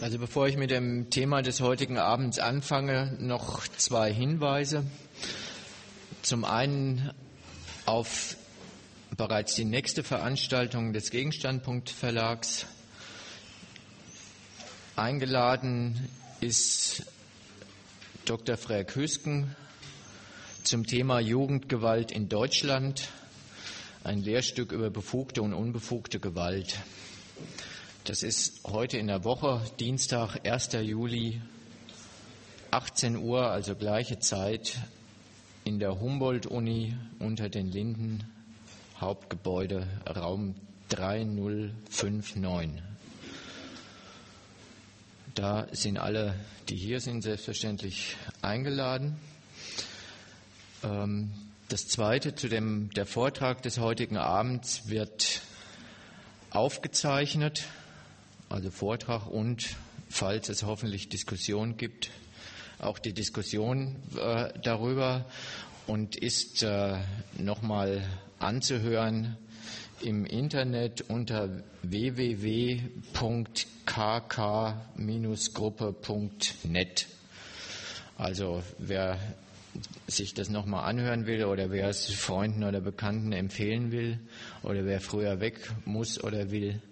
Also bevor ich mit dem Thema des heutigen Abends anfange, noch zwei Hinweise. Zum einen auf bereits die nächste Veranstaltung des Gegenstandpunkt Verlags. Eingeladen ist Dr. Frerk Hüsken zum Thema Jugendgewalt in Deutschland, ein Lehrstück über befugte und unbefugte Gewalt. Das ist heute in der Woche, Dienstag, 1. Juli, 18 Uhr, also gleiche Zeit, in der Humboldt-Uni unter den Linden, Hauptgebäude, Raum 3059. Da sind alle, die hier sind, selbstverständlich eingeladen. Ähm, das zweite zu dem, der Vortrag des heutigen Abends wird aufgezeichnet also Vortrag und, falls es hoffentlich Diskussion gibt, auch die Diskussion äh, darüber und ist äh, nochmal anzuhören im Internet unter www.kk-gruppe.net. Also wer sich das nochmal anhören will oder wer es Freunden oder Bekannten empfehlen will oder wer früher weg muss oder will,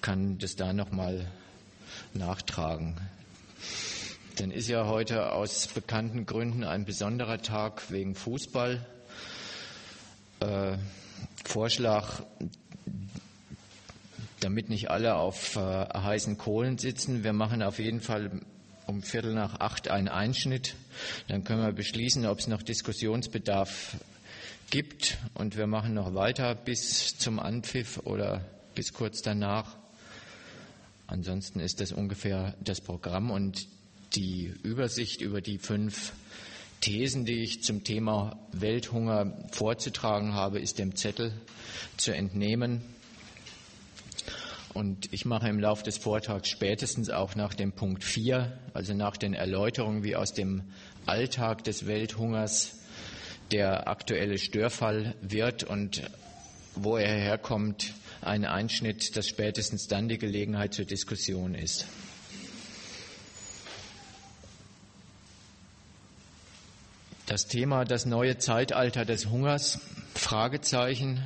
kann das da nochmal nachtragen. Denn ist ja heute aus bekannten Gründen ein besonderer Tag wegen Fußball. Äh, Vorschlag, damit nicht alle auf äh, heißen Kohlen sitzen. Wir machen auf jeden Fall um Viertel nach acht einen Einschnitt. Dann können wir beschließen, ob es noch Diskussionsbedarf gibt. Und wir machen noch weiter bis zum Anpfiff oder bis kurz danach. Ansonsten ist das ungefähr das Programm und die Übersicht über die fünf Thesen, die ich zum Thema Welthunger vorzutragen habe, ist dem Zettel zu entnehmen. Und ich mache im Laufe des Vortrags spätestens auch nach dem Punkt 4, also nach den Erläuterungen, wie aus dem Alltag des Welthungers der aktuelle Störfall wird und wo er herkommt, ein Einschnitt, dass spätestens dann die Gelegenheit zur Diskussion ist. Das Thema das neue Zeitalter des Hungers, Fragezeichen,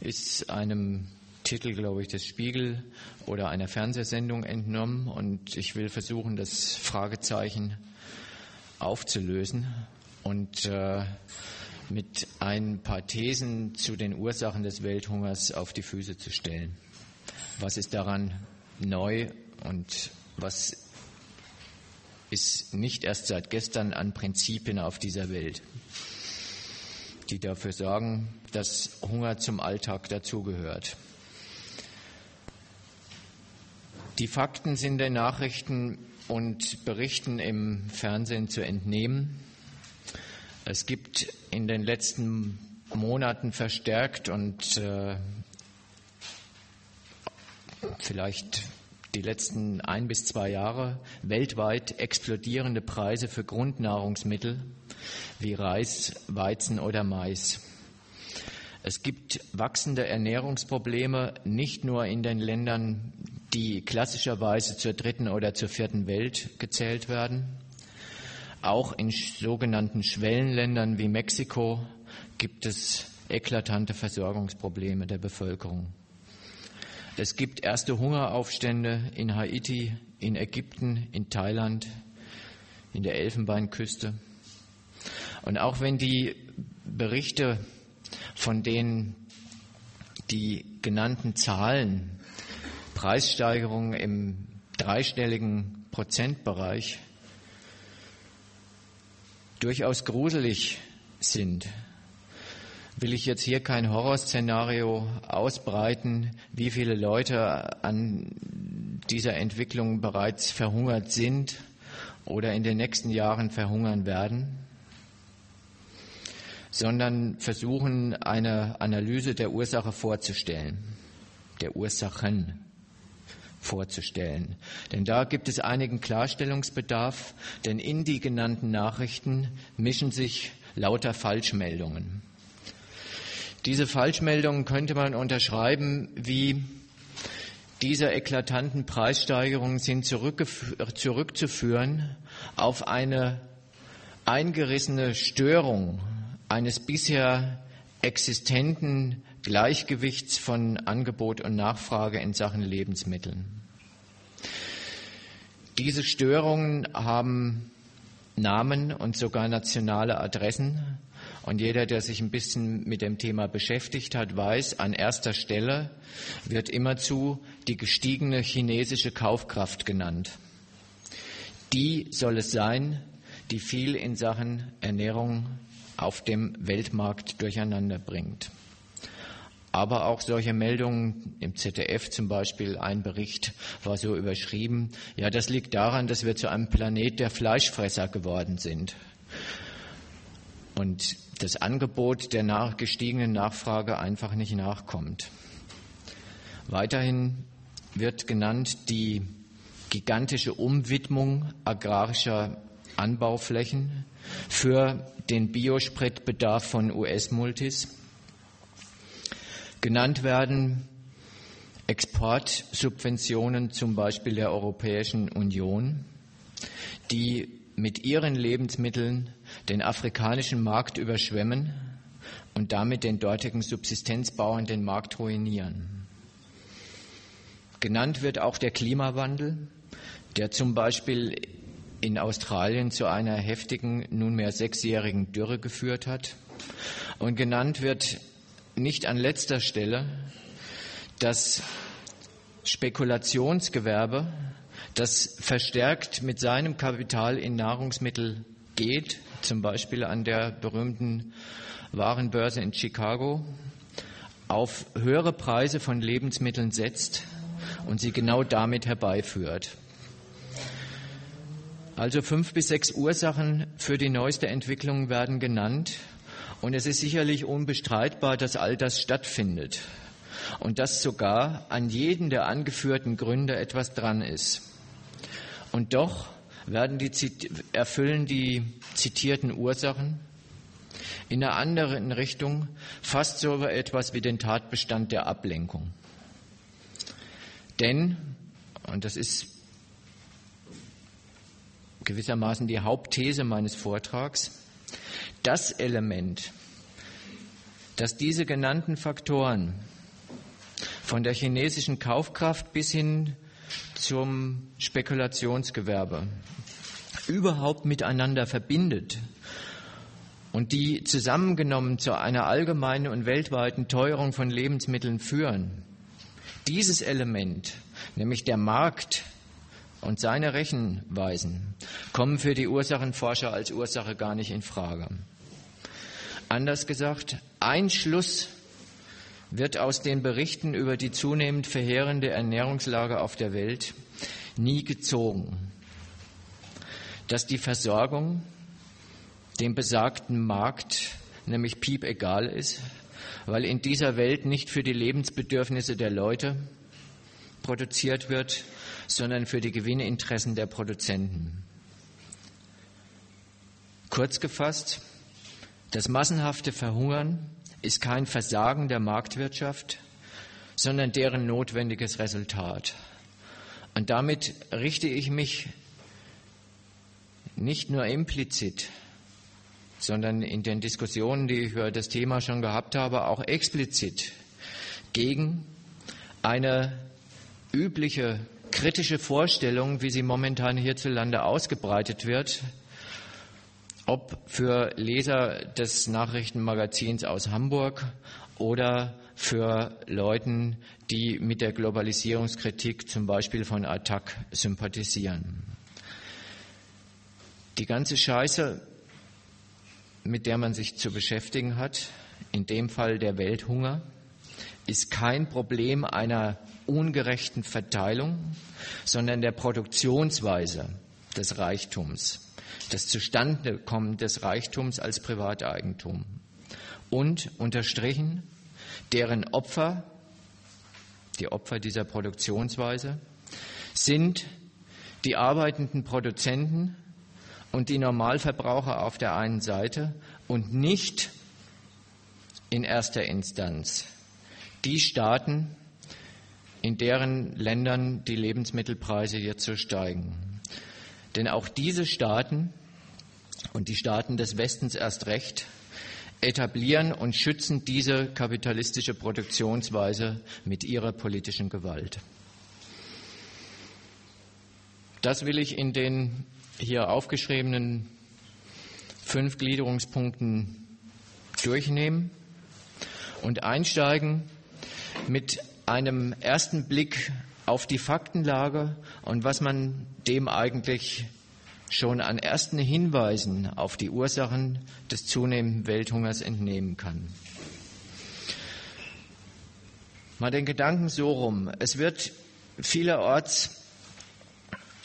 ist einem Titel, glaube ich, des Spiegel oder einer Fernsehsendung entnommen und ich will versuchen, das Fragezeichen aufzulösen und äh, mit ein paar Thesen zu den Ursachen des Welthungers auf die Füße zu stellen. Was ist daran neu und was ist nicht erst seit gestern an Prinzipien auf dieser Welt, die dafür sorgen, dass Hunger zum Alltag dazugehört. Die Fakten sind den Nachrichten und Berichten im Fernsehen zu entnehmen. Es gibt in den letzten Monaten verstärkt und äh, vielleicht die letzten ein bis zwei Jahre weltweit explodierende Preise für Grundnahrungsmittel wie Reis, Weizen oder Mais. Es gibt wachsende Ernährungsprobleme nicht nur in den Ländern, die klassischerweise zur dritten oder zur vierten Welt gezählt werden, auch in sogenannten Schwellenländern wie Mexiko gibt es eklatante Versorgungsprobleme der Bevölkerung. Es gibt erste Hungeraufstände in Haiti, in Ägypten, in Thailand, in der Elfenbeinküste. Und auch wenn die Berichte von denen die genannten Zahlen, Preissteigerungen im dreistelligen Prozentbereich durchaus gruselig sind, will ich jetzt hier kein Horrorszenario ausbreiten, wie viele Leute an dieser Entwicklung bereits verhungert sind oder in den nächsten Jahren verhungern werden, sondern versuchen, eine Analyse der Ursache vorzustellen, der Ursachen vorzustellen. Denn da gibt es einigen Klarstellungsbedarf, denn in die genannten Nachrichten mischen sich lauter Falschmeldungen. Diese Falschmeldungen könnte man unterschreiben wie dieser eklatanten Preissteigerungen sind zurückzuführen auf eine eingerissene Störung eines bisher existenten Gleichgewichts von Angebot und Nachfrage in Sachen Lebensmitteln. Diese Störungen haben Namen und sogar nationale Adressen. Und jeder, der sich ein bisschen mit dem Thema beschäftigt hat, weiß, an erster Stelle wird immerzu die gestiegene chinesische Kaufkraft genannt. Die soll es sein, die viel in Sachen Ernährung auf dem Weltmarkt durcheinander bringt. Aber auch solche Meldungen im ZDF zum Beispiel, ein Bericht war so überschrieben, ja, das liegt daran, dass wir zu einem Planet der Fleischfresser geworden sind. Und das Angebot der nach gestiegenen Nachfrage einfach nicht nachkommt. Weiterhin wird genannt die gigantische Umwidmung agrarischer Anbauflächen für den Biospritbedarf von US-Multis. Genannt werden Exportsubventionen zum Beispiel der Europäischen Union, die mit ihren Lebensmitteln den afrikanischen Markt überschwemmen und damit den dortigen Subsistenzbauern den Markt ruinieren. Genannt wird auch der Klimawandel, der zum Beispiel in Australien zu einer heftigen, nunmehr sechsjährigen Dürre geführt hat. Und genannt wird nicht an letzter Stelle das Spekulationsgewerbe, das verstärkt mit seinem Kapital in Nahrungsmittel geht, zum Beispiel an der berühmten Warenbörse in Chicago, auf höhere Preise von Lebensmitteln setzt und sie genau damit herbeiführt. Also fünf bis sechs Ursachen für die neueste Entwicklung werden genannt. Und es ist sicherlich unbestreitbar, dass all das stattfindet. Und dass sogar an jeden der angeführten Gründe etwas dran ist. Und doch werden die, erfüllen die zitierten Ursachen in einer anderen Richtung fast so etwas wie den Tatbestand der Ablenkung. Denn, und das ist gewissermaßen die Hauptthese meines Vortrags, das Element, das diese genannten Faktoren von der chinesischen Kaufkraft bis hin zum Spekulationsgewerbe überhaupt miteinander verbindet und die zusammengenommen zu einer allgemeinen und weltweiten Teuerung von Lebensmitteln führen. Dieses Element, nämlich der Markt und seine Rechenweisen, kommen für die Ursachenforscher als Ursache gar nicht in Frage. Anders gesagt, ein Schluss wird aus den Berichten über die zunehmend verheerende Ernährungslage auf der Welt nie gezogen, dass die Versorgung dem besagten Markt nämlich piep egal ist, weil in dieser Welt nicht für die Lebensbedürfnisse der Leute produziert wird, sondern für die Gewinninteressen der Produzenten. Kurz gefasst, das massenhafte Verhungern ist kein Versagen der Marktwirtschaft, sondern deren notwendiges Resultat. Und damit richte ich mich nicht nur implizit, sondern in den Diskussionen, die ich über das Thema schon gehabt habe, auch explizit gegen eine übliche kritische Vorstellung, wie sie momentan hierzulande ausgebreitet wird, ob für Leser des Nachrichtenmagazins aus Hamburg oder für Leuten, die mit der Globalisierungskritik zum Beispiel von Attac sympathisieren. Die ganze Scheiße, mit der man sich zu beschäftigen hat, in dem Fall der Welthunger, ist kein Problem einer ungerechten Verteilung, sondern der Produktionsweise des Reichtums das Zustandekommen des Reichtums als Privateigentum. Und unterstrichen deren Opfer, die Opfer dieser Produktionsweise, sind die arbeitenden Produzenten und die Normalverbraucher auf der einen Seite und nicht in erster Instanz die Staaten, in deren Ländern die Lebensmittelpreise jetzt so steigen. Denn auch diese Staaten und die Staaten des Westens erst recht etablieren und schützen diese kapitalistische Produktionsweise mit ihrer politischen Gewalt. Das will ich in den hier aufgeschriebenen fünf Gliederungspunkten durchnehmen und einsteigen mit einem ersten Blick auf die Faktenlage und was man dem eigentlich schon an ersten Hinweisen auf die Ursachen des zunehmenden Welthungers entnehmen kann. Mal den Gedanken so rum. Es wird vielerorts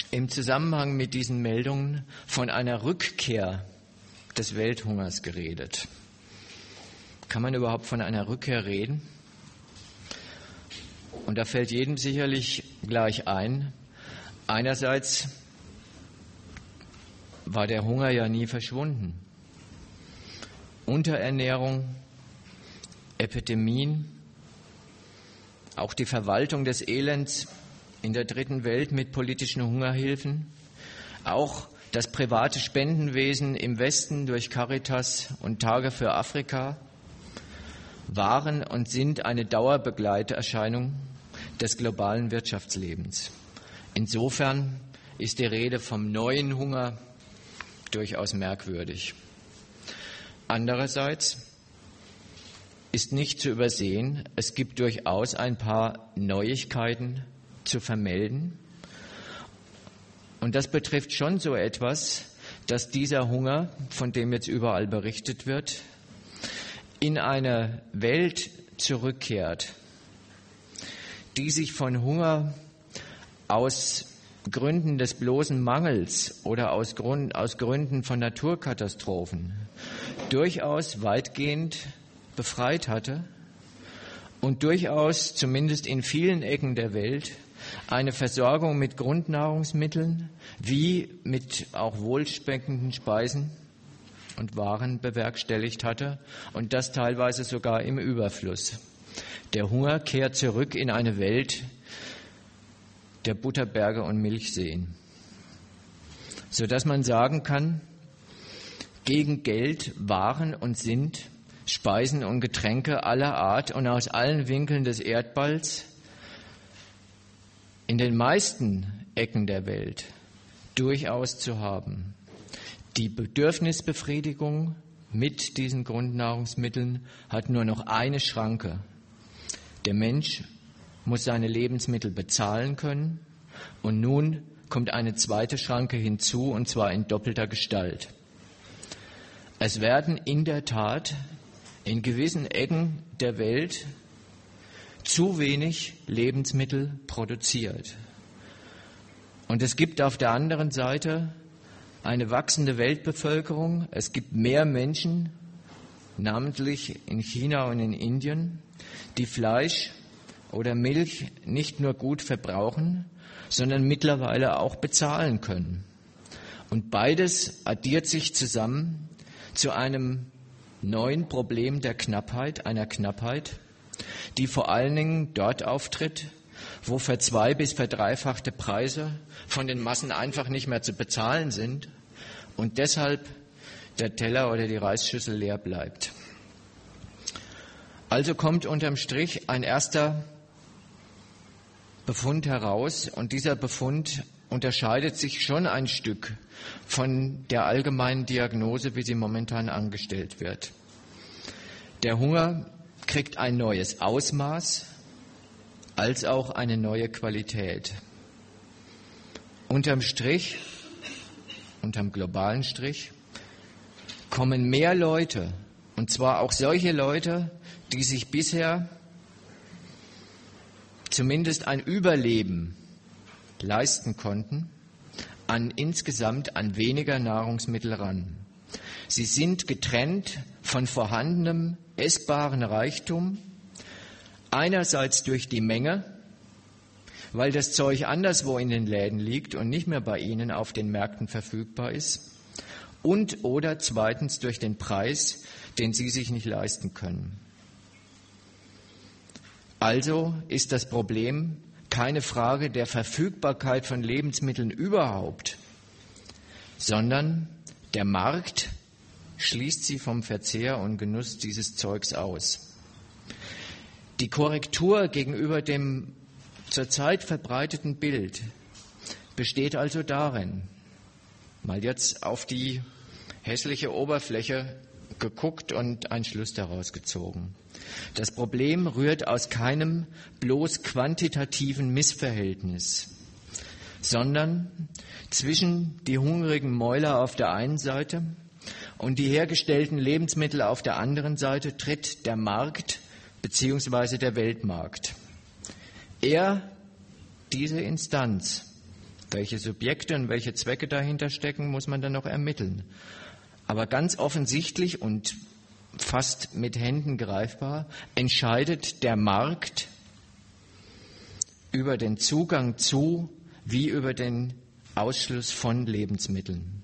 im Zusammenhang mit diesen Meldungen von einer Rückkehr des Welthungers geredet. Kann man überhaupt von einer Rückkehr reden? Und da fällt jedem sicherlich gleich ein, einerseits war der Hunger ja nie verschwunden. Unterernährung, Epidemien, auch die Verwaltung des Elends in der dritten Welt mit politischen Hungerhilfen, auch das private Spendenwesen im Westen durch Caritas und Tage für Afrika waren und sind eine Dauerbegleiterscheinung des globalen Wirtschaftslebens. Insofern ist die Rede vom neuen Hunger durchaus merkwürdig. Andererseits ist nicht zu übersehen, es gibt durchaus ein paar Neuigkeiten zu vermelden. Und das betrifft schon so etwas, dass dieser Hunger, von dem jetzt überall berichtet wird, in eine Welt zurückkehrt, die sich von Hunger aus Gründen des bloßen Mangels oder aus, Grund, aus Gründen von Naturkatastrophen durchaus weitgehend befreit hatte und durchaus zumindest in vielen Ecken der Welt eine Versorgung mit Grundnahrungsmitteln wie mit auch wohlschmeckenden Speisen und Waren bewerkstelligt hatte und das teilweise sogar im Überfluss. Der Hunger kehrt zurück in eine Welt der Butterberge und Milchseen, sodass man sagen kann, gegen Geld waren und sind Speisen und Getränke aller Art und aus allen Winkeln des Erdballs in den meisten Ecken der Welt durchaus zu haben. Die Bedürfnisbefriedigung mit diesen Grundnahrungsmitteln hat nur noch eine Schranke. Der Mensch muss seine Lebensmittel bezahlen können und nun kommt eine zweite Schranke hinzu und zwar in doppelter Gestalt. Es werden in der Tat in gewissen Ecken der Welt zu wenig Lebensmittel produziert. Und es gibt auf der anderen Seite eine wachsende Weltbevölkerung. Es gibt mehr Menschen, namentlich in China und in Indien, die Fleisch oder Milch nicht nur gut verbrauchen, sondern mittlerweile auch bezahlen können. Und beides addiert sich zusammen zu einem neuen Problem der Knappheit, einer Knappheit, die vor allen Dingen dort auftritt, wo für zwei bis verdreifachte Preise von den Massen einfach nicht mehr zu bezahlen sind und deshalb der Teller oder die Reisschüssel leer bleibt. Also kommt unterm Strich ein erster Befund heraus und dieser Befund unterscheidet sich schon ein Stück von der allgemeinen Diagnose, wie sie momentan angestellt wird. Der Hunger kriegt ein neues Ausmaß als auch eine neue Qualität. Unterm Strich, unterm globalen Strich, kommen mehr Leute, und zwar auch solche Leute, die sich bisher zumindest ein Überleben leisten konnten, an insgesamt an weniger Nahrungsmittel ran. Sie sind getrennt von vorhandenem essbaren Reichtum, einerseits durch die Menge, weil das Zeug anderswo in den Läden liegt und nicht mehr bei ihnen auf den Märkten verfügbar ist, und oder zweitens durch den Preis, den sie sich nicht leisten können. Also ist das Problem keine Frage der Verfügbarkeit von Lebensmitteln überhaupt, sondern der Markt schließt sie vom Verzehr und Genuss dieses Zeugs aus. Die Korrektur gegenüber dem zurzeit verbreiteten Bild besteht also darin, mal jetzt auf die hässliche Oberfläche geguckt und einen Schluss daraus gezogen. Das Problem rührt aus keinem bloß quantitativen Missverhältnis, sondern zwischen die hungrigen Mäuler auf der einen Seite und die hergestellten Lebensmittel auf der anderen Seite tritt der Markt bzw. der Weltmarkt. Er, diese Instanz, welche Subjekte und welche Zwecke dahinter stecken, muss man dann noch ermitteln. Aber ganz offensichtlich und fast mit Händen greifbar entscheidet der Markt über den Zugang zu wie über den Ausschluss von Lebensmitteln.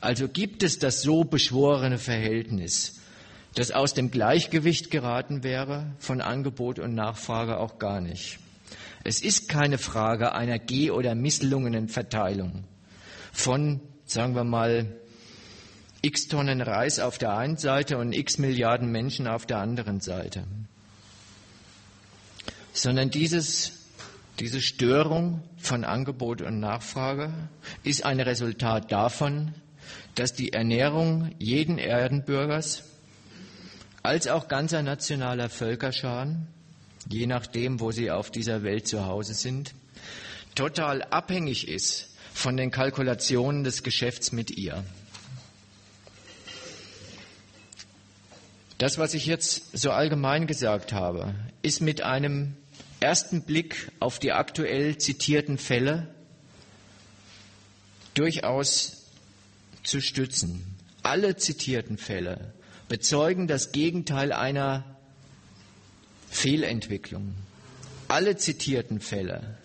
Also gibt es das so beschworene Verhältnis, das aus dem Gleichgewicht geraten wäre, von Angebot und Nachfrage auch gar nicht. Es ist keine Frage einer geh- oder misslungenen Verteilung von, sagen wir mal, x Tonnen Reis auf der einen Seite und x Milliarden Menschen auf der anderen Seite. Sondern dieses, diese Störung von Angebot und Nachfrage ist ein Resultat davon, dass die Ernährung jeden Erdenbürgers als auch ganzer nationaler Völkerscharen, je nachdem, wo sie auf dieser Welt zu Hause sind, total abhängig ist von den Kalkulationen des Geschäfts mit ihr. Das, was ich jetzt so allgemein gesagt habe, ist mit einem ersten Blick auf die aktuell zitierten Fälle durchaus zu stützen. Alle zitierten Fälle bezeugen das Gegenteil einer Fehlentwicklung. Alle zitierten Fälle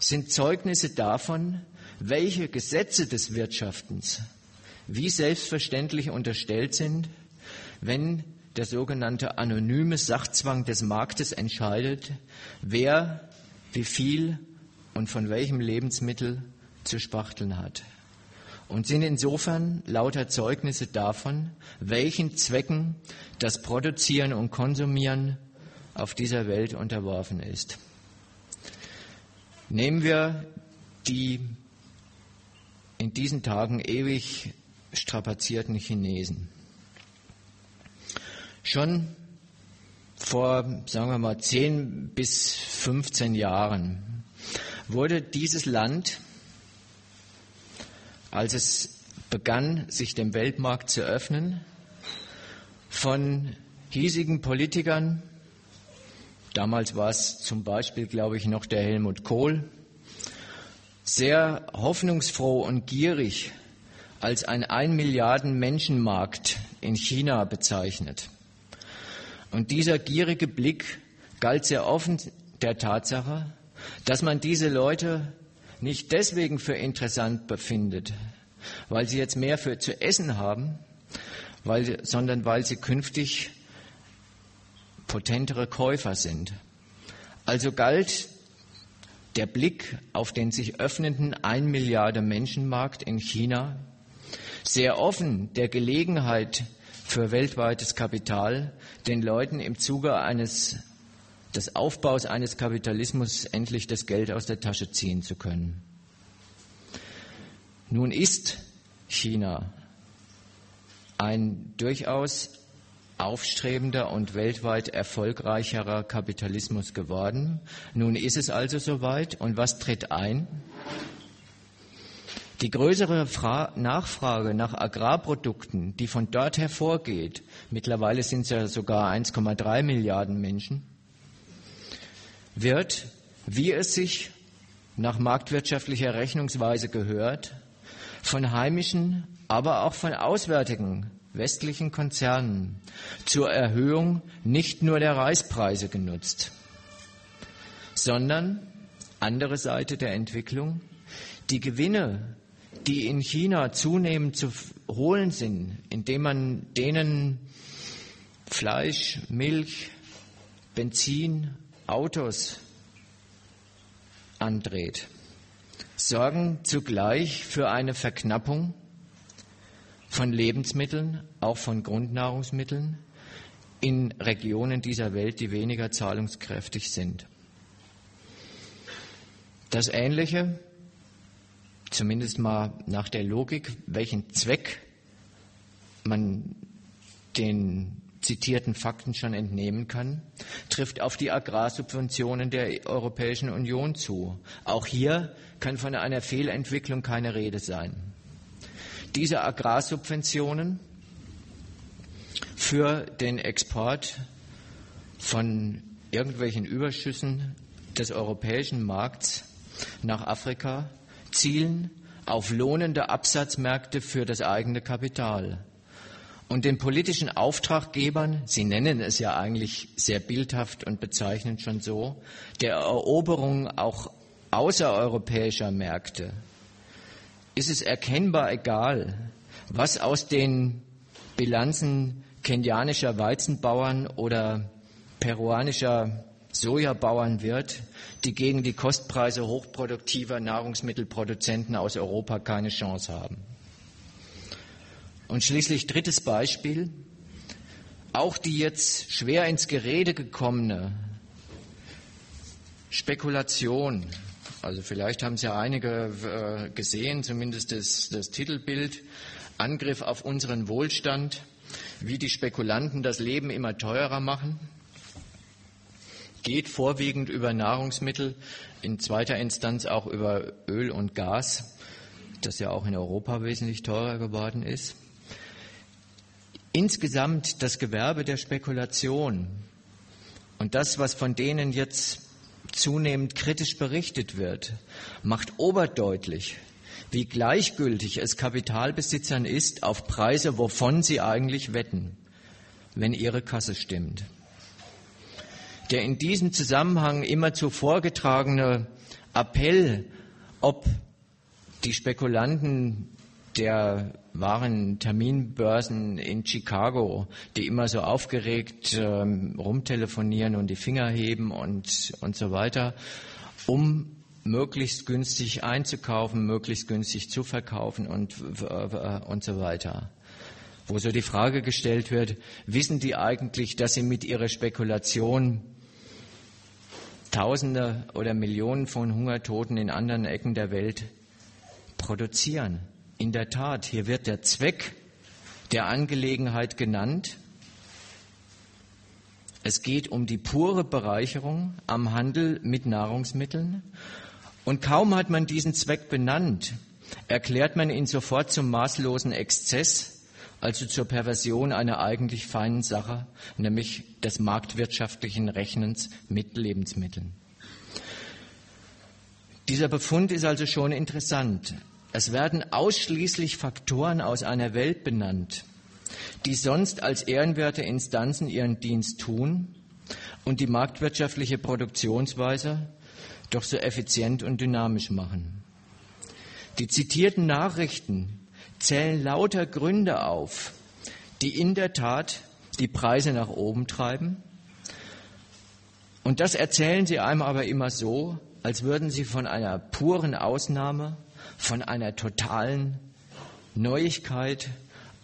sind Zeugnisse davon, welche Gesetze des Wirtschaftens wie selbstverständlich unterstellt sind wenn der sogenannte anonyme Sachzwang des Marktes entscheidet, wer wie viel und von welchem Lebensmittel zu spachteln hat. Und sind insofern lauter Zeugnisse davon, welchen Zwecken das Produzieren und Konsumieren auf dieser Welt unterworfen ist. Nehmen wir die in diesen Tagen ewig strapazierten Chinesen. Schon vor, sagen wir mal, 10 bis 15 Jahren wurde dieses Land, als es begann, sich dem Weltmarkt zu öffnen, von hiesigen Politikern, damals war es zum Beispiel, glaube ich, noch der Helmut Kohl, sehr hoffnungsfroh und gierig als ein ein Milliarden Menschenmarkt in China bezeichnet. Und dieser gierige Blick galt sehr offen der Tatsache, dass man diese Leute nicht deswegen für interessant befindet, weil sie jetzt mehr für zu essen haben, weil, sondern weil sie künftig potentere Käufer sind. Also galt der Blick auf den sich öffnenden ein Milliarde Menschenmarkt in China sehr offen der Gelegenheit für weltweites Kapital, den Leuten im Zuge eines des Aufbaus eines Kapitalismus endlich das Geld aus der Tasche ziehen zu können. Nun ist China ein durchaus aufstrebender und weltweit erfolgreicherer Kapitalismus geworden. Nun ist es also soweit. Und was tritt ein? Die größere Fra Nachfrage nach Agrarprodukten, die von dort hervorgeht, mittlerweile sind es ja sogar 1,3 Milliarden Menschen, wird, wie es sich nach marktwirtschaftlicher Rechnungsweise gehört, von heimischen, aber auch von auswärtigen westlichen Konzernen zur Erhöhung nicht nur der Reispreise genutzt, sondern andere Seite der Entwicklung, die Gewinne die in China zunehmend zu holen sind, indem man denen Fleisch, Milch, Benzin, Autos andreht, sorgen zugleich für eine Verknappung von Lebensmitteln, auch von Grundnahrungsmitteln in Regionen dieser Welt, die weniger zahlungskräftig sind. Das Ähnliche, zumindest mal nach der Logik, welchen Zweck man den zitierten Fakten schon entnehmen kann, trifft auf die Agrarsubventionen der Europäischen Union zu. Auch hier kann von einer Fehlentwicklung keine Rede sein. Diese Agrarsubventionen für den Export von irgendwelchen Überschüssen des europäischen Markts nach Afrika zielen auf lohnende Absatzmärkte für das eigene Kapital. Und den politischen Auftraggebern, Sie nennen es ja eigentlich sehr bildhaft und bezeichnend schon so, der Eroberung auch außereuropäischer Märkte, ist es erkennbar egal, was aus den Bilanzen kenianischer Weizenbauern oder peruanischer Sojabauern wird, die gegen die Kostpreise hochproduktiver Nahrungsmittelproduzenten aus Europa keine Chance haben. Und schließlich drittes Beispiel. Auch die jetzt schwer ins Gerede gekommene Spekulation, also vielleicht haben es ja einige äh, gesehen, zumindest das, das Titelbild, Angriff auf unseren Wohlstand, wie die Spekulanten das Leben immer teurer machen, geht vorwiegend über Nahrungsmittel, in zweiter Instanz auch über Öl und Gas, das ja auch in Europa wesentlich teurer geworden ist. Insgesamt das Gewerbe der Spekulation und das, was von denen jetzt zunehmend kritisch berichtet wird, macht oberdeutlich, wie gleichgültig es Kapitalbesitzern ist, auf Preise, wovon sie eigentlich wetten, wenn ihre Kasse stimmt. Der in diesem Zusammenhang immer zu vorgetragene Appell, ob die Spekulanten der waren Terminbörsen in Chicago, die immer so aufgeregt ähm, rumtelefonieren und die Finger heben und, und so weiter, um möglichst günstig einzukaufen, möglichst günstig zu verkaufen und, und so weiter. Wo so die Frage gestellt wird, wissen die eigentlich, dass sie mit ihrer Spekulation Tausende oder Millionen von Hungertoten in anderen Ecken der Welt produzieren? In der Tat, hier wird der Zweck der Angelegenheit genannt. Es geht um die pure Bereicherung am Handel mit Nahrungsmitteln. Und kaum hat man diesen Zweck benannt, erklärt man ihn sofort zum maßlosen Exzess, also zur Perversion einer eigentlich feinen Sache, nämlich des marktwirtschaftlichen Rechnens mit Lebensmitteln. Dieser Befund ist also schon interessant. Es werden ausschließlich Faktoren aus einer Welt benannt, die sonst als ehrenwerte Instanzen ihren Dienst tun und die marktwirtschaftliche Produktionsweise doch so effizient und dynamisch machen. Die zitierten Nachrichten zählen lauter Gründe auf, die in der Tat die Preise nach oben treiben. Und das erzählen sie einem aber immer so, als würden sie von einer puren Ausnahme von einer totalen Neuigkeit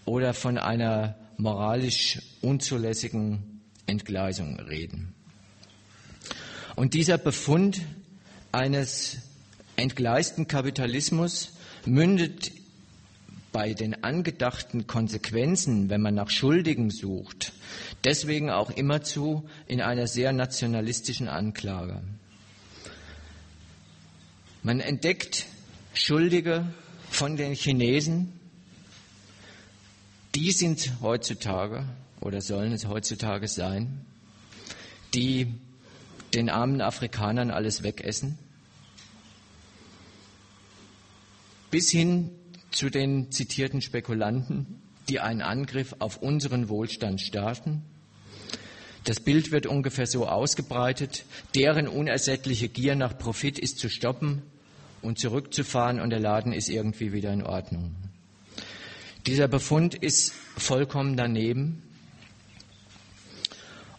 oder von einer moralisch unzulässigen Entgleisung reden. Und dieser Befund eines entgleisten Kapitalismus mündet bei den angedachten Konsequenzen, wenn man nach Schuldigen sucht, deswegen auch immerzu in einer sehr nationalistischen Anklage. Man entdeckt Schuldige von den Chinesen, die sind heutzutage oder sollen es heutzutage sein, die den armen Afrikanern alles wegessen, bis hin zu den zitierten Spekulanten, die einen Angriff auf unseren Wohlstand starten. Das Bild wird ungefähr so ausgebreitet, deren unersättliche Gier nach Profit ist zu stoppen und zurückzufahren und der Laden ist irgendwie wieder in Ordnung. Dieser Befund ist vollkommen daneben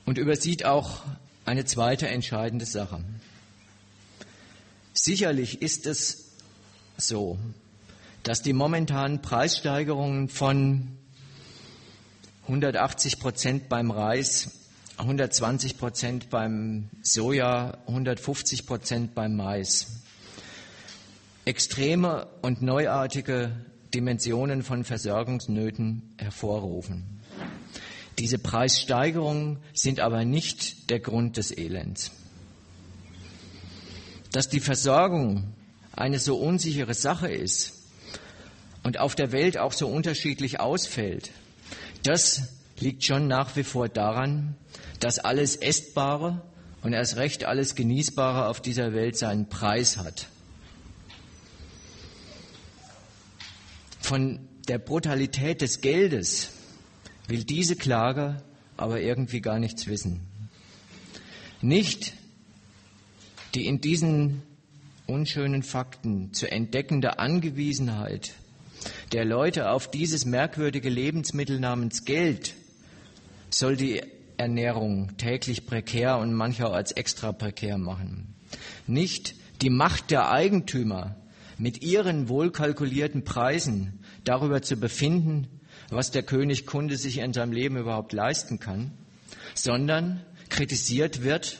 und übersieht auch eine zweite entscheidende Sache. Sicherlich ist es so, dass die momentanen Preissteigerungen von 180 Prozent beim Reis, 120 Prozent beim Soja, 150 Prozent beim Mais extreme und neuartige Dimensionen von Versorgungsnöten hervorrufen. Diese Preissteigerungen sind aber nicht der Grund des Elends. Dass die Versorgung eine so unsichere Sache ist und auf der Welt auch so unterschiedlich ausfällt, das liegt schon nach wie vor daran, dass alles Essbare und erst recht alles Genießbare auf dieser Welt seinen Preis hat. Von der Brutalität des Geldes will diese Klage aber irgendwie gar nichts wissen. Nicht die in diesen unschönen Fakten zu entdeckende Angewiesenheit der Leute auf dieses merkwürdige Lebensmittel namens Geld soll die Ernährung täglich prekär und manchmal als extra prekär machen. Nicht die Macht der Eigentümer mit ihren wohlkalkulierten Preisen darüber zu befinden, was der König Kunde sich in seinem Leben überhaupt leisten kann, sondern kritisiert wird,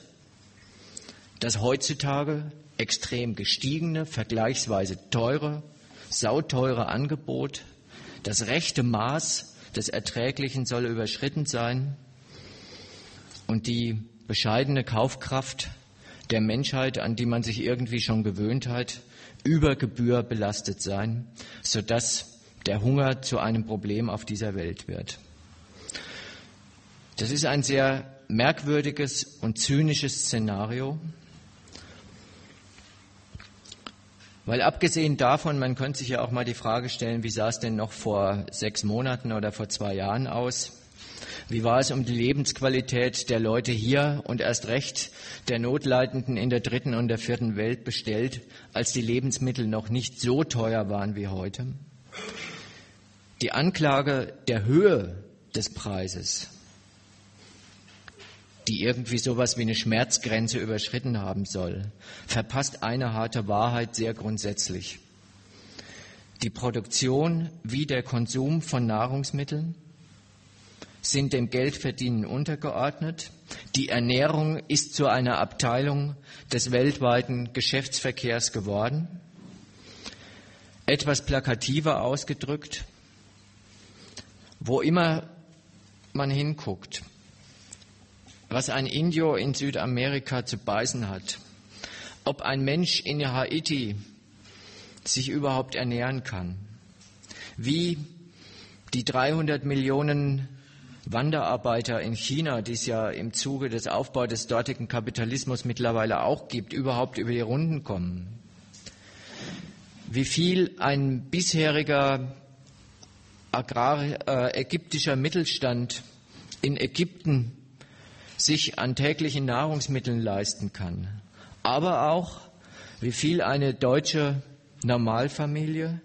dass heutzutage extrem gestiegene, vergleichsweise teure, sauteure Angebot, das rechte Maß des Erträglichen soll überschritten sein und die bescheidene Kaufkraft der Menschheit, an die man sich irgendwie schon gewöhnt hat, über Gebühr belastet sein, sodass der Hunger zu einem Problem auf dieser Welt wird. Das ist ein sehr merkwürdiges und zynisches Szenario, weil abgesehen davon, man könnte sich ja auch mal die Frage stellen, wie sah es denn noch vor sechs Monaten oder vor zwei Jahren aus? Wie war es um die Lebensqualität der Leute hier und erst recht der Notleidenden in der dritten und der vierten Welt bestellt, als die Lebensmittel noch nicht so teuer waren wie heute? Die Anklage der Höhe des Preises, die irgendwie sowas wie eine Schmerzgrenze überschritten haben soll, verpasst eine harte Wahrheit sehr grundsätzlich. Die Produktion wie der Konsum von Nahrungsmitteln sind dem Geldverdienen untergeordnet. Die Ernährung ist zu einer Abteilung des weltweiten Geschäftsverkehrs geworden. Etwas plakativer ausgedrückt, wo immer man hinguckt, was ein Indio in Südamerika zu beißen hat, ob ein Mensch in Haiti sich überhaupt ernähren kann, wie die 300 Millionen Wanderarbeiter in China, die es ja im Zuge des Aufbaus des dortigen Kapitalismus mittlerweile auch gibt, überhaupt über die Runden kommen. Wie viel ein bisheriger agrar äh, ägyptischer Mittelstand in Ägypten sich an täglichen Nahrungsmitteln leisten kann, aber auch wie viel eine deutsche Normalfamilie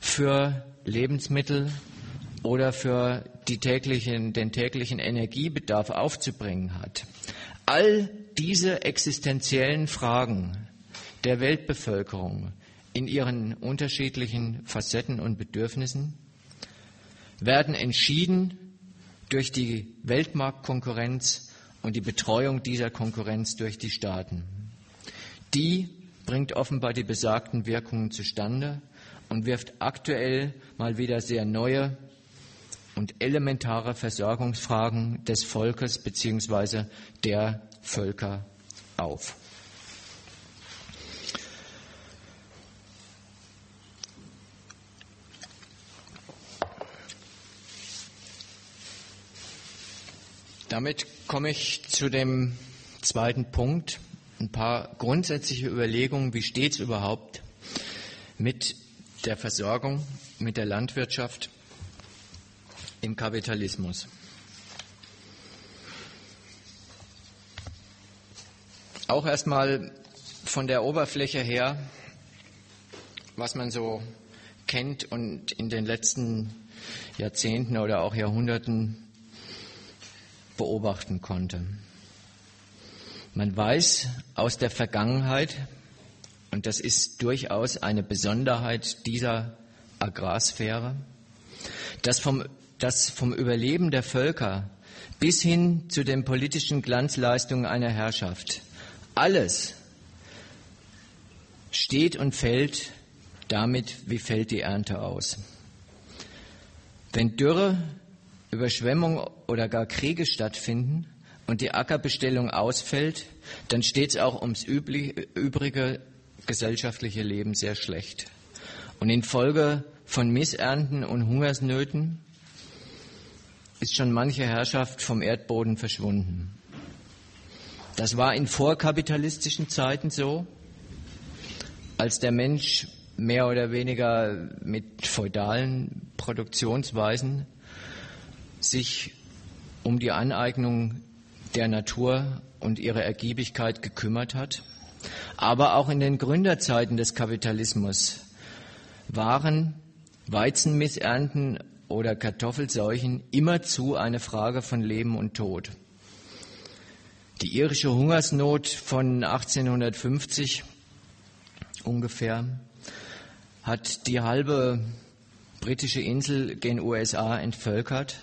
für Lebensmittel oder für täglichen, den täglichen Energiebedarf aufzubringen hat. All diese existenziellen Fragen der Weltbevölkerung in ihren unterschiedlichen Facetten und Bedürfnissen werden entschieden durch die Weltmarktkonkurrenz und die Betreuung dieser Konkurrenz durch die Staaten. Die bringt offenbar die besagten Wirkungen zustande und wirft aktuell mal wieder sehr neue und elementare Versorgungsfragen des Volkes bzw. der Völker auf. Damit komme ich zu dem zweiten Punkt. Ein paar grundsätzliche Überlegungen, wie steht es überhaupt mit der Versorgung, mit der Landwirtschaft im Kapitalismus. Auch erstmal von der Oberfläche her, was man so kennt und in den letzten Jahrzehnten oder auch Jahrhunderten beobachten konnte. Man weiß aus der Vergangenheit, und das ist durchaus eine Besonderheit dieser Agrarsphäre, dass vom, dass vom Überleben der Völker bis hin zu den politischen Glanzleistungen einer Herrschaft alles steht und fällt damit, wie fällt die Ernte aus. Wenn Dürre, Überschwemmung oder gar Kriege stattfinden und die Ackerbestellung ausfällt, dann steht es auch ums übrige gesellschaftliche Leben sehr schlecht. Und infolge von Missernten und Hungersnöten ist schon manche Herrschaft vom Erdboden verschwunden. Das war in vorkapitalistischen Zeiten so, als der Mensch mehr oder weniger mit feudalen Produktionsweisen sich um die Aneignung der Natur und ihre Ergiebigkeit gekümmert hat. Aber auch in den Gründerzeiten des Kapitalismus waren Weizenmissernten oder Kartoffelseuchen immerzu eine Frage von Leben und Tod. Die irische Hungersnot von 1850 ungefähr hat die halbe britische Insel gen USA entvölkert.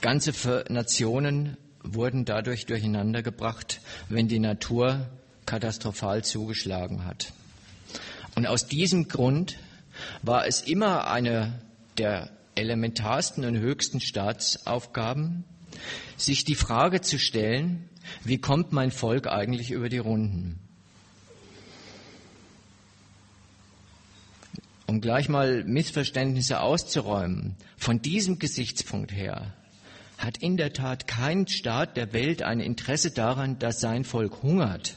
Ganze Nationen wurden dadurch durcheinandergebracht, wenn die Natur katastrophal zugeschlagen hat. Und aus diesem Grund war es immer eine der elementarsten und höchsten Staatsaufgaben, sich die Frage zu stellen, wie kommt mein Volk eigentlich über die Runden? Um gleich mal Missverständnisse auszuräumen, von diesem Gesichtspunkt her hat in der Tat kein Staat der Welt ein Interesse daran, dass sein Volk hungert.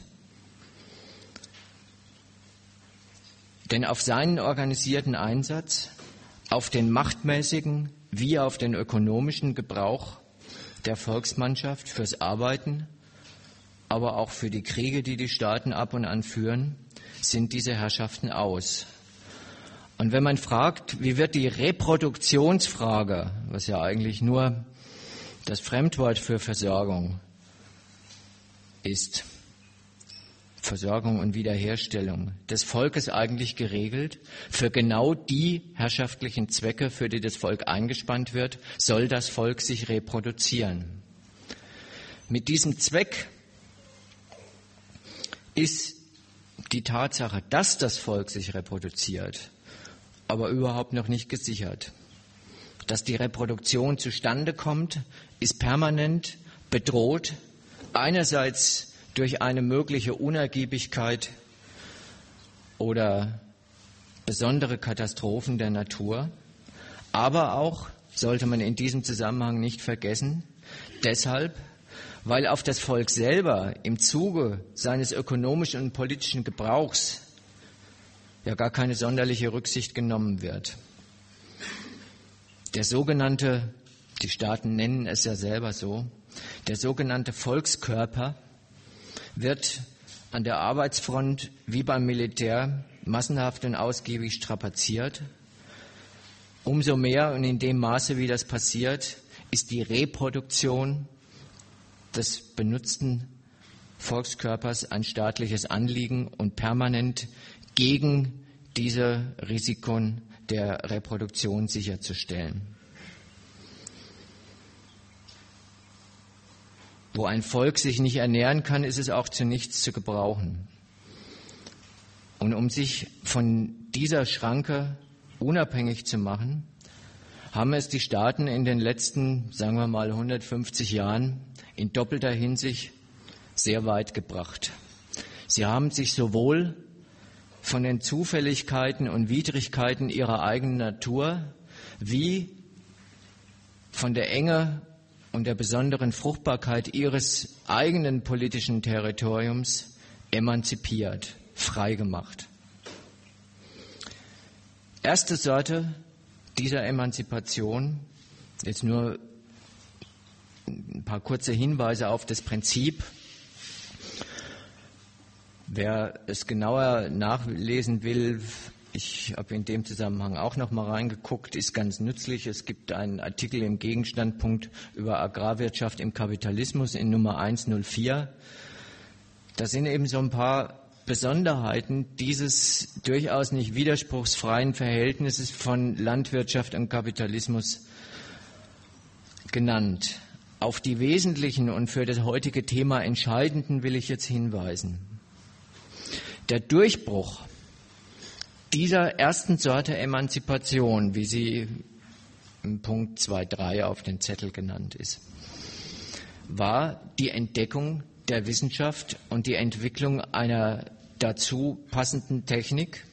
Denn auf seinen organisierten Einsatz, auf den machtmäßigen wie auf den ökonomischen Gebrauch der Volksmannschaft fürs Arbeiten, aber auch für die Kriege, die die Staaten ab und an führen, sind diese Herrschaften aus. Und wenn man fragt, wie wird die Reproduktionsfrage, was ja eigentlich nur das Fremdwort für Versorgung ist, Versorgung und Wiederherstellung des Volkes eigentlich geregelt. Für genau die herrschaftlichen Zwecke, für die das Volk eingespannt wird, soll das Volk sich reproduzieren. Mit diesem Zweck ist die Tatsache, dass das Volk sich reproduziert, aber überhaupt noch nicht gesichert. Dass die Reproduktion zustande kommt, ist permanent bedroht. Einerseits durch eine mögliche Unergiebigkeit oder besondere Katastrophen der Natur, aber auch, sollte man in diesem Zusammenhang nicht vergessen, deshalb, weil auf das Volk selber im Zuge seines ökonomischen und politischen Gebrauchs ja gar keine sonderliche Rücksicht genommen wird. Der sogenannte, die Staaten nennen es ja selber so, der sogenannte Volkskörper wird an der Arbeitsfront wie beim Militär massenhaft und ausgiebig strapaziert. Umso mehr und in dem Maße, wie das passiert, ist die Reproduktion des benutzten Volkskörpers ein staatliches Anliegen und permanent gegen diese Risiken der Reproduktion sicherzustellen. Wo ein Volk sich nicht ernähren kann, ist es auch zu nichts zu gebrauchen. Und um sich von dieser Schranke unabhängig zu machen, haben es die Staaten in den letzten, sagen wir mal, 150 Jahren in doppelter Hinsicht sehr weit gebracht. Sie haben sich sowohl von den Zufälligkeiten und Widrigkeiten ihrer eigenen Natur wie von der Enge und der besonderen Fruchtbarkeit ihres eigenen politischen Territoriums emanzipiert, freigemacht. Erste Sorte dieser Emanzipation, jetzt nur ein paar kurze Hinweise auf das Prinzip. Wer es genauer nachlesen will, ich habe in dem Zusammenhang auch noch mal reingeguckt, ist ganz nützlich. Es gibt einen Artikel im Gegenstandpunkt über Agrarwirtschaft im Kapitalismus in Nummer 104. Da sind eben so ein paar Besonderheiten dieses durchaus nicht widerspruchsfreien Verhältnisses von Landwirtschaft und Kapitalismus genannt. Auf die wesentlichen und für das heutige Thema entscheidenden will ich jetzt hinweisen. Der Durchbruch dieser ersten Sorte Emanzipation, wie sie im Punkt 2.3 auf den Zettel genannt ist, war die Entdeckung der Wissenschaft und die Entwicklung einer dazu passenden Technik,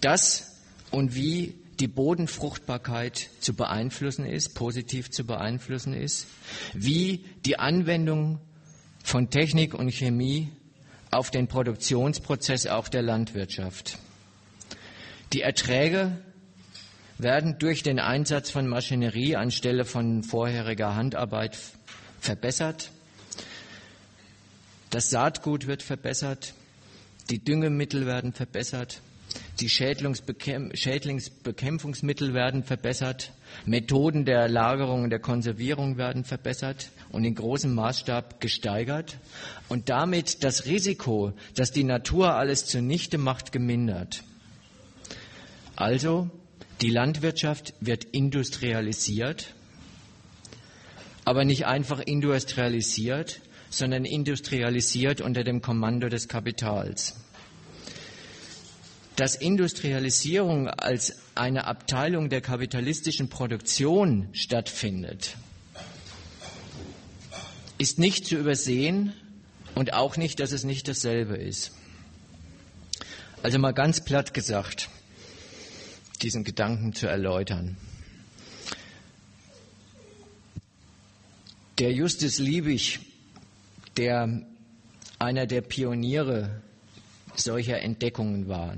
das und wie die Bodenfruchtbarkeit zu beeinflussen ist, positiv zu beeinflussen ist, wie die Anwendung von Technik und Chemie auf den Produktionsprozess auch der Landwirtschaft. Die Erträge werden durch den Einsatz von Maschinerie anstelle von vorheriger Handarbeit verbessert. Das Saatgut wird verbessert, die Düngemittel werden verbessert, die Schädlingsbekämpfungsmittel werden verbessert, Methoden der Lagerung und der Konservierung werden verbessert und in großem Maßstab gesteigert und damit das Risiko, dass die Natur alles zunichte macht, gemindert. Also, die Landwirtschaft wird industrialisiert, aber nicht einfach industrialisiert, sondern industrialisiert unter dem Kommando des Kapitals. Dass Industrialisierung als eine Abteilung der kapitalistischen Produktion stattfindet, ist nicht zu übersehen und auch nicht, dass es nicht dasselbe ist. Also mal ganz platt gesagt, diesen Gedanken zu erläutern. Der Justus Liebig, der einer der Pioniere solcher Entdeckungen war,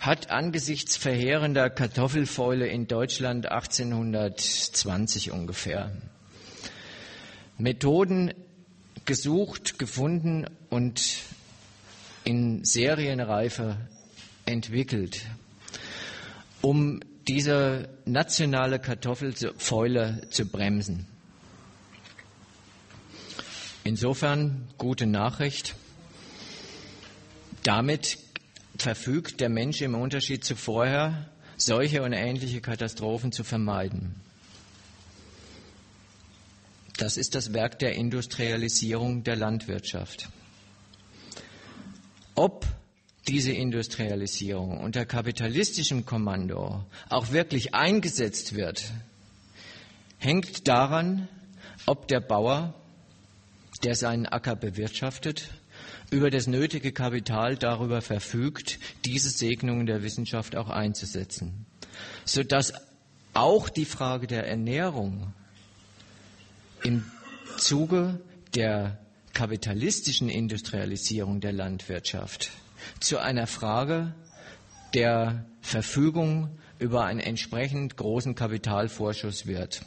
hat angesichts verheerender Kartoffelfäule in Deutschland 1820 ungefähr Methoden gesucht, gefunden und in Serienreife entwickelt, um diese nationale Kartoffelfäule zu bremsen. Insofern gute Nachricht. Damit verfügt der Mensch im Unterschied zu vorher, solche und ähnliche Katastrophen zu vermeiden. Das ist das Werk der Industrialisierung der Landwirtschaft. Ob diese Industrialisierung unter kapitalistischem Kommando auch wirklich eingesetzt wird, hängt daran, ob der Bauer, der seinen Acker bewirtschaftet, über das nötige Kapital darüber verfügt, diese Segnungen der Wissenschaft auch einzusetzen, sodass auch die Frage der Ernährung im Zuge der kapitalistischen Industrialisierung der Landwirtschaft zu einer Frage der Verfügung über einen entsprechend großen Kapitalvorschuss wird.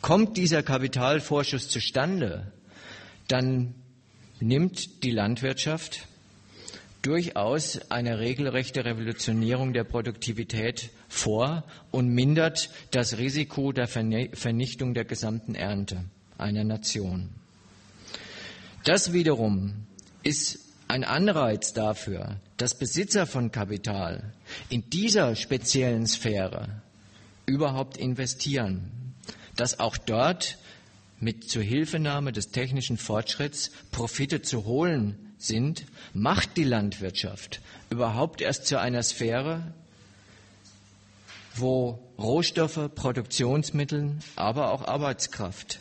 Kommt dieser Kapitalvorschuss zustande, dann nimmt die Landwirtschaft durchaus eine regelrechte Revolutionierung der Produktivität vor und mindert das Risiko der Vernichtung der gesamten Ernte einer Nation. Das wiederum ist ein Anreiz dafür, dass Besitzer von Kapital in dieser speziellen Sphäre überhaupt investieren, dass auch dort mit Zuhilfenahme des technischen Fortschritts Profite zu holen sind, macht die Landwirtschaft überhaupt erst zu einer Sphäre, wo Rohstoffe, Produktionsmittel, aber auch Arbeitskraft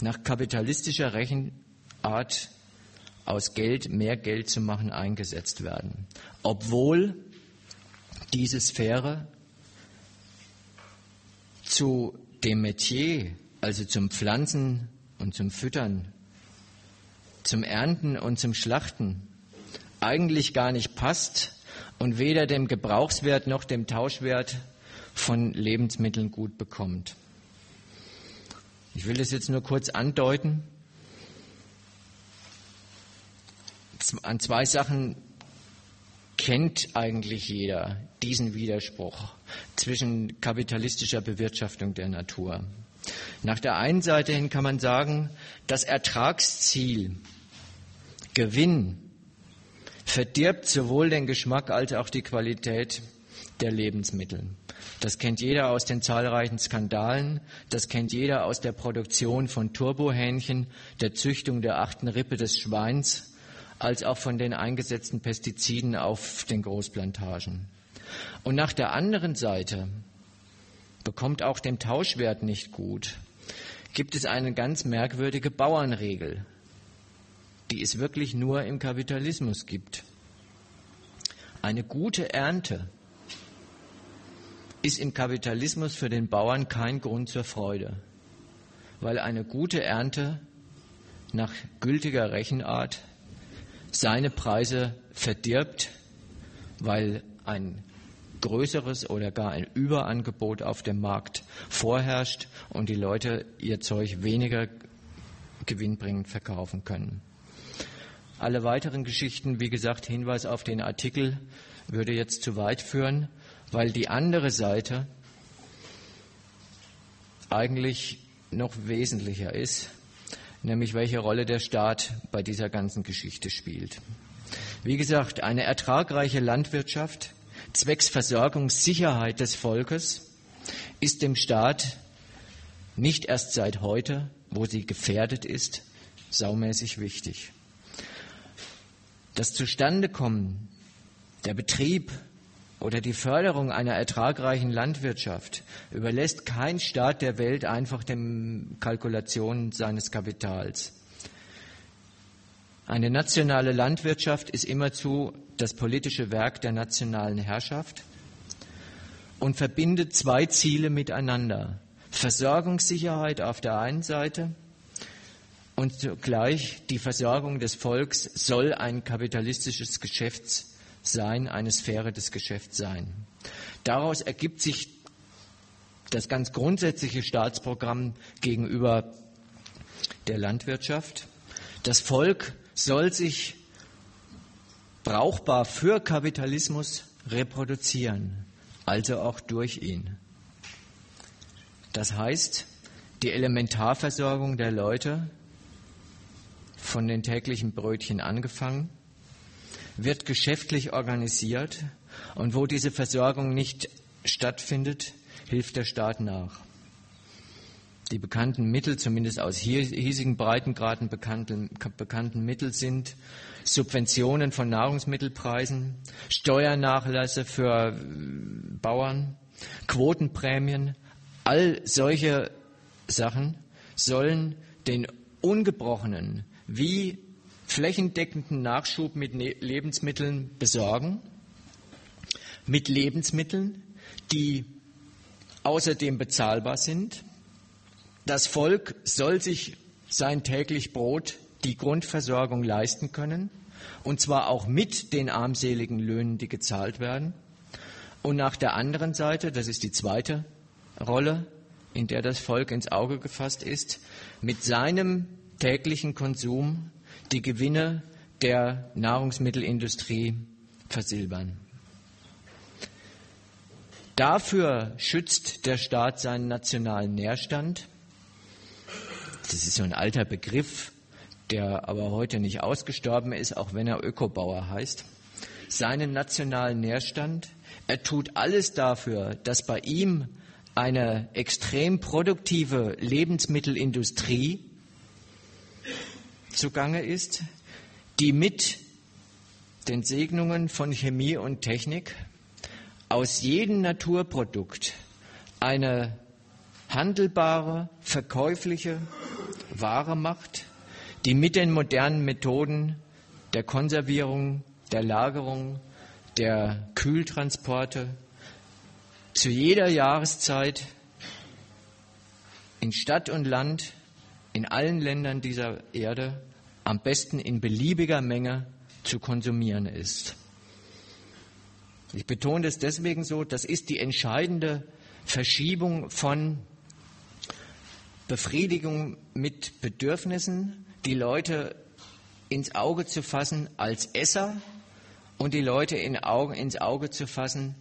nach kapitalistischer Rechenart aus Geld mehr Geld zu machen eingesetzt werden. Obwohl diese Sphäre zu dem Metier, also zum Pflanzen und zum Füttern, zum Ernten und zum Schlachten eigentlich gar nicht passt und weder dem Gebrauchswert noch dem Tauschwert von Lebensmitteln gut bekommt. Ich will das jetzt nur kurz andeuten. An zwei Sachen kennt eigentlich jeder diesen Widerspruch zwischen kapitalistischer Bewirtschaftung der Natur. Nach der einen Seite hin kann man sagen, das Ertragsziel, Gewinn, verdirbt sowohl den Geschmack als auch die Qualität der Lebensmittel. Das kennt jeder aus den zahlreichen Skandalen, das kennt jeder aus der Produktion von Turbohähnchen, der Züchtung der achten Rippe des Schweins, als auch von den eingesetzten Pestiziden auf den Großplantagen. Und nach der anderen Seite bekommt auch dem Tauschwert nicht gut, gibt es eine ganz merkwürdige Bauernregel, die es wirklich nur im Kapitalismus gibt. Eine gute Ernte ist im Kapitalismus für den Bauern kein Grund zur Freude, weil eine gute Ernte nach gültiger Rechenart seine Preise verdirbt, weil ein größeres oder gar ein Überangebot auf dem Markt vorherrscht und die Leute ihr Zeug weniger gewinnbringend verkaufen können. Alle weiteren Geschichten, wie gesagt, Hinweis auf den Artikel, würde jetzt zu weit führen weil die andere Seite eigentlich noch wesentlicher ist, nämlich welche Rolle der Staat bei dieser ganzen Geschichte spielt. Wie gesagt, eine ertragreiche Landwirtschaft zwecks Versorgungssicherheit des Volkes ist dem Staat nicht erst seit heute, wo sie gefährdet ist, saumäßig wichtig. Das Zustandekommen, der Betrieb oder die Förderung einer ertragreichen Landwirtschaft überlässt kein Staat der Welt einfach den Kalkulationen seines Kapitals. Eine nationale Landwirtschaft ist immerzu das politische Werk der nationalen Herrschaft und verbindet zwei Ziele miteinander. Versorgungssicherheit auf der einen Seite und zugleich die Versorgung des Volks soll ein kapitalistisches Geschäfts sein, eine Sphäre des Geschäfts sein. Daraus ergibt sich das ganz grundsätzliche Staatsprogramm gegenüber der Landwirtschaft. Das Volk soll sich brauchbar für Kapitalismus reproduzieren, also auch durch ihn. Das heißt, die Elementarversorgung der Leute, von den täglichen Brötchen angefangen, wird geschäftlich organisiert und wo diese Versorgung nicht stattfindet, hilft der Staat nach. Die bekannten Mittel, zumindest aus hiesigen Breitengraden bekannten, bekannten Mittel sind Subventionen von Nahrungsmittelpreisen, Steuernachlässe für äh, Bauern, Quotenprämien, all solche Sachen sollen den ungebrochenen wie flächendeckenden Nachschub mit ne-, Lebensmitteln besorgen, mit Lebensmitteln, die außerdem bezahlbar sind. Das Volk soll sich sein täglich Brot, die Grundversorgung leisten können, und zwar auch mit den armseligen Löhnen, die gezahlt werden. Und nach der anderen Seite, das ist die zweite Rolle, in der das Volk ins Auge gefasst ist, mit seinem täglichen Konsum die Gewinne der Nahrungsmittelindustrie versilbern. Dafür schützt der Staat seinen nationalen Nährstand. Das ist so ein alter Begriff, der aber heute nicht ausgestorben ist, auch wenn er Ökobauer heißt. Seinen nationalen Nährstand. Er tut alles dafür, dass bei ihm eine extrem produktive Lebensmittelindustrie zugange ist, die mit den Segnungen von Chemie und Technik aus jedem Naturprodukt eine handelbare, verkäufliche Ware macht, die mit den modernen Methoden der Konservierung, der Lagerung, der Kühltransporte zu jeder Jahreszeit in Stadt und Land, in allen Ländern dieser Erde am besten in beliebiger Menge zu konsumieren ist. Ich betone das deswegen so, das ist die entscheidende Verschiebung von Befriedigung mit Bedürfnissen, die Leute ins Auge zu fassen als Esser und die Leute in Augen, ins Auge zu fassen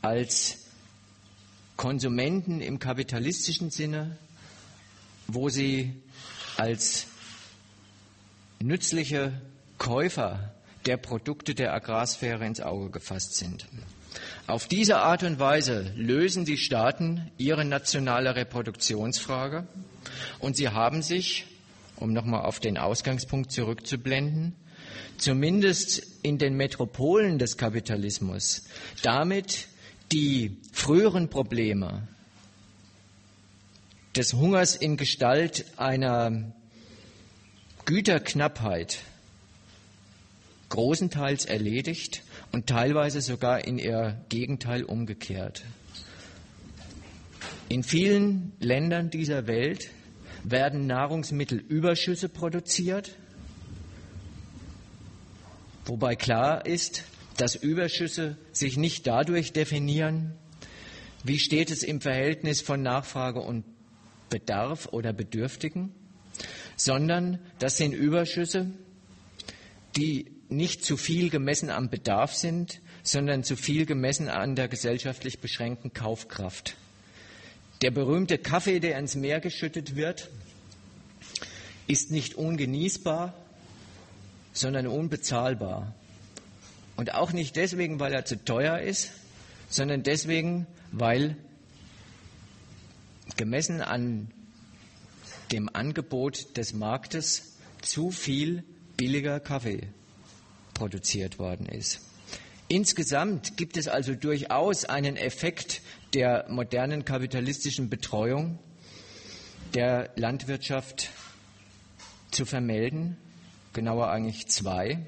als Konsumenten im kapitalistischen Sinne, wo sie als nützliche Käufer der Produkte der Agrarsphäre ins Auge gefasst sind. Auf diese Art und Weise lösen die Staaten ihre nationale Reproduktionsfrage und sie haben sich, um nochmal auf den Ausgangspunkt zurückzublenden, zumindest in den Metropolen des Kapitalismus damit die früheren Probleme des Hungers in Gestalt einer Güterknappheit großenteils erledigt und teilweise sogar in ihr Gegenteil umgekehrt. In vielen Ländern dieser Welt werden Nahrungsmittelüberschüsse produziert, wobei klar ist, dass Überschüsse sich nicht dadurch definieren, wie steht es im Verhältnis von Nachfrage und Bedarf oder Bedürftigen, sondern das sind Überschüsse, die nicht zu viel gemessen am Bedarf sind, sondern zu viel gemessen an der gesellschaftlich beschränkten Kaufkraft. Der berühmte Kaffee, der ins Meer geschüttet wird, ist nicht ungenießbar, sondern unbezahlbar. Und auch nicht deswegen, weil er zu teuer ist, sondern deswegen, weil gemessen an dem Angebot des Marktes zu viel billiger Kaffee produziert worden ist. Insgesamt gibt es also durchaus einen Effekt der modernen kapitalistischen Betreuung der Landwirtschaft zu vermelden, genauer eigentlich zwei.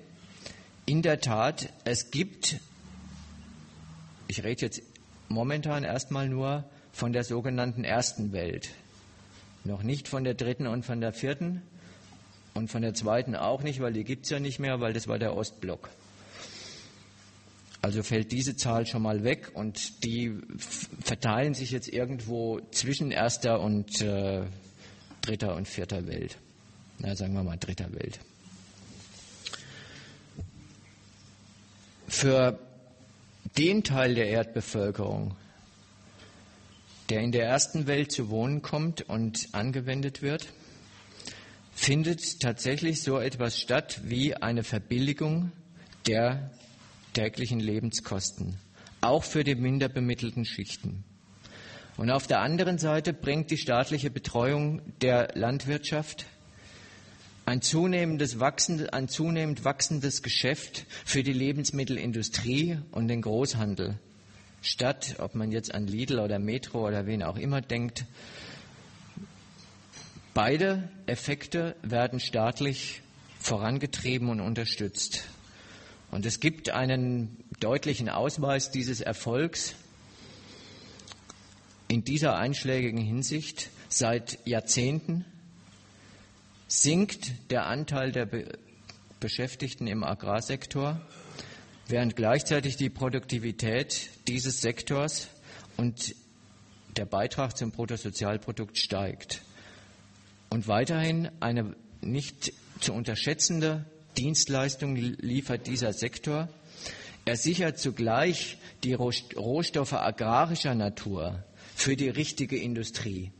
In der Tat, es gibt, ich rede jetzt momentan erstmal nur von der sogenannten ersten Welt, noch nicht von der dritten und von der vierten und von der zweiten auch nicht, weil die gibt es ja nicht mehr, weil das war der Ostblock. Also fällt diese Zahl schon mal weg und die verteilen sich jetzt irgendwo zwischen erster und äh, dritter und vierter Welt. Na, sagen wir mal dritter Welt. Für den Teil der Erdbevölkerung, der in der ersten Welt zu wohnen kommt und angewendet wird, findet tatsächlich so etwas statt wie eine Verbilligung der täglichen Lebenskosten, auch für die minder bemittelten Schichten. Und auf der anderen Seite bringt die staatliche Betreuung der Landwirtschaft ein, zunehmendes wachsendes, ein zunehmend wachsendes Geschäft für die Lebensmittelindustrie und den Großhandel. Statt, ob man jetzt an Lidl oder Metro oder wen auch immer denkt, beide Effekte werden staatlich vorangetrieben und unterstützt. Und es gibt einen deutlichen Ausweis dieses Erfolgs in dieser einschlägigen Hinsicht. Seit Jahrzehnten sinkt der Anteil der Be Beschäftigten im Agrarsektor, während gleichzeitig die Produktivität dieses Sektors und der Beitrag zum Bruttosozialprodukt steigt. Und weiterhin eine nicht zu unterschätzende Dienstleistung liefert dieser Sektor. Er sichert zugleich die Rohstoffe agrarischer Natur für die richtige Industrie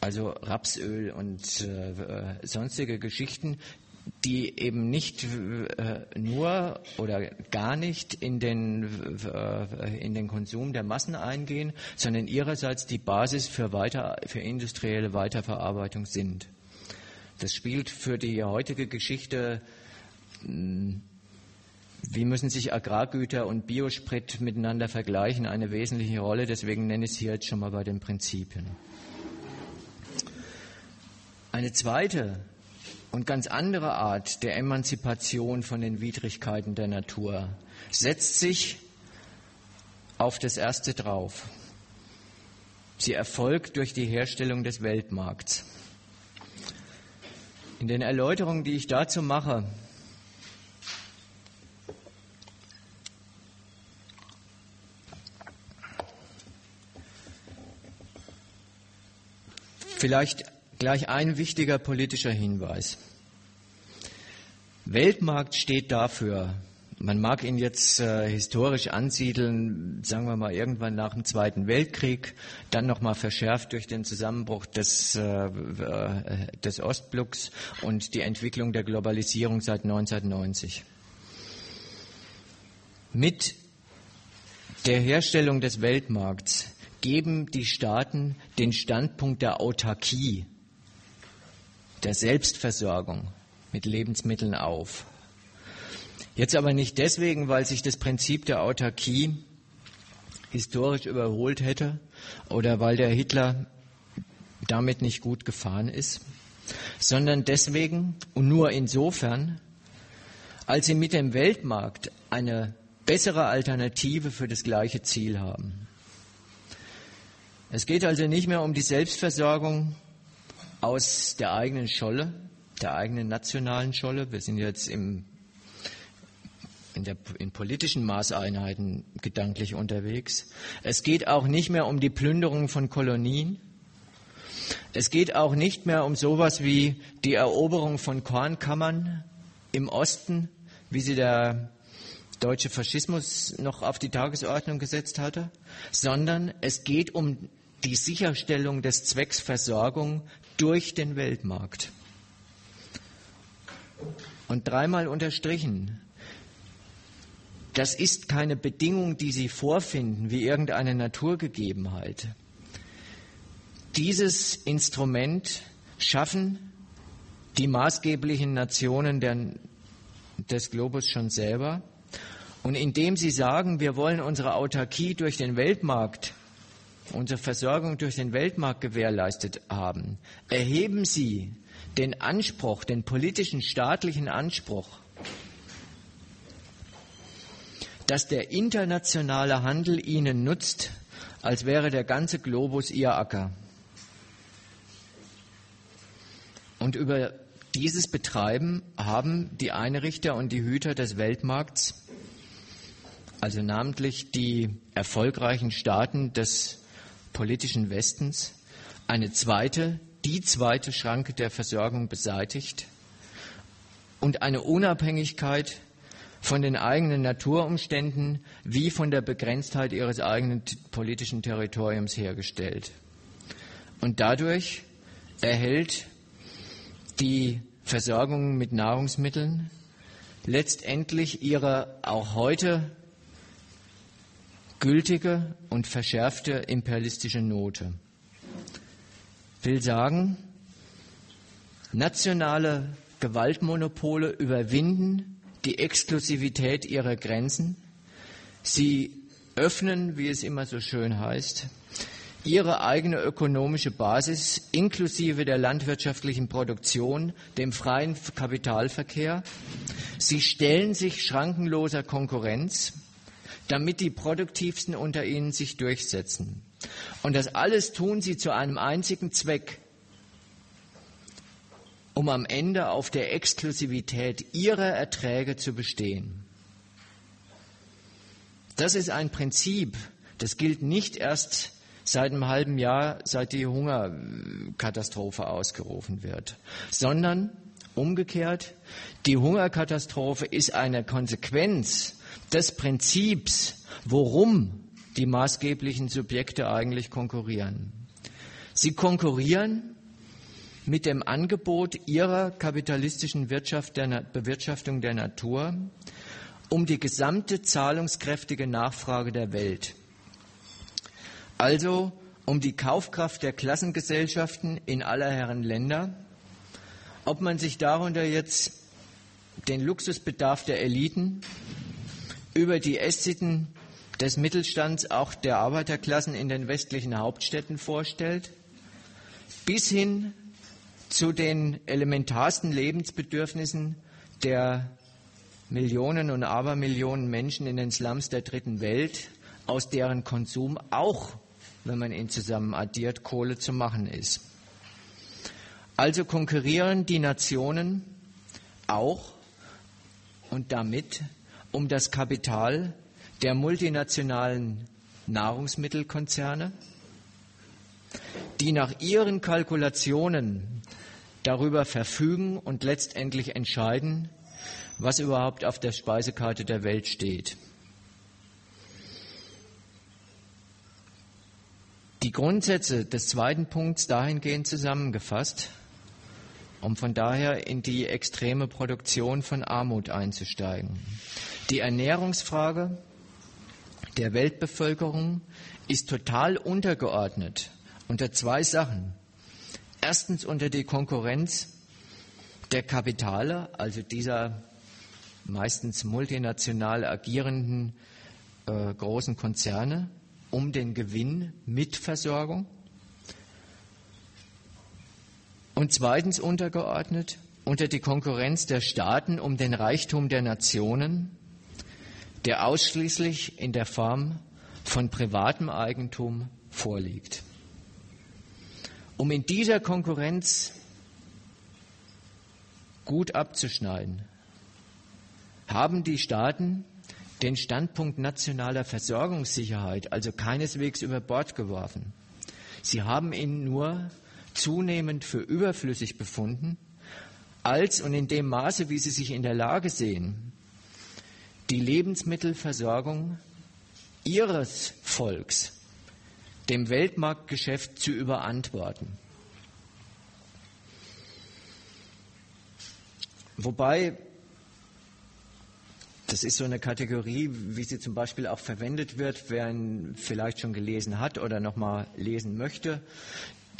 also Rapsöl und äh, sonstige Geschichten, die eben nicht äh, nur oder gar nicht in den, äh, in den Konsum der Massen eingehen, sondern ihrerseits die Basis für, weiter, für industrielle Weiterverarbeitung sind. Das spielt für die heutige Geschichte hm, wie müssen sich Agrargüter und Biosprit miteinander vergleichen, eine wesentliche Rolle. Deswegen nenne ich es hier jetzt schon mal bei den Prinzipien. Eine zweite und ganz andere Art der Emanzipation von den Widrigkeiten der Natur setzt sich auf das erste drauf. Sie erfolgt durch die Herstellung des Weltmarkts. In den Erläuterungen, die ich dazu mache, vielleicht Gleich ein wichtiger politischer Hinweis. Weltmarkt steht dafür, Man mag ihn jetzt äh, historisch ansiedeln, sagen wir mal irgendwann nach dem Zweiten Weltkrieg, dann nochmal verschärft durch den Zusammenbruch des, äh, äh, des Ostblocks und die Entwicklung der Globalisierung seit 1990. Mit der Herstellung des Weltmarkts geben die Staaten den Standpunkt der Autarkie, der Selbstversorgung mit Lebensmitteln auf. Jetzt aber nicht deswegen, weil sich das Prinzip der Autarkie historisch überholt hätte oder weil der Hitler damit nicht gut gefahren ist, sondern deswegen und nur insofern, als sie mit dem Weltmarkt eine bessere Alternative für das gleiche Ziel haben. Es geht also nicht mehr um die Selbstversorgung aus der eigenen Scholle, der eigenen nationalen Scholle. Wir sind jetzt im in, der, in politischen Maßeinheiten gedanklich unterwegs. Es geht auch nicht mehr um die Plünderung von Kolonien. Es geht auch nicht mehr um sowas wie die Eroberung von Kornkammern im Osten, wie sie der deutsche Faschismus noch auf die Tagesordnung gesetzt hatte, sondern es geht um die Sicherstellung des Zwecks Versorgung durch den Weltmarkt. Und dreimal unterstrichen, das ist keine Bedingung, die Sie vorfinden, wie irgendeine Naturgegebenheit. Dieses Instrument schaffen die maßgeblichen Nationen der, des Globus schon selber. Und indem sie sagen, wir wollen unsere Autarkie durch den Weltmarkt, unsere Versorgung durch den Weltmarkt gewährleistet haben, erheben sie den Anspruch, den politischen staatlichen Anspruch dass der internationale Handel ihnen nutzt, als wäre der ganze Globus ihr Acker. Und über dieses Betreiben haben die Einrichter und die Hüter des Weltmarkts, also namentlich die erfolgreichen Staaten des politischen Westens, eine zweite, die zweite Schranke der Versorgung beseitigt und eine Unabhängigkeit von den eigenen Naturumständen wie von der Begrenztheit ihres eigenen politischen Territoriums hergestellt. Und dadurch erhält die Versorgung mit Nahrungsmitteln letztendlich ihre auch heute gültige und verschärfte imperialistische Note. Will sagen, nationale Gewaltmonopole überwinden die Exklusivität ihrer Grenzen. Sie öffnen, wie es immer so schön heißt, ihre eigene ökonomische Basis inklusive der landwirtschaftlichen Produktion, dem freien Kapitalverkehr. Sie stellen sich schrankenloser Konkurrenz, damit die Produktivsten unter ihnen sich durchsetzen. Und das alles tun sie zu einem einzigen Zweck, um am Ende auf der Exklusivität ihrer Erträge zu bestehen. Das ist ein Prinzip, das gilt nicht erst seit einem halben Jahr, seit die Hungerkatastrophe ausgerufen wird, sondern umgekehrt, die Hungerkatastrophe ist eine Konsequenz des Prinzips, worum die maßgeblichen Subjekte eigentlich konkurrieren. Sie konkurrieren mit dem Angebot ihrer kapitalistischen Wirtschaft der Bewirtschaftung der Natur um die gesamte zahlungskräftige Nachfrage der Welt. Also um die Kaufkraft der Klassengesellschaften in aller Herren Länder. Ob man sich darunter jetzt den Luxusbedarf der Eliten über die Esssitten des Mittelstands, auch der Arbeiterklassen in den westlichen Hauptstädten vorstellt, bis hin zu den elementarsten Lebensbedürfnissen der Millionen und Abermillionen Menschen in den Slums der dritten Welt, aus deren Konsum auch, wenn man ihn zusammen addiert, Kohle zu machen ist. Also konkurrieren die Nationen auch und damit um das Kapital der multinationalen Nahrungsmittelkonzerne, die nach ihren Kalkulationen darüber verfügen und letztendlich entscheiden, was überhaupt auf der Speisekarte der Welt steht. Die Grundsätze des zweiten Punkts dahingehend zusammengefasst, um von daher in die extreme Produktion von Armut einzusteigen. Die Ernährungsfrage der Weltbevölkerung ist total untergeordnet unter zwei Sachen. Erstens unter die Konkurrenz der Kapitale, also dieser meistens multinational agierenden äh, großen Konzerne, um den Gewinn mit Versorgung. Und zweitens untergeordnet unter die Konkurrenz der Staaten um den Reichtum der Nationen, der ausschließlich in der Form von privatem Eigentum vorliegt. Um in dieser Konkurrenz gut abzuschneiden, haben die Staaten den Standpunkt nationaler Versorgungssicherheit also keineswegs über Bord geworfen. Sie haben ihn nur zunehmend für überflüssig befunden, als und in dem Maße, wie sie sich in der Lage sehen, die Lebensmittelversorgung ihres Volks dem Weltmarktgeschäft zu überantworten. Wobei das ist so eine Kategorie, wie sie zum Beispiel auch verwendet wird, wer ihn vielleicht schon gelesen hat oder nochmal lesen möchte.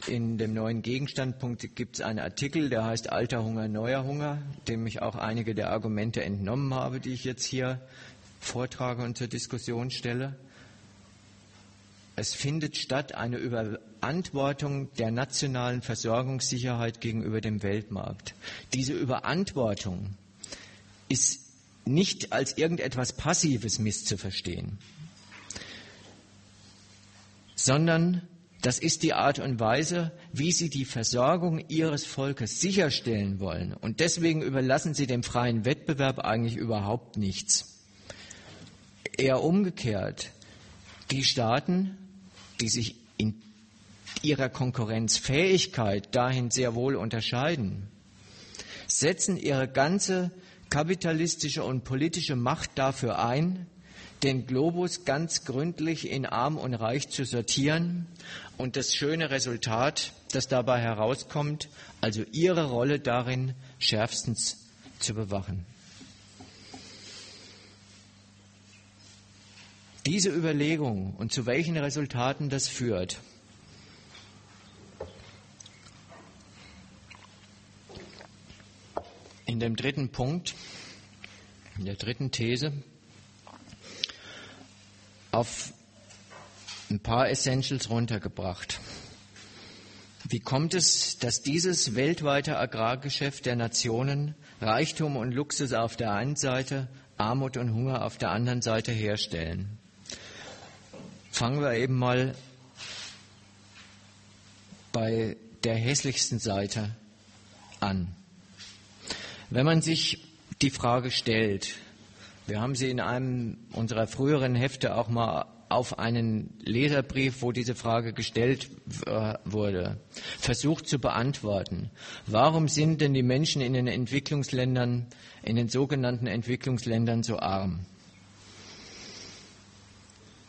In dem neuen Gegenstandpunkt gibt es einen Artikel, der heißt Alter Hunger, neuer Hunger, dem ich auch einige der Argumente entnommen habe, die ich jetzt hier vortrage und zur Diskussion stelle. Es findet statt eine Überantwortung der nationalen Versorgungssicherheit gegenüber dem Weltmarkt. Diese Überantwortung ist nicht als irgendetwas Passives misszuverstehen, sondern das ist die Art und Weise, wie sie die Versorgung ihres Volkes sicherstellen wollen. Und deswegen überlassen sie dem freien Wettbewerb eigentlich überhaupt nichts. Eher umgekehrt, die Staaten, die sich in ihrer Konkurrenzfähigkeit dahin sehr wohl unterscheiden, setzen ihre ganze kapitalistische und politische Macht dafür ein, den Globus ganz gründlich in arm und reich zu sortieren und das schöne Resultat, das dabei herauskommt, also ihre Rolle darin schärfstens zu bewachen. Diese Überlegung und zu welchen Resultaten das führt, in dem dritten Punkt, in der dritten These, auf ein paar Essentials runtergebracht. Wie kommt es, dass dieses weltweite Agrargeschäft der Nationen Reichtum und Luxus auf der einen Seite, Armut und Hunger auf der anderen Seite herstellen? Fangen wir eben mal bei der hässlichsten Seite an. Wenn man sich die Frage stellt, wir haben sie in einem unserer früheren Hefte auch mal auf einen Leserbrief, wo diese Frage gestellt äh, wurde, versucht zu beantworten. Warum sind denn die Menschen in den Entwicklungsländern, in den sogenannten Entwicklungsländern so arm?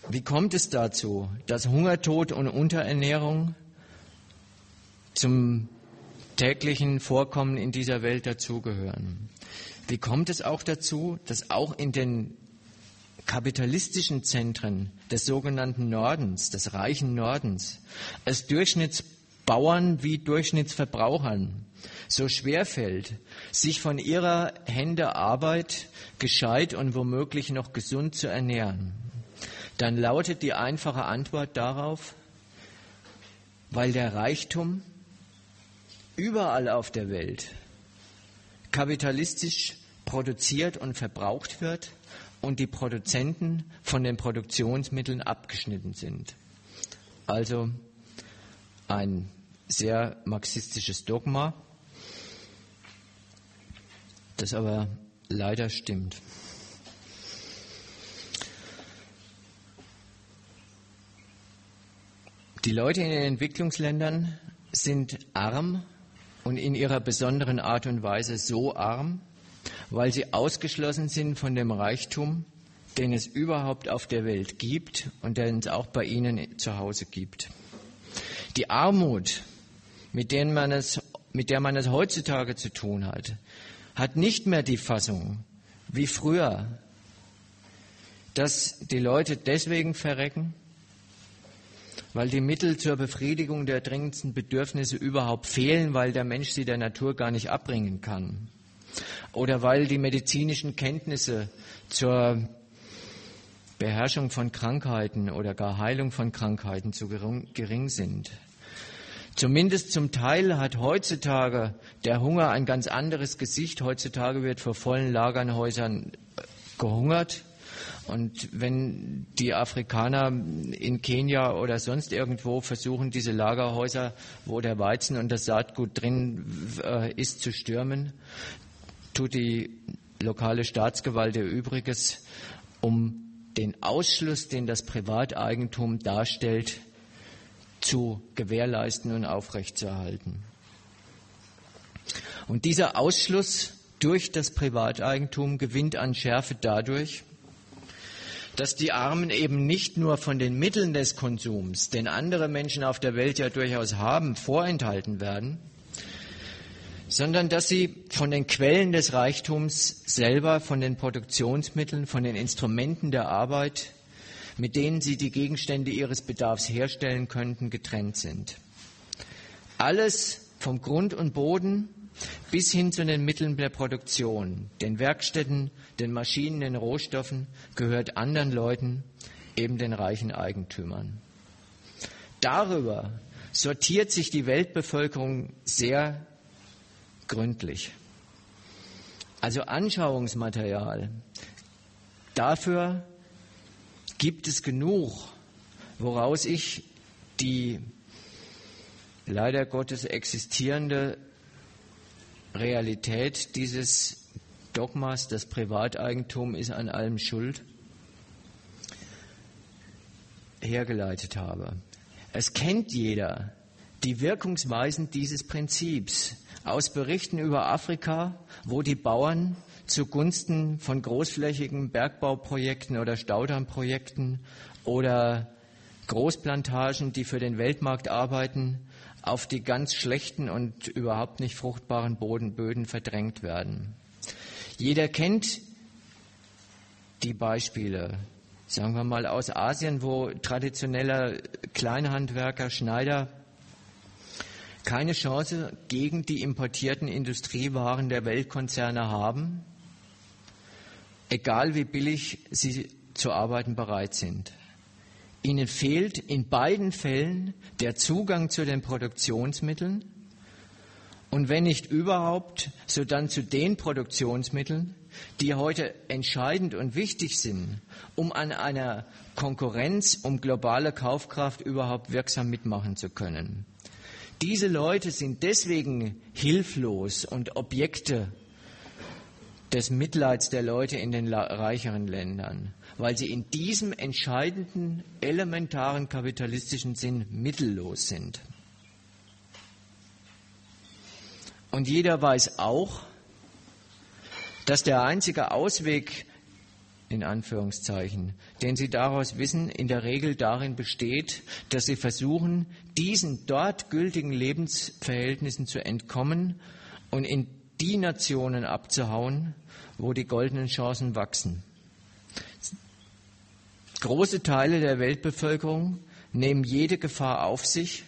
Wie kommt es dazu, dass Hungertod und Unterernährung zum täglichen Vorkommen in dieser Welt dazugehören. Wie kommt es auch dazu, dass auch in den kapitalistischen Zentren des sogenannten Nordens, des reichen Nordens, es Durchschnittsbauern wie Durchschnittsverbrauchern so schwer fällt, sich von ihrer Hände Arbeit gescheit und womöglich noch gesund zu ernähren, dann lautet die einfache Antwort darauf, weil der Reichtum überall auf der Welt kapitalistisch produziert und verbraucht wird und die Produzenten von den Produktionsmitteln abgeschnitten sind. Also ein sehr marxistisches Dogma, das aber leider stimmt. Die Leute in den Entwicklungsländern sind arm und in ihrer besonderen Art und Weise so arm, weil sie ausgeschlossen sind von dem Reichtum, den es überhaupt auf der Welt gibt und den es auch bei ihnen zu Hause gibt. Die Armut, mit, denen man es, mit der man es heutzutage zu tun hat, hat nicht mehr die Fassung wie früher, dass die Leute deswegen verrecken, weil die Mittel zur Befriedigung der dringendsten Bedürfnisse überhaupt fehlen, weil der Mensch sie der Natur gar nicht abbringen kann. Oder weil die medizinischen Kenntnisse zur Beherrschung von Krankheiten oder gar Heilung von Krankheiten zu gering sind. Zumindest zum Teil hat heutzutage der Hunger ein ganz anderes Gesicht. Heutzutage wird vor vollen Lagernhäusern äh, gehungert. Und wenn die Afrikaner in Kenia oder sonst irgendwo versuchen, diese Lagerhäuser, wo der Weizen und das Saatgut drin äh, ist, zu stürmen, tut die lokale Staatsgewalt ihr Übriges, um den Ausschluss, den das Privateigentum darstellt, zu gewährleisten und aufrechtzuerhalten. Und dieser Ausschluss durch das Privateigentum gewinnt an Schärfe dadurch, dass die Armen eben nicht nur von den Mitteln des Konsums, den andere Menschen auf der Welt ja durchaus haben, vorenthalten werden, sondern dass sie von den Quellen des Reichtums selber, von den Produktionsmitteln, von den Instrumenten der Arbeit, mit denen sie die Gegenstände ihres Bedarfs herstellen könnten, getrennt sind. Alles vom Grund und Boden bis hin zu den Mitteln der Produktion, den Werkstätten, den Maschinen, den Rohstoffen, gehört anderen Leuten, eben den reichen Eigentümern. Darüber sortiert sich die Weltbevölkerung sehr gründlich. Also Anschauungsmaterial. Dafür gibt es genug, woraus ich die leider Gottes existierende Realität dieses Dogmas, das Privateigentum ist an allem schuld, hergeleitet habe. Es kennt jeder die Wirkungsweisen dieses Prinzips aus Berichten über Afrika, wo die Bauern zugunsten von großflächigen Bergbauprojekten oder Staudammprojekten oder Großplantagen, die für den Weltmarkt arbeiten, auf die ganz schlechten und überhaupt nicht fruchtbaren Bodenböden verdrängt werden. Jeder kennt die Beispiele, sagen wir mal aus Asien, wo traditioneller Kleinhandwerker, Schneider keine Chance gegen die importierten Industriewaren der Weltkonzerne haben, egal wie billig sie zu arbeiten bereit sind. Ihnen fehlt in beiden Fällen der Zugang zu den Produktionsmitteln und wenn nicht überhaupt, so dann zu den Produktionsmitteln, die heute entscheidend und wichtig sind, um an einer Konkurrenz um globale Kaufkraft überhaupt wirksam mitmachen zu können. Diese Leute sind deswegen hilflos und Objekte des Mitleids der Leute in den reicheren Ländern, weil sie in diesem entscheidenden, elementaren kapitalistischen Sinn mittellos sind. Und jeder weiß auch, dass der einzige Ausweg in Anführungszeichen, den sie daraus wissen, in der Regel darin besteht, dass sie versuchen, diesen dort gültigen Lebensverhältnissen zu entkommen und in die Nationen abzuhauen, wo die goldenen Chancen wachsen. Große Teile der Weltbevölkerung nehmen jede Gefahr auf sich,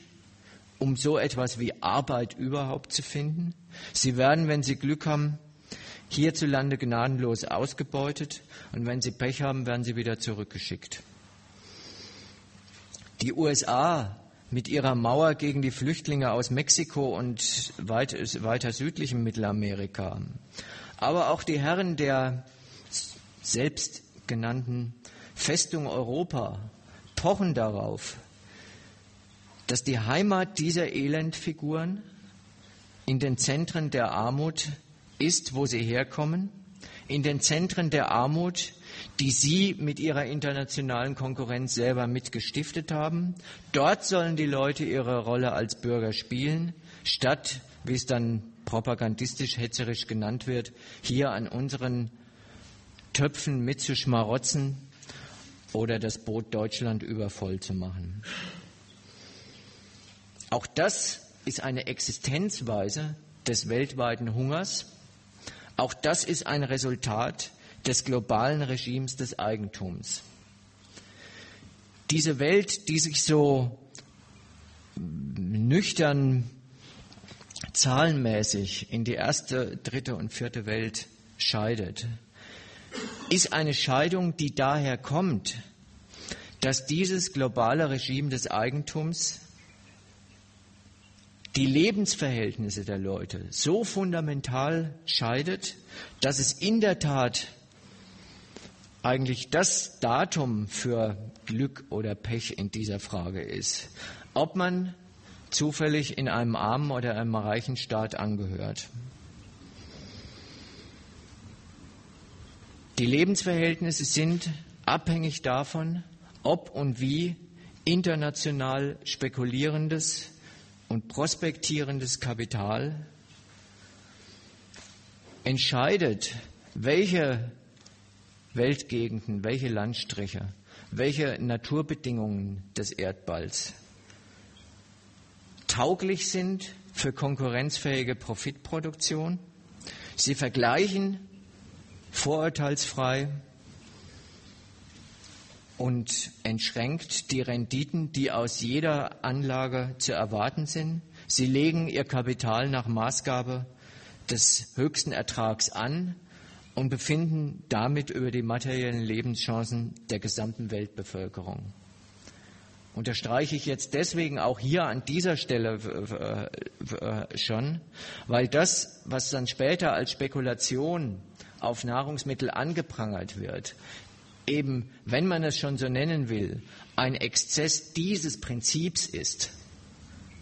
um so etwas wie Arbeit überhaupt zu finden. Sie werden, wenn sie Glück haben, hierzulande gnadenlos ausgebeutet und wenn sie Pech haben, werden sie wieder zurückgeschickt. Die USA mit ihrer Mauer gegen die Flüchtlinge aus Mexiko und weit, weiter südlichem Mittelamerika, aber auch die Herren der selbstgenannten Festung Europa pochen darauf, dass die Heimat dieser Elendfiguren in den Zentren der Armut ist, wo sie herkommen, in den Zentren der Armut, die sie mit ihrer internationalen Konkurrenz selber mitgestiftet haben. Dort sollen die Leute ihre Rolle als Bürger spielen, statt wie es dann propagandistisch hetzerisch genannt wird, hier an unseren Töpfen mitzuschmarotzen oder das Boot Deutschland übervoll zu machen. Auch das ist eine Existenzweise des weltweiten Hungers. Auch das ist ein Resultat des globalen Regimes des Eigentums. Diese Welt, die sich so nüchtern zahlenmäßig in die erste, dritte und vierte Welt scheidet, ist eine Scheidung, die daher kommt, dass dieses globale Regime des Eigentums die Lebensverhältnisse der Leute so fundamental scheidet, dass es in der Tat eigentlich das Datum für Glück oder Pech in dieser Frage ist. Ob man zufällig in einem armen oder einem reichen Staat angehört. Die Lebensverhältnisse sind abhängig davon, ob und wie international spekulierendes und prospektierendes Kapital entscheidet, welche Weltgegenden, welche Landstriche, welche Naturbedingungen des Erdballs tauglich sind für konkurrenzfähige Profitproduktion. Sie vergleichen vorurteilsfrei und entschränkt die Renditen, die aus jeder Anlage zu erwarten sind. Sie legen ihr Kapital nach Maßgabe des höchsten Ertrags an und befinden damit über die materiellen Lebenschancen der gesamten Weltbevölkerung. Unterstreiche ich jetzt deswegen auch hier an dieser Stelle äh, schon, weil das, was dann später als Spekulation auf Nahrungsmittel angeprangert wird, eben, wenn man es schon so nennen will, ein Exzess dieses Prinzips ist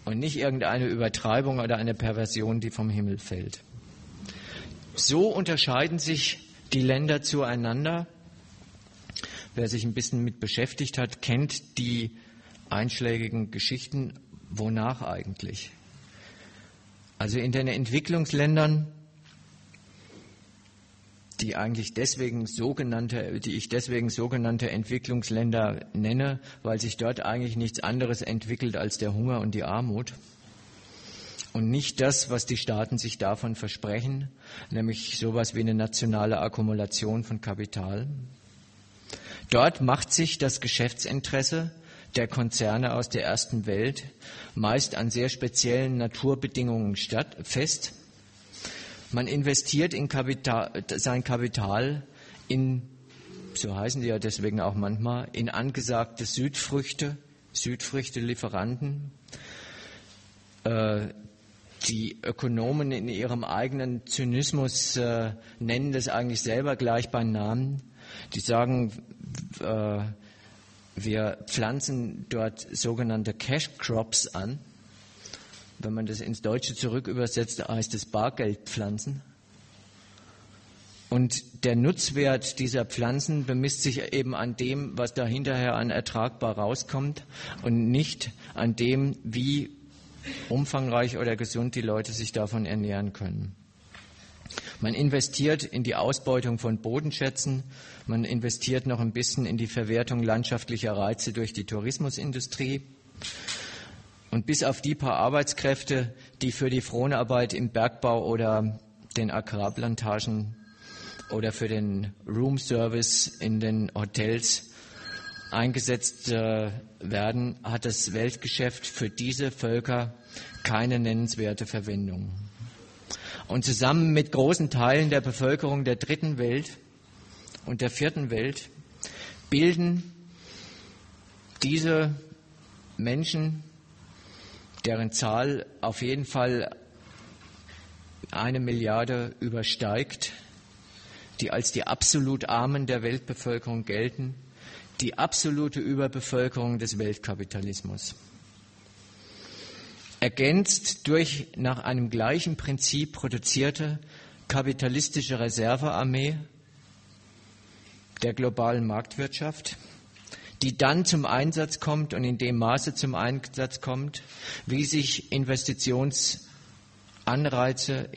und nicht irgendeine Übertreibung oder eine Perversion, die vom Himmel fällt. So unterscheiden sich die Länder zueinander. Wer sich ein bisschen mit beschäftigt hat, kennt die einschlägigen Geschichten. Wonach eigentlich? Also in den Entwicklungsländern die eigentlich deswegen sogenannte, die ich deswegen sogenannte Entwicklungsländer nenne, weil sich dort eigentlich nichts anderes entwickelt als der Hunger und die Armut. Und nicht das, was die Staaten sich davon versprechen, nämlich sowas wie eine nationale Akkumulation von Kapital. Dort macht sich das Geschäftsinteresse der Konzerne aus der ersten Welt meist an sehr speziellen Naturbedingungen statt, fest man investiert in Kapital, sein Kapital in, so heißen die ja deswegen auch manchmal, in angesagte Südfrüchte, Südfrüchte-Lieferanten. Äh, die Ökonomen in ihrem eigenen Zynismus äh, nennen das eigentlich selber gleich beim Namen. Die sagen, äh, wir pflanzen dort sogenannte Cash Crops an wenn man das ins Deutsche zurück übersetzt, heißt es Bargeldpflanzen. Und der Nutzwert dieser Pflanzen bemisst sich eben an dem, was da hinterher an ertragbar rauskommt und nicht an dem, wie umfangreich oder gesund die Leute sich davon ernähren können. Man investiert in die Ausbeutung von Bodenschätzen, man investiert noch ein bisschen in die Verwertung landschaftlicher Reize durch die Tourismusindustrie. Und bis auf die paar Arbeitskräfte, die für die Fronarbeit im Bergbau oder den Agrarplantagen oder für den Room Service in den Hotels eingesetzt äh, werden, hat das Weltgeschäft für diese Völker keine nennenswerte Verwendung. Und zusammen mit großen Teilen der Bevölkerung der dritten Welt und der vierten Welt bilden diese Menschen deren Zahl auf jeden Fall eine Milliarde übersteigt, die als die absolut Armen der Weltbevölkerung gelten, die absolute Überbevölkerung des Weltkapitalismus. Ergänzt durch nach einem gleichen Prinzip produzierte kapitalistische Reservearmee der globalen Marktwirtschaft, die dann zum Einsatz kommt und in dem Maße zum Einsatz kommt, wie sich Investitionsanreize Anreize,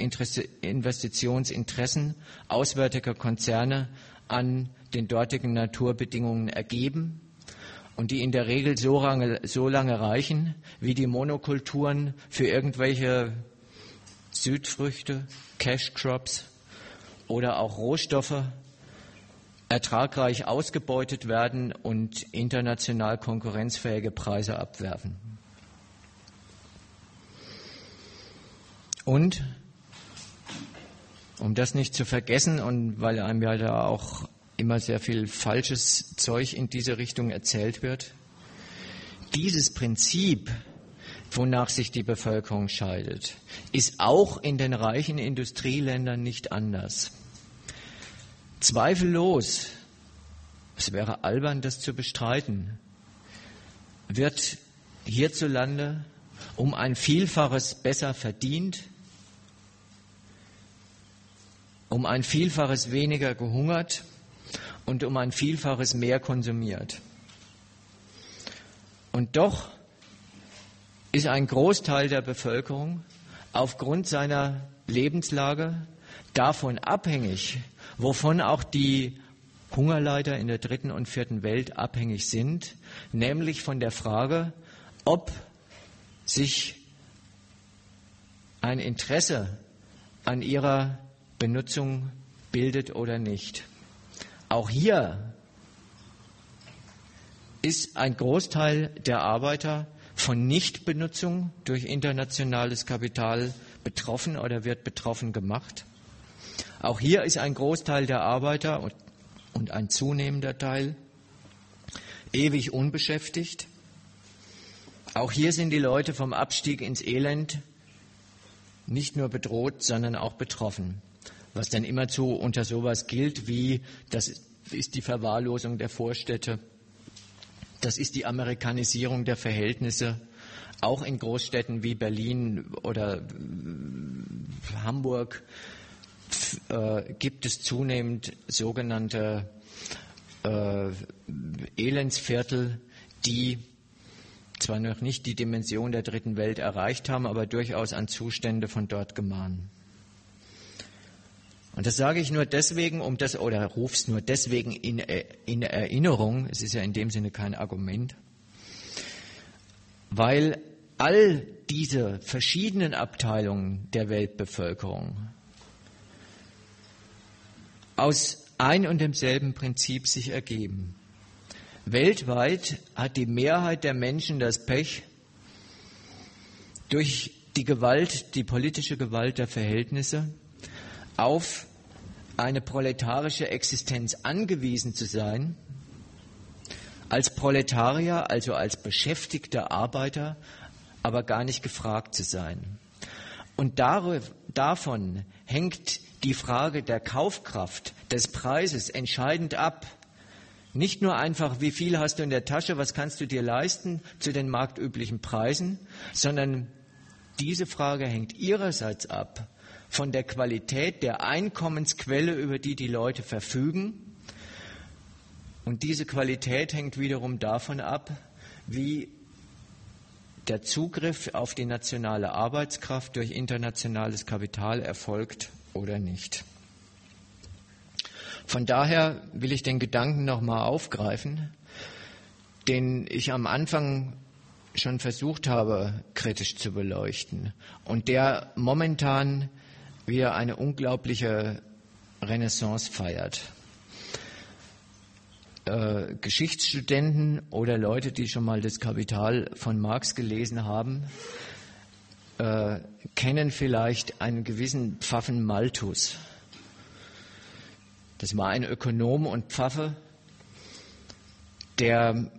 Investitionsinteressen auswärtiger Konzerne an den dortigen Naturbedingungen ergeben und die in der Regel so lange, so lange reichen, wie die Monokulturen für irgendwelche Südfrüchte, Cash Crops oder auch Rohstoffe ertragreich ausgebeutet werden und international konkurrenzfähige Preise abwerfen. Und um das nicht zu vergessen und weil einem ja da auch immer sehr viel falsches Zeug in diese Richtung erzählt wird, dieses Prinzip, wonach sich die Bevölkerung scheidet, ist auch in den reichen Industrieländern nicht anders. Zweifellos, es wäre albern, das zu bestreiten, wird hierzulande um ein Vielfaches besser verdient, um ein Vielfaches weniger gehungert und um ein Vielfaches mehr konsumiert. Und doch ist ein Großteil der Bevölkerung aufgrund seiner Lebenslage davon abhängig, wovon auch die Hungerleiter in der dritten und vierten Welt abhängig sind, nämlich von der Frage, ob sich ein Interesse an ihrer Benutzung bildet oder nicht. Auch hier ist ein Großteil der Arbeiter von Nichtbenutzung durch internationales Kapital betroffen oder wird betroffen gemacht. Auch hier ist ein Großteil der Arbeiter und, ein zunehmender Teil ewig unbeschäftigt. Auch hier sind die Leute vom Abstieg ins Elend nicht nur bedroht, sondern auch betroffen. Was dann immerzu unter sowas gilt wie, das ist die Verwahrlosung der Vorstädte, das ist die Amerikanisierung der Verhältnisse, auch in Großstädten wie Berlin oder Hamburg äh, gibt es zunehmend sogenannte äh, Elendsviertel, die zwar noch nicht die Dimension der dritten Welt erreicht haben, aber durchaus an Zustände von dort gemahnen. Und das sage ich nur deswegen, um das, oder ruf's nur deswegen in, in Erinnerung, es ist ja in dem Sinne kein Argument, weil all diese verschiedenen Abteilungen der Weltbevölkerung aus ein und demselben Prinzip sich ergeben. Weltweit hat die Mehrheit der Menschen das Pech, durch die Gewalt, die politische Gewalt der Verhältnisse auf eine proletarische Existenz angewiesen zu sein, als Proletarier, also als beschäftigter Arbeiter, aber gar nicht gefragt zu sein. Und davon hängt die Frage der Kaufkraft, des Preises entscheidend ab. Nicht nur einfach, wie viel hast du in der Tasche, was kannst du dir leisten zu den marktüblichen Preisen, sondern diese Frage hängt ihrerseits ab von der Qualität der Einkommensquelle, über die die Leute verfügen. Und diese Qualität hängt wiederum davon ab, wie der Zugriff auf die nationale Arbeitskraft durch internationales Kapital erfolgt oder nicht. Von daher will ich den Gedanken nochmal aufgreifen, den ich am Anfang schon versucht habe, kritisch zu beleuchten und der momentan wieder eine unglaubliche Renaissance feiert. Äh, Geschichtsstudenten oder Leute, die schon mal das Kapital von Marx gelesen haben, äh, kennen vielleicht einen gewissen Pfaffen Malthus. Das war ein Ökonom und Pfaffe, der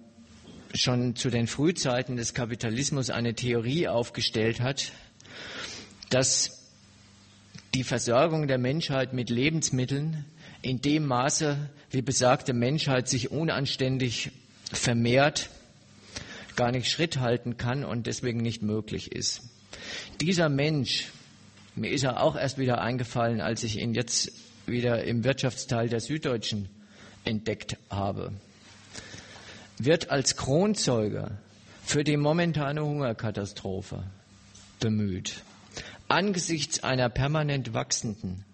schon zu den Frühzeiten des Kapitalismus eine Theorie aufgestellt hat, dass die Versorgung der Menschheit mit Lebensmitteln in dem Maße, wie besagte Menschheit sich unanständig vermehrt, gar nicht Schritt halten kann und deswegen nicht möglich ist. Dieser Mensch, mir ist er auch erst wieder eingefallen, als ich ihn jetzt wieder im Wirtschaftsteil der Süddeutschen entdeckt habe, wird als Kronzeuge für die momentane Hungerkatastrophe bemüht. angesichts einer permanent wachsenden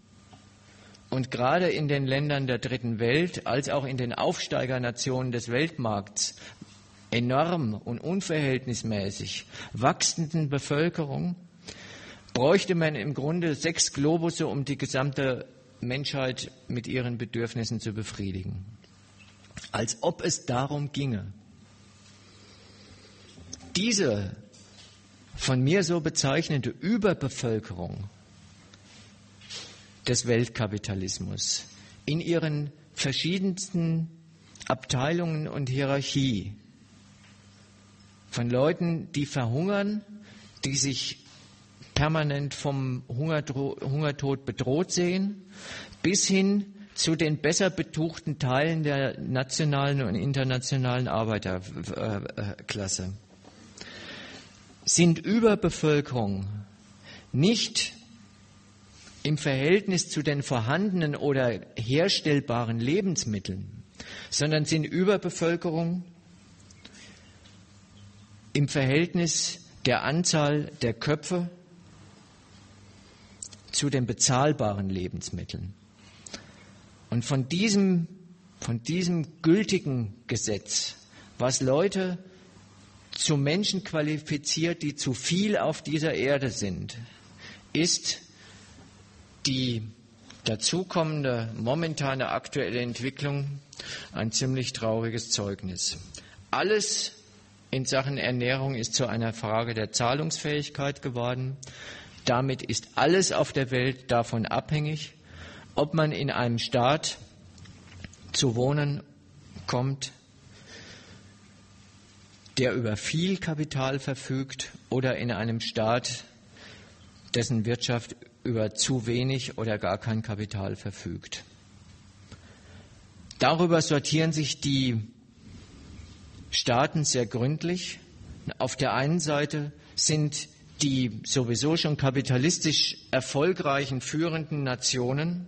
und gerade in den Ländern der dritten Welt als auch in den Aufsteigernationen des Weltmarkts enorm und unverhältnismäßig wachsenden Bevölkerung bräuchte man im Grunde sechs Globusse, um die gesamte Menschheit mit ihren Bedürfnissen zu befriedigen. Als ob es darum ginge. Diese von mir so bezeichnete Überbevölkerung des Weltkapitalismus in ihren verschiedensten Abteilungen und Hierarchie von Leuten, die verhungern, die sich permanent vom Hungertod bedroht sehen, bis hin zu den besser betuchten Teilen der nationalen und internationalen Arbeiterklasse. Sind Überbevölkerung nicht im Verhältnis zu den vorhandenen oder herstellbaren Lebensmitteln, sondern sind Überbevölkerung im Verhältnis der Anzahl der Köpfe zu den bezahlbaren Lebensmitteln. Und von diesem, von diesem gültigen Gesetz, was Leute zu Menschen qualifiziert, die zu viel auf dieser Erde sind, ist die dazukommende momentane aktuelle Entwicklung ein ziemlich trauriges Zeugnis. Alles in Sachen Ernährung ist zu einer Frage der Zahlungsfähigkeit geworden. Damit ist alles auf der Welt davon abhängig, ob man in einem Staat zu wohnen kommt, der über viel Kapital verfügt oder in einem Staat, dessen Wirtschaft über zu wenig oder gar kein Kapital verfügt. Darüber sortieren sich die Staaten sehr gründlich. Auf der einen Seite sind die sowieso schon kapitalistisch erfolgreichen führenden Nationen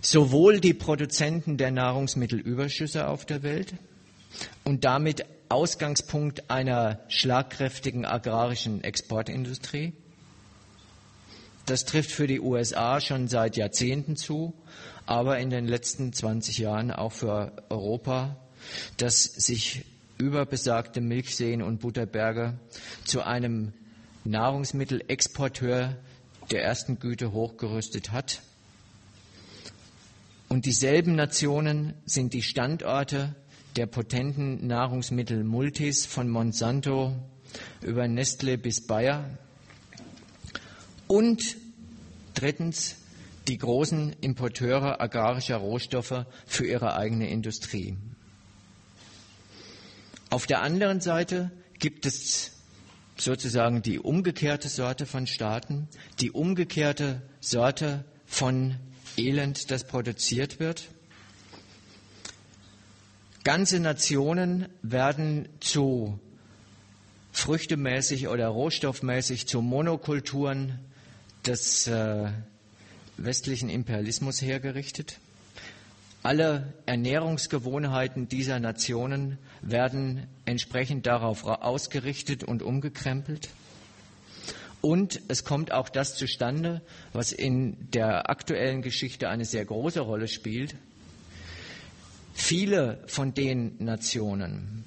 sowohl die Produzenten der Nahrungsmittelüberschüsse auf der Welt und damit Ausgangspunkt einer schlagkräftigen agrarischen Exportindustrie. Das trifft für die USA schon seit Jahrzehnten zu, aber in den letzten 20 Jahren auch für Europa, das sich über besagte Milchseen und Butterberge zu einem Nahrungsmittelexporteur der ersten Güte hochgerüstet hat. Und dieselben Nationen sind die Standorte der potenten Nahrungsmittelmultis von Monsanto über Nestle bis Bayer. Und drittens die großen Importeure agrarischer Rohstoffe für ihre eigene Industrie. Auf der anderen Seite gibt es sozusagen die umgekehrte Sorte von Staaten, die umgekehrte Sorte von Elend, das produziert wird. Ganze Nationen werden zu früchtemäßig oder rohstoffmäßig zu Monokulturen des äh, westlichen Imperialismus hergerichtet. Alle Ernährungsgewohnheiten dieser Nationen werden entsprechend darauf ausgerichtet und umgekrempelt. Und es kommt auch das zustande, was in der aktuellen Geschichte eine sehr große Rolle spielt. Viele von den Nationen,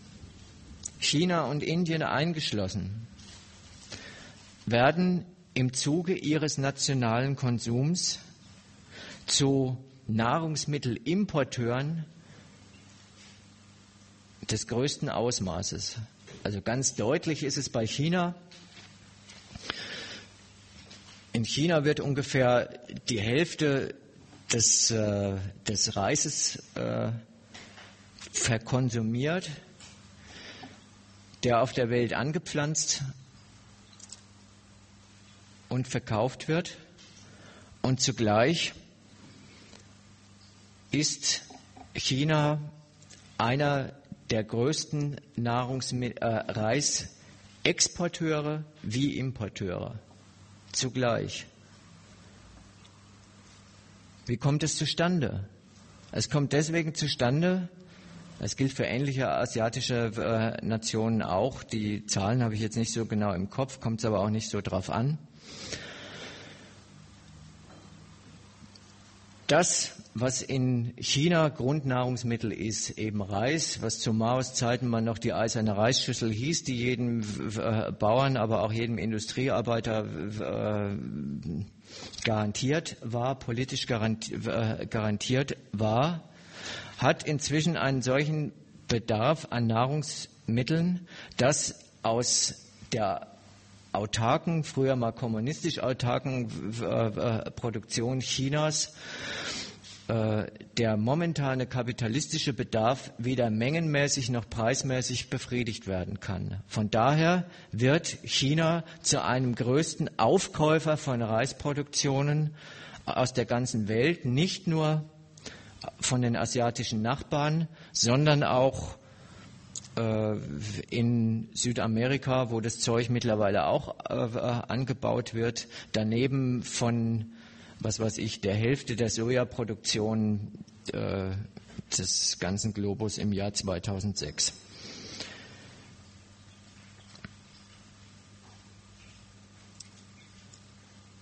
China und Indien eingeschlossen, werden im Zuge ihres nationalen Konsums zu Nahrungsmittelimporteuren des größten Ausmaßes. Also ganz deutlich ist es bei China. In China wird ungefähr die Hälfte des, äh, des Reises äh, verkonsumiert, der auf der Welt angepflanzt und verkauft wird. Und zugleich ist China einer der größten Nahrungsmittel, äh, Reisexporteure wie Importeure zugleich. Wie kommt es zustande? Es kommt deswegen zustande, es gilt für ähnliche asiatische äh, Nationen auch, die Zahlen habe ich jetzt nicht so genau im Kopf, kommt es aber auch nicht so drauf an. Das, was in China Grundnahrungsmittel ist, eben Reis, was zu Maos Zeiten man noch die eiserne Reisschüssel hieß, die jedem äh, Bauern, aber auch jedem Industriearbeiter äh, garantiert war, politisch garantiert, äh, garantiert war, hat inzwischen einen solchen Bedarf an Nahrungsmitteln, dass aus der autarken, früher mal kommunistisch autarken äh, Produktion Chinas äh, der momentane kapitalistische Bedarf weder mengenmäßig noch preismäßig befriedigt werden kann. Von daher wird China zu einem größten Aufkäufer von Reisproduktionen aus der ganzen Welt, nicht nur von den asiatischen Nachbarn, sondern auch in Südamerika, wo das Zeug mittlerweile auch äh, angebaut wird, daneben von was weiß ich, der Hälfte der Sojaproduktion äh, des ganzen Globus im Jahr 2006.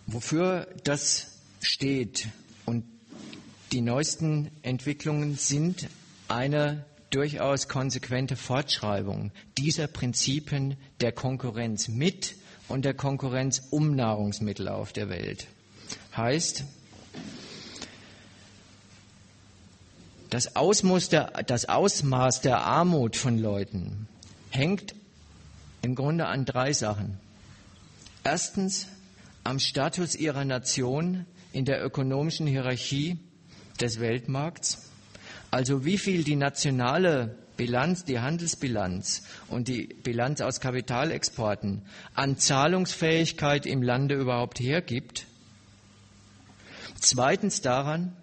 Wofür das steht und die neuesten Entwicklungen sind eine durchaus konsequente Fortschreibung dieser Prinzipien der Konkurrenz mit und der Konkurrenz um Nahrungsmittel auf der Welt. Heißt, das Ausmaß, der, das Ausmaß der Armut von Leuten hängt im Grunde an drei Sachen. Erstens am Status ihrer Nation in der ökonomischen Hierarchie des Weltmarkts. Also wie viel die nationale Bilanz, die Handelsbilanz und die Bilanz aus Kapitalexporten an Zahlungsfähigkeit im Lande überhaupt hergibt. Zweitens daran,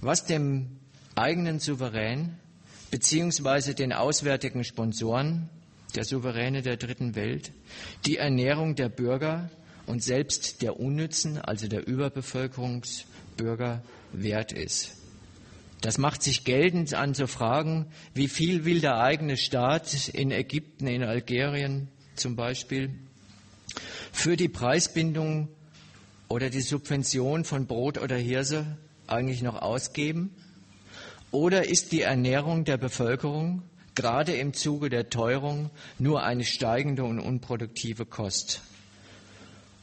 was dem eigenen Souverän beziehungsweise den auswärtigen Sponsoren, der Souveräne der dritten Welt, die Ernährung der Bürger und selbst der Unnützen, also der Überbevölkerungsbürger, wert ist. Das macht sich geltend an so Fragen, wie viel will der eigene Staat in Ägypten, in Algerien zum Beispiel für die Preisbindung oder die Subvention von Brot oder Hirse eigentlich noch ausgeben? Oder ist die Ernährung der Bevölkerung gerade im Zuge der Teuerung nur eine steigende und unproduktive Kost?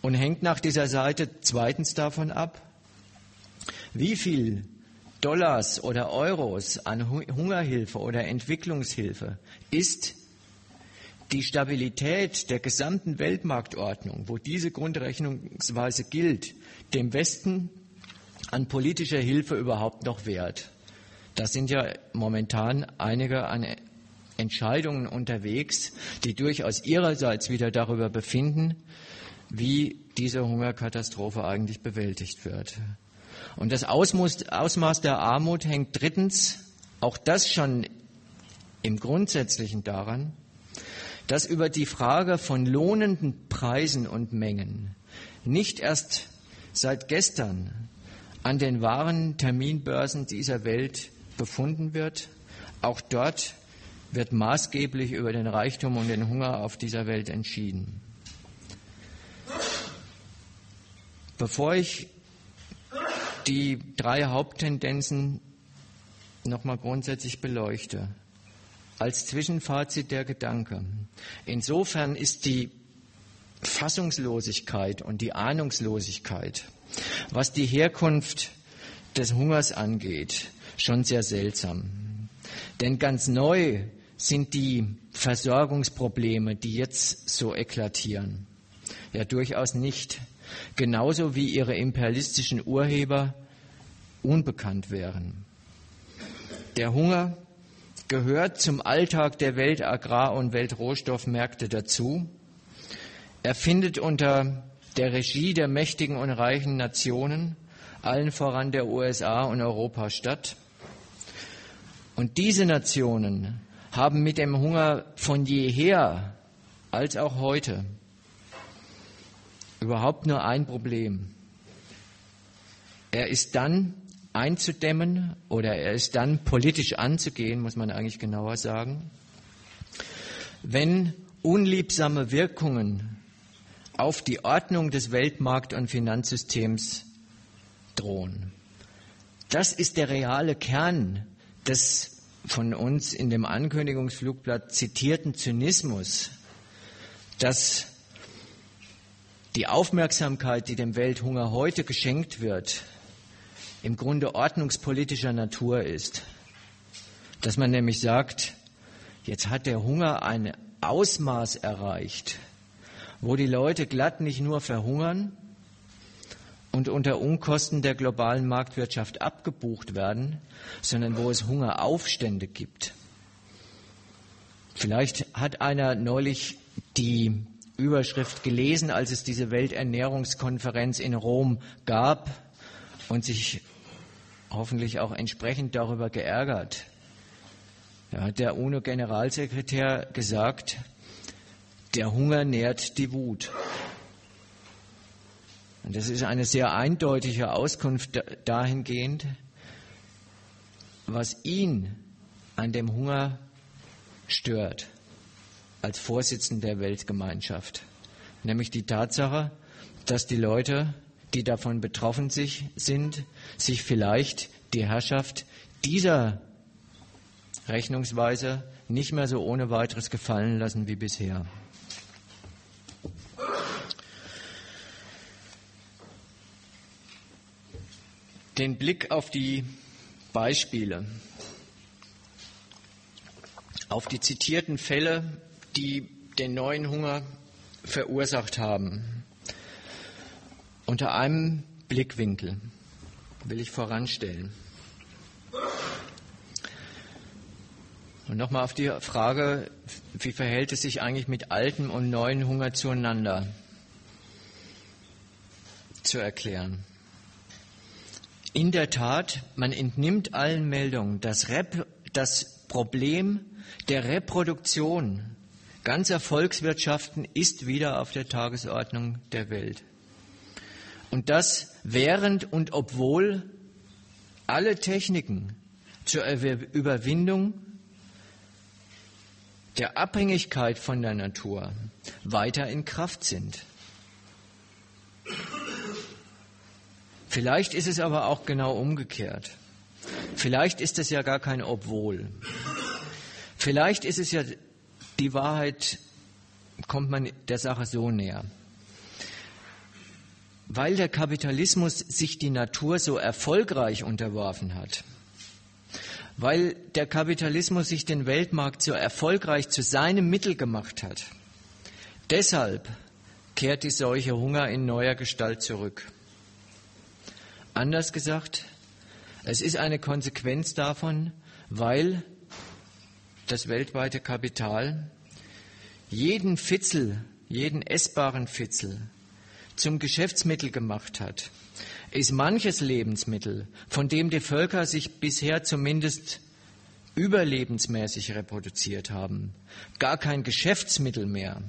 Und hängt nach dieser Seite zweitens davon ab, wie viel Dollars oder Euros an Hungerhilfe oder Entwicklungshilfe ist die Stabilität der gesamten Weltmarktordnung, wo diese Grundrechnungsweise gilt, dem Westen an politischer Hilfe überhaupt noch wert? Da sind ja momentan einige an Entscheidungen unterwegs, die durchaus ihrerseits wieder darüber befinden, wie diese Hungerkatastrophe eigentlich bewältigt wird. Und das Ausmaß der Armut hängt drittens, auch das schon im Grundsätzlichen daran, dass über die Frage von lohnenden Preisen und Mengen nicht erst seit gestern an den wahren Terminbörsen dieser Welt befunden wird. Auch dort wird maßgeblich über den Reichtum und den Hunger auf dieser Welt entschieden. Bevor ich die drei Haupttendenzen nochmal grundsätzlich beleuchte. Als Zwischenfazit der Gedanke. Insofern ist die Fassungslosigkeit und die Ahnungslosigkeit, was die Herkunft des Hungers angeht, schon sehr seltsam. Denn ganz neu sind die Versorgungsprobleme, die jetzt so eklatieren, ja durchaus nicht genauso wie ihre imperialistischen Urheber unbekannt wären. Der Hunger gehört zum Alltag der Weltagrar- und Weltrohstoffmärkte dazu. Er findet unter der Regie der mächtigen und reichen Nationen, allen voran der USA und Europa statt. Und diese Nationen haben mit dem Hunger von jeher als auch heute überhaupt nur ein Problem. Er ist dann einzudämmen oder er ist dann politisch anzugehen, muss man eigentlich genauer sagen, wenn unliebsame Wirkungen auf die Ordnung des Weltmarkt- und Finanzsystems drohen. Das ist der reale Kern des von uns in dem Ankündigungsflugblatt zitierten Zynismus, dass die Aufmerksamkeit, die dem Welthunger heute geschenkt wird, im Grunde ordnungspolitischer Natur ist. Dass man nämlich sagt, jetzt hat der Hunger ein Ausmaß erreicht, wo die Leute glatt nicht nur verhungern und unter Unkosten der globalen Marktwirtschaft abgebucht werden, sondern wo es Hungeraufstände gibt. Vielleicht hat einer neulich die Überschrift gelesen, als es diese Welternährungskonferenz in Rom gab und sich hoffentlich auch entsprechend darüber geärgert. Da hat der UNO-Generalsekretär gesagt, der Hunger nährt die Wut. Und das ist eine sehr eindeutige Auskunft dahingehend, was ihn an dem Hunger stört als Vorsitzender der Weltgemeinschaft, nämlich die Tatsache, dass die Leute, die davon betroffen sich, sind, sich vielleicht die Herrschaft dieser Rechnungsweise nicht mehr so ohne weiteres gefallen lassen wie bisher. Den Blick auf die Beispiele, auf die zitierten Fälle die den neuen Hunger verursacht haben. Unter einem Blickwinkel will ich voranstellen. Und nochmal auf die Frage, wie verhält es sich eigentlich mit altem und neuen Hunger zueinander, zu erklären. In der Tat, man entnimmt allen Meldungen, das, Rep das Problem der Reproduktion ganzer Volkswirtschaften ist wieder auf der Tagesordnung der Welt. Und das während und obwohl alle Techniken zur Überwindung der Abhängigkeit von der Natur weiter in Kraft sind. Vielleicht ist es aber auch genau umgekehrt. Vielleicht ist es ja gar kein Obwohl. Vielleicht ist es ja die Wahrheit kommt man der Sache so näher. Weil der Kapitalismus sich die Natur so erfolgreich unterworfen hat, weil der Kapitalismus sich den Weltmarkt so erfolgreich zu seinem Mittel gemacht hat, deshalb kehrt die Seuche Hunger in neuer Gestalt zurück. Anders gesagt, es ist eine Konsequenz davon, weil das weltweite Kapital jeden Fitzel, jeden essbaren Fitzel zum Geschäftsmittel gemacht hat, ist manches Lebensmittel, von dem die Völker sich bisher zumindest überlebensmäßig reproduziert haben, gar kein Geschäftsmittel mehr,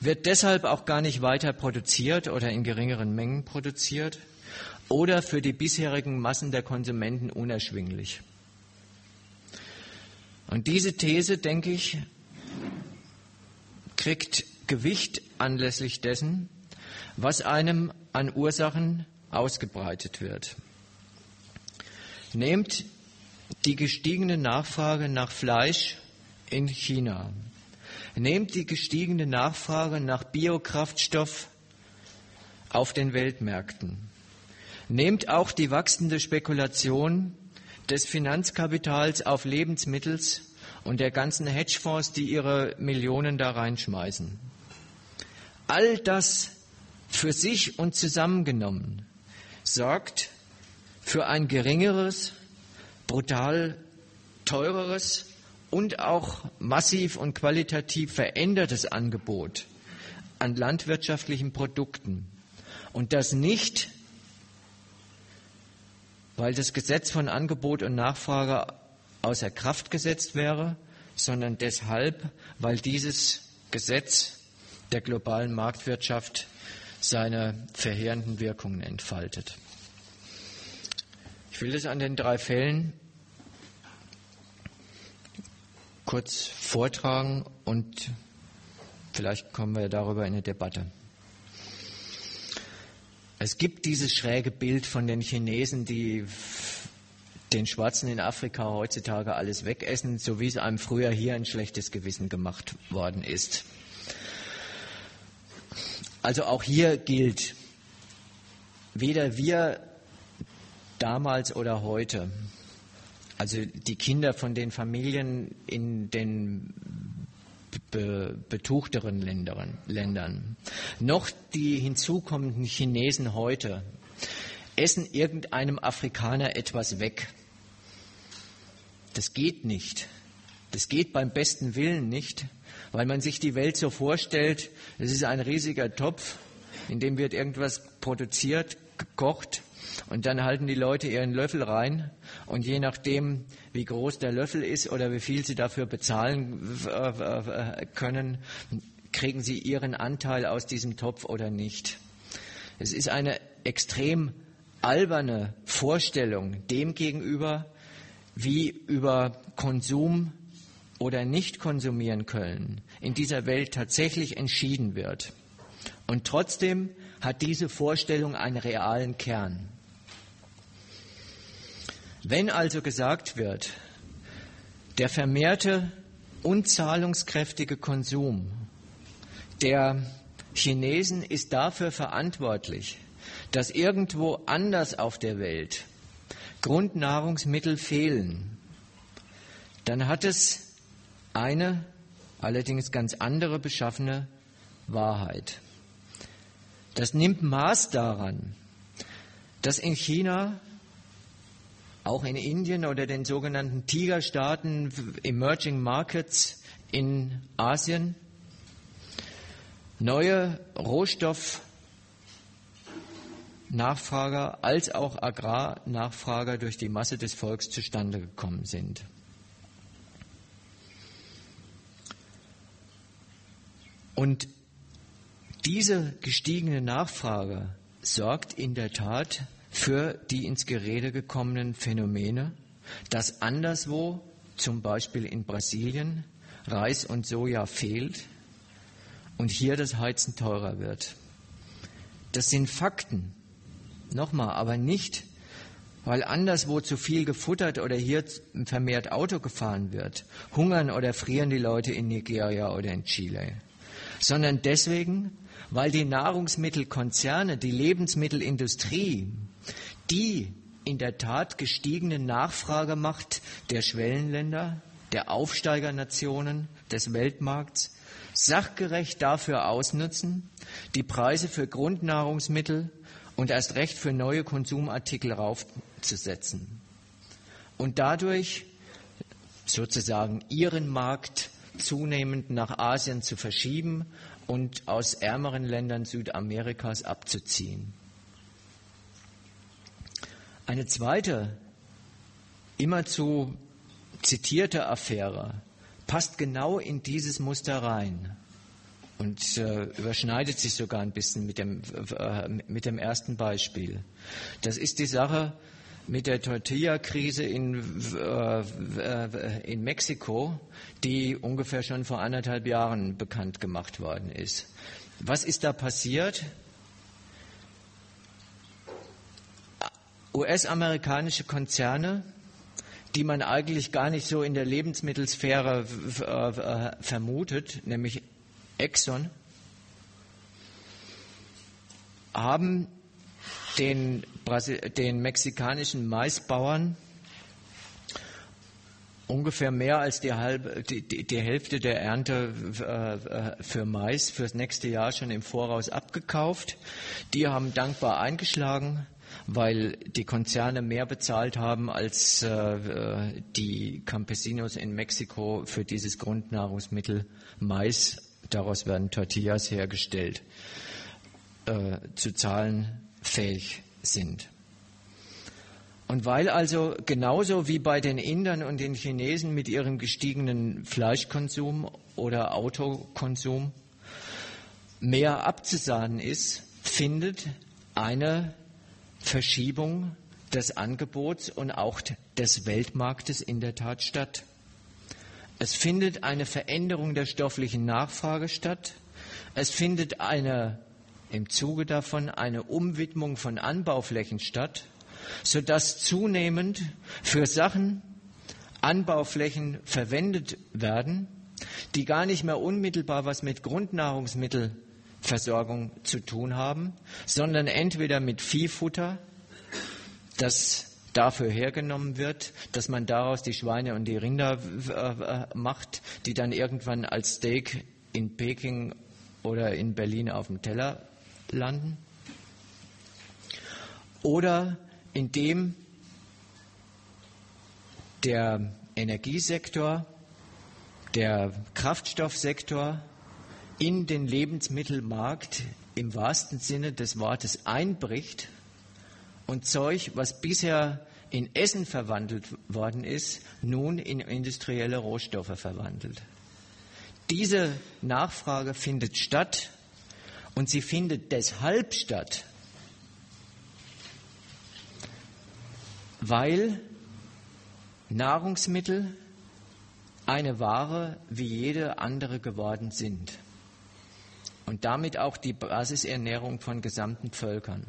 wird deshalb auch gar nicht weiter produziert oder in geringeren Mengen produziert oder für die bisherigen Massen der Konsumenten unerschwinglich. Und diese These, denke ich, kriegt Gewicht anlässlich dessen, was einem an Ursachen ausgebreitet wird. Nehmt die gestiegene Nachfrage nach Fleisch in China. Nehmt die gestiegene Nachfrage nach Biokraftstoff auf den Weltmärkten. Nehmt auch die wachsende Spekulation des Finanzkapitals auf Lebensmittels und der ganzen Hedgefonds, die ihre Millionen da reinschmeißen. All das für sich und zusammengenommen sorgt für ein geringeres, brutal teureres und auch massiv und qualitativ verändertes Angebot an landwirtschaftlichen Produkten. Und das nicht weil das Gesetz von Angebot und Nachfrage außer Kraft gesetzt wäre, sondern deshalb, weil dieses Gesetz der globalen Marktwirtschaft seine verheerenden Wirkungen entfaltet. Ich will das an den drei Fällen kurz vortragen und vielleicht kommen wir darüber in eine Debatte. Es gibt dieses schräge Bild von den Chinesen, die den Schwarzen in Afrika heutzutage alles wegessen, so wie es einem früher hier ein schlechtes Gewissen gemacht worden ist. Also auch hier gilt, weder wir damals oder heute, also die Kinder von den Familien in den be betuchteren Ländern, Ländern, noch die hinzukommenden Chinesen heute, essen irgendeinem Afrikaner etwas weg. Das geht nicht. Das geht beim besten Willen nicht, weil man sich die Welt so vorstellt, es ist ein riesiger Topf, in dem wird irgendwas produziert, gekocht und dann halten die Leute ihren Löffel rein und je nachdem, wie groß der Löffel ist oder wie viel sie dafür bezahlen äh, können, kriegen sie ihren Anteil aus diesem Topf oder nicht. Es ist eine extrem alberne Vorstellung dem gegenüber, wie über Konsum oder nicht konsumieren können in dieser Welt tatsächlich entschieden wird. Und trotzdem hat diese Vorstellung einen realen Kern. Wenn also gesagt wird, der vermehrte unzahlungskräftige Konsum der Chinesen ist dafür verantwortlich, dass irgendwo anders auf der Welt Grundnahrungsmittel fehlen, dann hat es eine, allerdings ganz andere beschaffene Wahrheit. Das nimmt Maß daran, dass in China, auch in Indien oder den sogenannten Tigerstaaten, Emerging Markets in Asien, neue Rohstoff Nachfrager als auch Agrarnachfrager durch die Masse des Volks zustande gekommen sind. Und diese gestiegene Nachfrage sorgt in der Tat für die ins Gerede gekommenen Phänomene, dass anderswo, zum Beispiel in Brasilien, Reis und Soja fehlt und hier das Heizen teurer wird. Das sind Fakten. Nochmal, aber nicht, weil anderswo zu viel gefuttert oder hier vermehrt Auto gefahren wird. Hungern oder frieren die Leute in Nigeria oder in Chile. Sondern deswegen, weil die Nahrungsmittelkonzerne, die Lebensmittelindustrie, die in der Tat gestiegene Nachfragemacht der Schwellenländer, der Aufsteigernationen des Weltmarkts sachgerecht dafür ausnutzen, die Preise für Grundnahrungsmittel und erst recht für neue Konsumartikel raufzusetzen und dadurch sozusagen ihren Markt zunehmend nach Asien zu verschieben und aus ärmeren Ländern Südamerikas abzuziehen. Eine zweite, immerzu zitierte Affäre passt genau in dieses Muster rein und äh, überschneidet sich sogar ein bisschen mit dem, äh, mit dem ersten Beispiel. Das ist die Sache mit der Tortilla-Krise in, äh, in Mexiko, die ungefähr schon vor anderthalb Jahren bekannt gemacht worden ist. Was ist da passiert? US-amerikanische Konzerne, die man eigentlich gar nicht so in der Lebensmittelsphäre äh, vermutet, nämlich Exxon, haben den, den mexikanischen Maisbauern ungefähr mehr als die, halbe, die, die Hälfte der Ernte äh, für Mais fürs nächste Jahr schon im Voraus abgekauft. Die haben dankbar eingeschlagen, weil die Konzerne mehr bezahlt haben als äh, die Campesinos in Mexiko für dieses Grundnahrungsmittel Mais daraus werden Tortillas hergestellt, äh, zu zahlen fähig sind. Und weil also genauso wie bei den Indern und den Chinesen mit ihrem gestiegenen Fleischkonsum oder Autokonsum mehr abzusahnen ist, findet eine Verschiebung des Angebots und auch des Weltmarktes in der Tat statt. Es findet eine Veränderung der stofflichen Nachfrage statt. Es findet eine im Zuge davon eine Umwidmung von Anbauflächen statt, sodass zunehmend für Sachen Anbauflächen verwendet werden, die gar nicht mehr unmittelbar was mit Grundnahrungsmittelversorgung zu tun haben, sondern entweder mit Viehfutter, das dafür hergenommen wird, dass man daraus die Schweine und die Rinder macht, die dann irgendwann als Steak in Peking oder in Berlin auf dem Teller landen. Oder indem der Energiesektor, der Kraftstoffsektor in den Lebensmittelmarkt im wahrsten Sinne des Wortes einbricht und Zeug, was bisher in Essen verwandelt worden ist, nun in industrielle Rohstoffe verwandelt. Diese Nachfrage findet statt und sie findet deshalb statt, weil Nahrungsmittel eine Ware wie jede andere geworden sind und damit auch die Basisernährung von gesamten Völkern.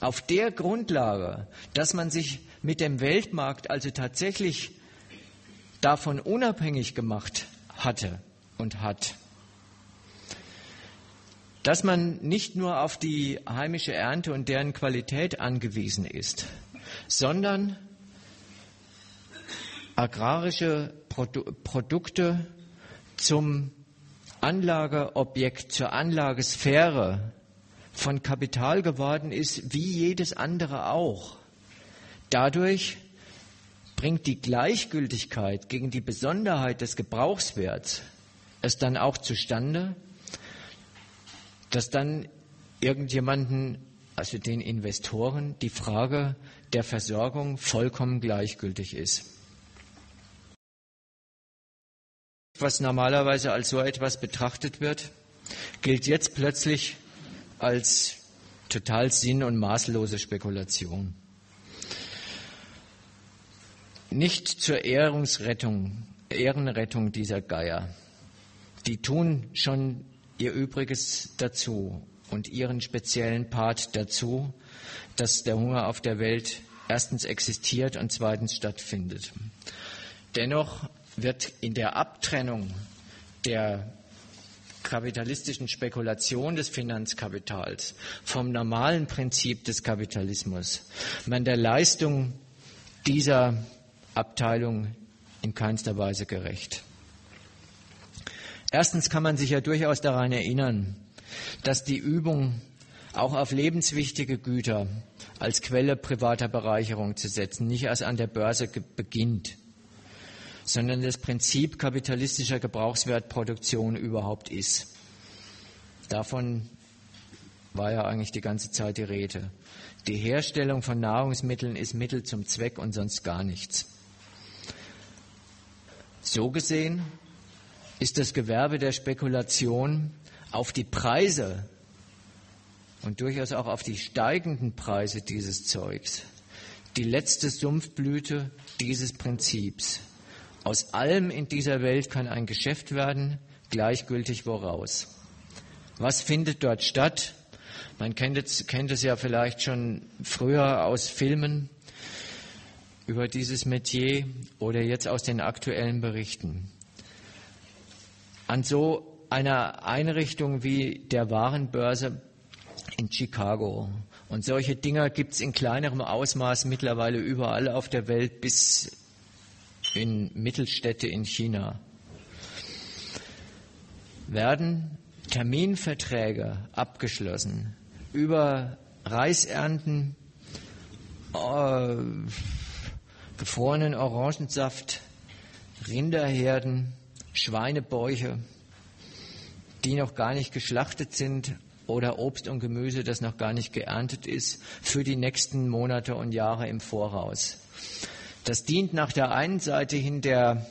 Auf der Grundlage, dass man sich mit dem Weltmarkt also tatsächlich davon unabhängig gemacht hatte und hat, dass man nicht nur auf die heimische Ernte und deren Qualität angewiesen ist, sondern agrarische Produ Produkte zum Anlageobjekt, zur Anlagesphäre von Kapital geworden ist, wie jedes andere auch. Dadurch bringt die Gleichgültigkeit gegen die Besonderheit des Gebrauchswerts es dann auch zustande, dass dann irgendjemanden, also den Investoren, die Frage der Versorgung vollkommen gleichgültig ist. Was normalerweise als so etwas betrachtet wird, gilt jetzt plötzlich als total sinn- und maßlose Spekulation. Nicht zur Ehrungsrettung, Ehrenrettung dieser Geier. Die tun schon ihr Übriges dazu und ihren speziellen Part dazu, dass der Hunger auf der Welt erstens existiert und zweitens stattfindet. Dennoch wird in der Abtrennung der kapitalistischen Spekulation des Finanzkapitals, vom normalen Prinzip des Kapitalismus, man der Leistung dieser Abteilung in keinster Weise gerecht. Erstens kann man sich ja durchaus daran erinnern, dass die Übung auch auf lebenswichtige Güter als Quelle privater Bereicherung zu setzen nicht erst an der Börse beginnt sondern das Prinzip kapitalistischer Gebrauchswertproduktion überhaupt ist. Davon war ja eigentlich die ganze Zeit die Rede. Die Herstellung von Nahrungsmitteln ist Mittel zum Zweck und sonst gar nichts. So gesehen ist das Gewerbe der Spekulation auf die Preise und durchaus auch auf die steigenden Preise dieses Zeugs die letzte Sumpfblüte dieses Prinzips. Aus allem in dieser Welt kann ein Geschäft werden, gleichgültig woraus. Was findet dort statt? Man kennt es, kennt es ja vielleicht schon früher aus Filmen über dieses Metier oder jetzt aus den aktuellen Berichten. An so einer Einrichtung wie der Warenbörse in Chicago. Und solche Dinger gibt es in kleinerem Ausmaß mittlerweile überall auf der Welt bis in Mittelstädte in China, werden Terminverträge abgeschlossen über Reisernten, äh, gefrorenen Orangensaft, Rinderherden, Schweinebäuche, die noch gar nicht geschlachtet sind oder Obst und Gemüse, das noch gar nicht geerntet ist, für die nächsten Monate und Jahre im Voraus. Das dient nach der einen Seite hin der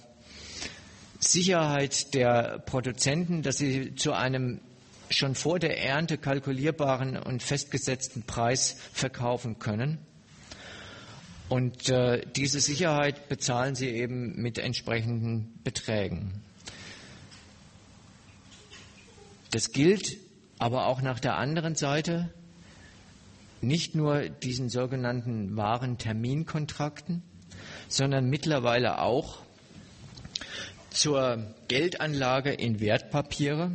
Sicherheit der Produzenten, dass sie zu einem schon vor der Ernte kalkulierbaren und festgesetzten Preis verkaufen können. Und äh, diese Sicherheit bezahlen sie eben mit entsprechenden Beträgen. Das gilt aber auch nach der anderen Seite nicht nur diesen sogenannten wahren Terminkontrakten, sondern mittlerweile auch zur Geldanlage in Wertpapiere,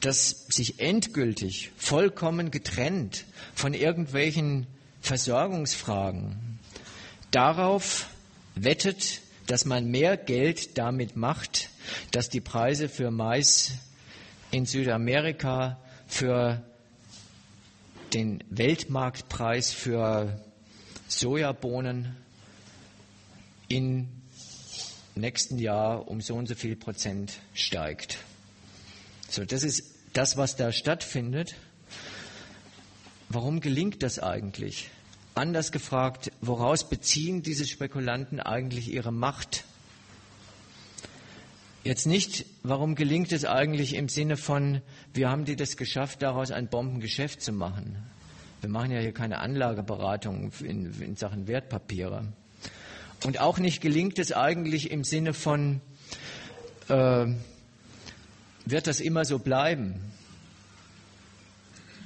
das sich endgültig vollkommen getrennt von irgendwelchen Versorgungsfragen darauf wettet, dass man mehr Geld damit macht, dass die Preise für Mais in Südamerika, für den Weltmarktpreis für Sojabohnen im nächsten Jahr um so und so viel Prozent steigt. So, das ist das, was da stattfindet. Warum gelingt das eigentlich? Anders gefragt, woraus beziehen diese Spekulanten eigentlich ihre Macht? Jetzt nicht, warum gelingt es eigentlich im Sinne von, wir haben die das geschafft, daraus ein Bombengeschäft zu machen. Wir machen ja hier keine Anlageberatung in, in Sachen Wertpapiere. Und auch nicht gelingt es eigentlich im Sinne von, äh, wird das immer so bleiben?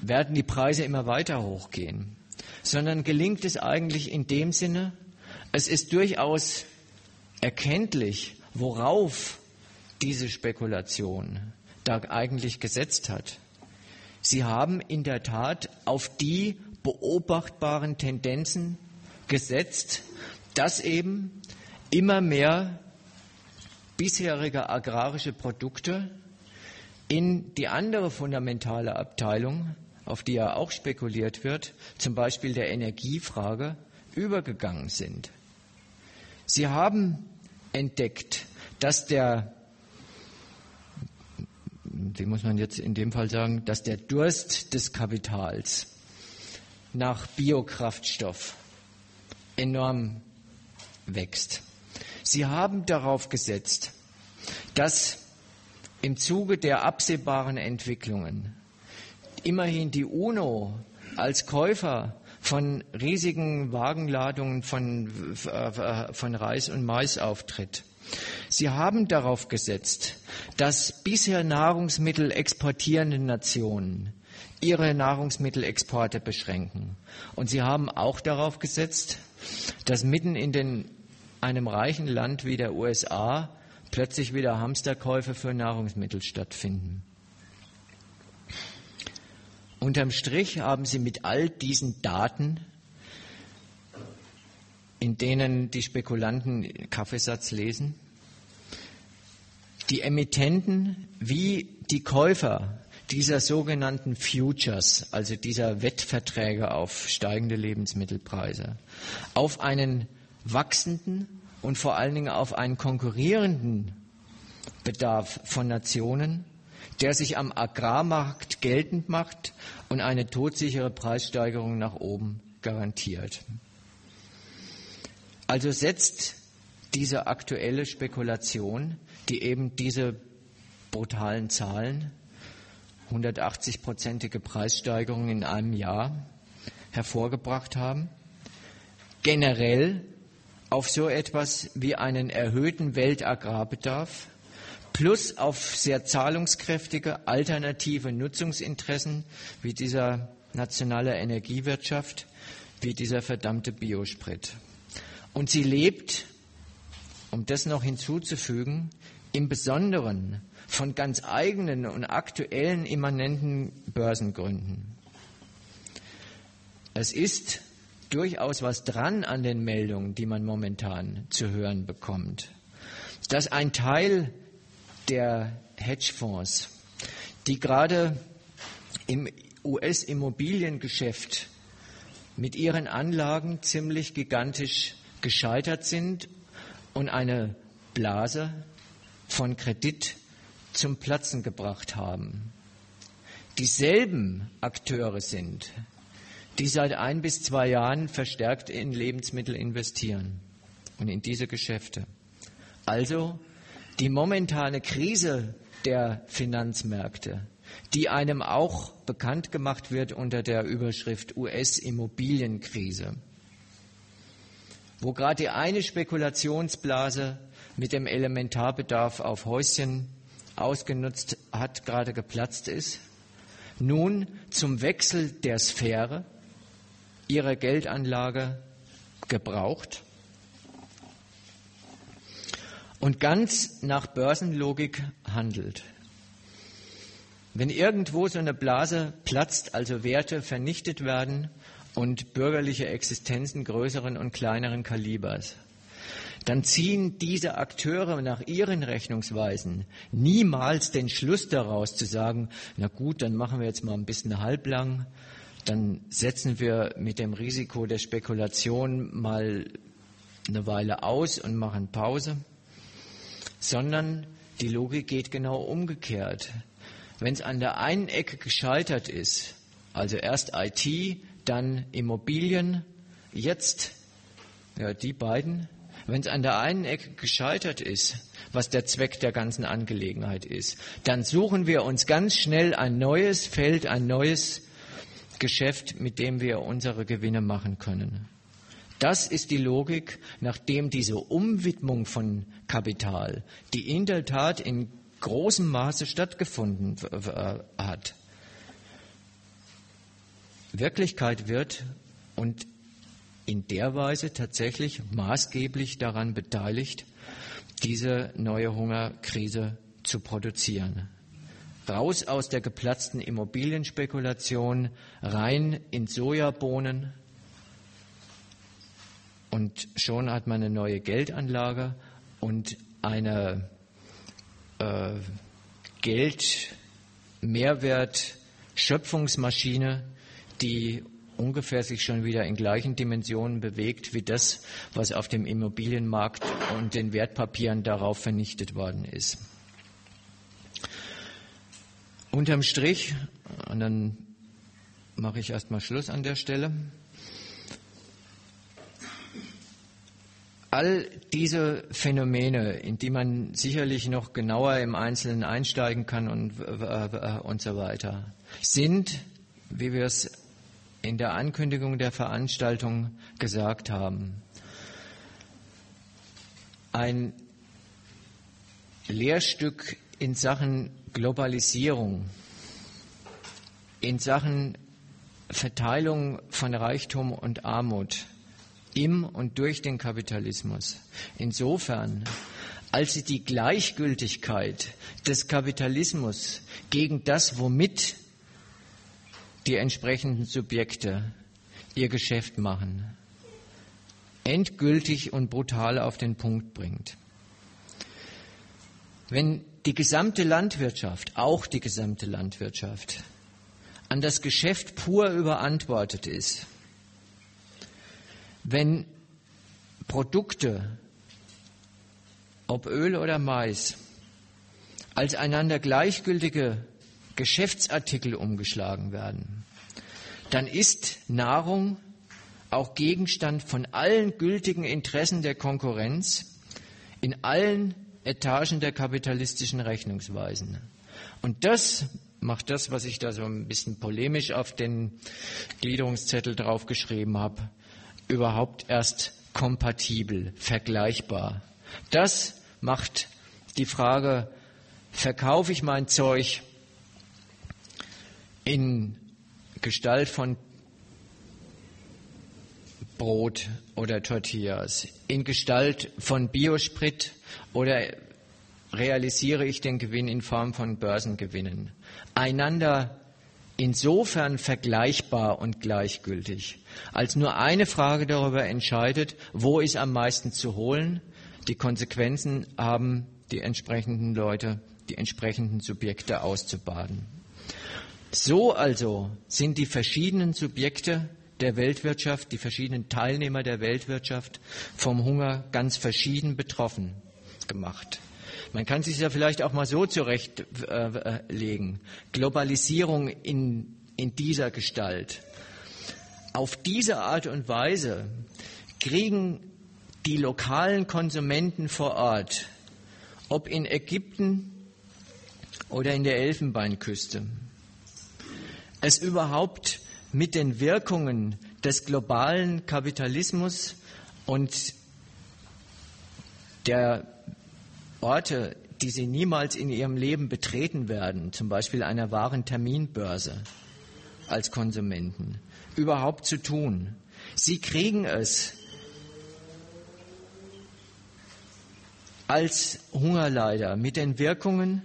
Werden die Preise immer weiter hochgehen? Sondern gelingt es eigentlich in dem Sinne, es ist durchaus erkenntlich, worauf diese Spekulation da eigentlich gesetzt hat. Sie haben in der Tat auf die beobachtbaren Tendenzen gesetzt, dass eben immer mehr bisherige agrarische Produkte in die andere fundamentale Abteilung, auf die ja auch spekuliert wird, zum Beispiel der Energiefrage, übergegangen sind. Sie haben entdeckt, dass der, wie muss man jetzt in dem Fall sagen, dass der Durst des Kapitals nach Biokraftstoff enorm wächst. Sie haben darauf gesetzt, dass im Zuge der absehbaren Entwicklungen immerhin die UNO als Käufer von riesigen Wagenladungen von, äh, von Reis und Mais auftritt. Sie haben darauf gesetzt, dass bisher Nahrungsmittel exportierende Nationen ihre Nahrungsmittelexporte beschränken. Und sie haben auch darauf gesetzt, dass mitten in den, einem reichen Land wie der USA plötzlich wieder Hamsterkäufe für Nahrungsmittel stattfinden. Unterm Strich haben sie mit all diesen Daten, in denen die Spekulanten Kaffeesatz lesen, die Emittenten wie die Käufer dieser sogenannten Futures, also dieser Wettverträge auf steigende Lebensmittelpreise, auf einen wachsenden und vor allen Dingen auf einen konkurrierenden Bedarf von Nationen, der sich am Agrarmarkt geltend macht und eine todsichere Preissteigerung nach oben garantiert. Also setzt diese aktuelle Spekulation, die eben diese brutalen Zahlen 180-prozentige Preissteigerungen in einem Jahr hervorgebracht haben, generell auf so etwas wie einen erhöhten Weltagrarbedarf plus auf sehr zahlungskräftige alternative Nutzungsinteressen wie dieser nationale Energiewirtschaft, wie dieser verdammte Biosprit. Und sie lebt, um das noch hinzuzufügen, im Besonderen von ganz eigenen und aktuellen immanenten Börsengründen. Es ist durchaus was dran an den Meldungen, die man momentan zu hören bekommt, dass ein Teil der Hedgefonds, die gerade im US-Immobiliengeschäft mit ihren Anlagen ziemlich gigantisch gescheitert sind und eine Blase von Kredit zum Platzen gebracht haben. Dieselben Akteure sind, die seit ein bis zwei Jahren verstärkt in Lebensmittel investieren und in diese Geschäfte. Also die momentane Krise der Finanzmärkte, die einem auch bekannt gemacht wird unter der Überschrift US-Immobilienkrise, wo gerade die eine Spekulationsblase mit dem Elementarbedarf auf Häuschen ausgenutzt hat, gerade geplatzt ist. nun zum Wechsel der Sphäre ihrer Geldanlage gebraucht und ganz nach Börsenlogik handelt. Wenn irgendwo so eine Blase platzt, also Werte vernichtet werden und bürgerliche Existenzen größeren und kleineren Kalibers, dann ziehen diese Akteure nach ihren Rechnungsweisen niemals den Schluss daraus zu sagen, na gut, dann machen wir jetzt mal ein bisschen halblang, dann setzen wir mit dem Risiko der Spekulation mal eine Weile aus und machen Pause, sondern die Logik geht genau umgekehrt. Wenn es an der einen Ecke gescheitert ist, also erst IT, dann Immobilien, jetzt ja, die beiden, wenn es an der einen Ecke gescheitert ist, was der Zweck der ganzen Angelegenheit ist, dann suchen wir uns ganz schnell ein neues Feld, ein neues Geschäft, mit dem wir unsere Gewinne machen können. Das ist die Logik, nachdem diese Umwidmung von Kapital, die in der Tat in großem Maße stattgefunden hat, Wirklichkeit wird und in der Weise tatsächlich maßgeblich daran beteiligt, diese neue Hungerkrise zu produzieren. Raus aus der geplatzten Immobilienspekulation, rein in Sojabohnen und schon hat man eine neue Geldanlage und eine äh, Geld, Mehrwert, Schöpfungsmaschine, die ungefähr sich schon wieder in gleichen Dimensionen bewegt wie das, was auf dem Immobilienmarkt und den Wertpapieren darauf vernichtet worden ist. Unterm Strich, und dann mache ich erstmal Schluss an der Stelle, All diese Phänomene, in die man sicherlich noch genauer im Einzelnen einsteigen kann und, äh, und so weiter, sind, wie wir es in der Ankündigung der Veranstaltung gesagt haben, ein Lehrstück in Sachen Globalisierung, in Sachen Verteilung von Reichtum und Armut, im und durch den Kapitalismus. Insofern, als sie die Gleichgültigkeit des Kapitalismus gegen das, womit die entsprechenden Subjekte ihr Geschäft machen, endgültig und brutal auf den Punkt bringt. Wenn die gesamte Landwirtschaft, auch die gesamte Landwirtschaft, an das Geschäft pur überantwortet ist, wenn Produkte, ob Öl oder Mais, als einander gleichgültige Geschäftsartikel umgeschlagen werden, dann ist Nahrung auch Gegenstand von allen gültigen Interessen der Konkurrenz in allen Etagen der kapitalistischen Rechnungsweisen. Und das macht das, was ich da so ein bisschen polemisch auf den Gliederungszettel draufgeschrieben habe, überhaupt erst kompatibel, vergleichbar. Das macht die Frage, verkaufe ich mein Zeug in Gestalt von Brot oder Tortillas, in Gestalt von Biosprit oder realisiere ich den Gewinn in Form von Börsengewinnen. Einander insofern vergleichbar und gleichgültig, als nur eine Frage darüber entscheidet, wo ist am meisten zu holen. Die Konsequenzen haben die entsprechenden Leute, die entsprechenden Subjekte auszubaden. So also sind die verschiedenen Subjekte der Weltwirtschaft, die verschiedenen Teilnehmer der Weltwirtschaft vom Hunger ganz verschieden betroffen gemacht. Man kann sich ja vielleicht auch mal so zurechtlegen. Globalisierung in, in dieser Gestalt. Auf diese Art und Weise kriegen die lokalen Konsumenten vor Ort, ob in Ägypten oder in der Elfenbeinküste, es überhaupt mit den Wirkungen des globalen Kapitalismus und der Orte, die sie niemals in ihrem Leben betreten werden, zum Beispiel einer wahren Terminbörse als Konsumenten, überhaupt zu tun. Sie kriegen es als Hungerleider mit den Wirkungen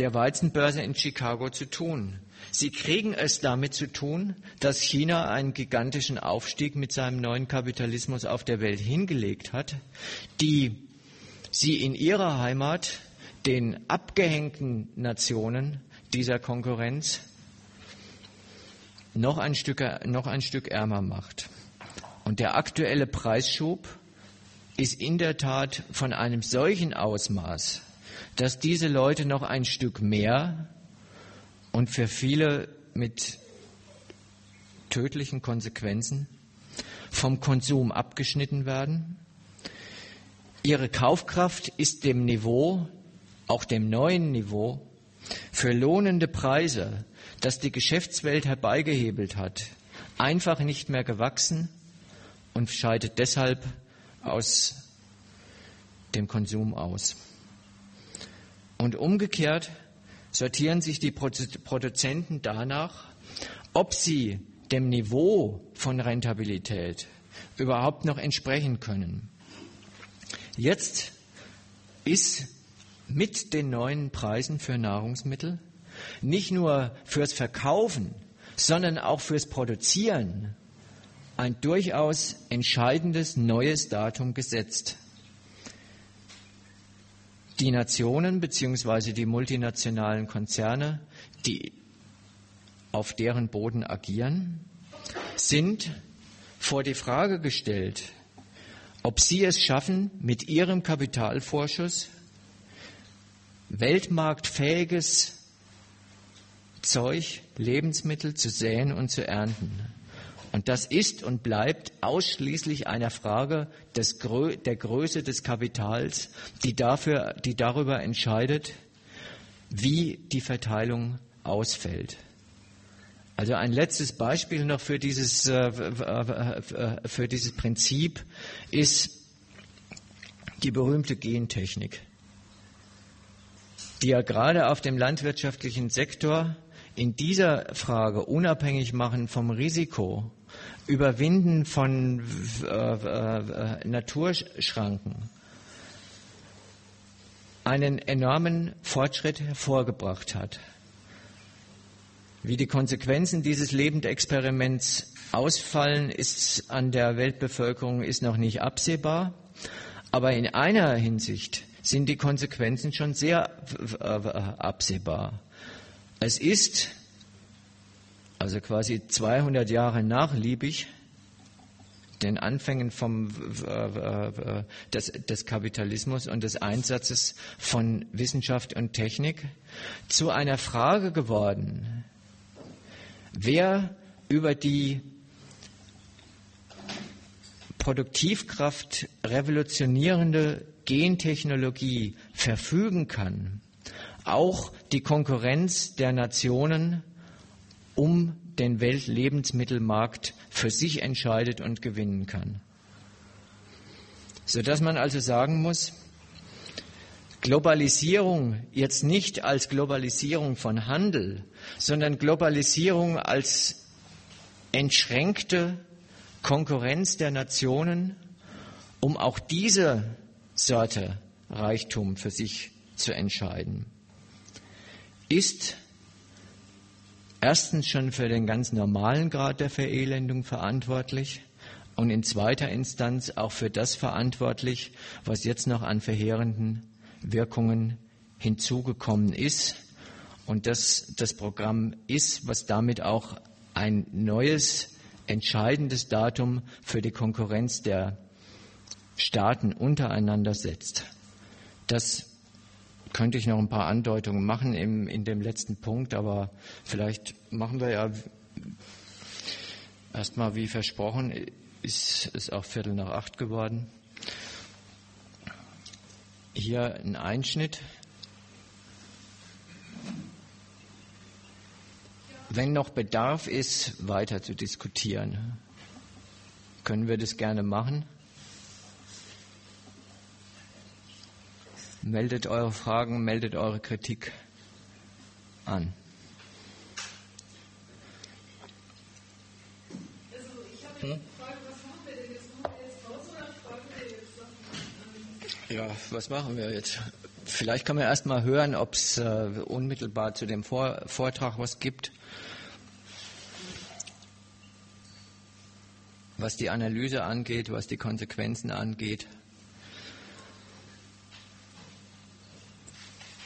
der Weizenbörse in Chicago zu tun. Sie kriegen es damit zu tun, dass China einen gigantischen Aufstieg mit seinem neuen Kapitalismus auf der Welt hingelegt hat, die sie in ihrer Heimat den abgehängten Nationen dieser Konkurrenz noch ein Stück, noch ein Stück ärmer macht. Und der aktuelle Preisschub ist in der Tat von einem solchen Ausmaß, dass diese Leute noch ein Stück mehr und für viele mit tödlichen Konsequenzen vom Konsum abgeschnitten werden. Ihre Kaufkraft ist dem Niveau, auch dem neuen Niveau, für lohnende Preise, das die Geschäftswelt herbeigehebelt hat, einfach nicht mehr gewachsen und scheidet deshalb aus dem Konsum aus. Und umgekehrt sortieren sich die Produzenten danach, ob sie dem Niveau von Rentabilität überhaupt noch entsprechen können. Jetzt ist mit den neuen Preisen für Nahrungsmittel nicht nur fürs Verkaufen, sondern auch fürs Produzieren ein durchaus entscheidendes neues Datum gesetzt. Die Nationen bzw. die multinationalen Konzerne, die auf deren Boden agieren, sind vor die Frage gestellt, ob sie es schaffen, mit ihrem Kapitalvorschuss weltmarktfähiges Zeug, Lebensmittel zu säen und zu ernten. Und das ist und bleibt ausschließlich einer Frage des, der Größe des Kapitals, die, dafür, die darüber entscheidet, wie die Verteilung ausfällt. Also ein letztes Beispiel noch für dieses, äh, äh, für dieses Prinzip ist die berühmte Gentechnik, die ja gerade auf dem landwirtschaftlichen Sektor in dieser Frage unabhängig machen vom Risiko Überwinden von äh, äh, Naturschranken einen enormen Fortschritt hervorgebracht hat. Wie die Konsequenzen dieses Lebendexperiments ausfallen, ist an der Weltbevölkerung ist noch nicht absehbar. Aber in einer Hinsicht sind die Konsequenzen schon sehr äh, absehbar. Es ist also quasi 200 Jahre nach Liebig, den Anfängen vom, des, des Kapitalismus und des Einsatzes von Wissenschaft und Technik, zu einer Frage geworden, wer über die Produktivkraft revolutionierende Gentechnologie verfügen kann, auch die Konkurrenz der Nationen um den Weltlebensmittelmarkt für sich entscheidet und gewinnen kann. Sodass man also sagen muss, Globalisierung jetzt nicht als Globalisierung von Handel, sondern Globalisierung als entschränkte Konkurrenz der Nationen, um auch diese Sorte Reichtum für sich zu entscheiden, ist erstens schon für den ganz normalen Grad der Verelendung verantwortlich und in zweiter Instanz auch für das verantwortlich, was jetzt noch an verheerenden Wirkungen hinzugekommen ist. Und das das Programm ist, was damit auch ein neues, entscheidendes Datum für die Konkurrenz der Staaten untereinander setzt. Das könnte ich noch ein paar Andeutungen machen im, in dem letzten Punkt, aber vielleicht machen wir ja erstmal wie versprochen, ist es auch Viertel nach acht geworden. Hier ein Einschnitt. Wenn noch Bedarf ist, weiter zu diskutieren, können wir das gerne machen. Meldet eure Fragen, meldet eure Kritik an. Hm? Ja, was machen wir jetzt? Vielleicht können wir erst mal hören, ob es äh, unmittelbar zu dem Vor Vortrag was gibt. Was die Analyse angeht, was die Konsequenzen angeht.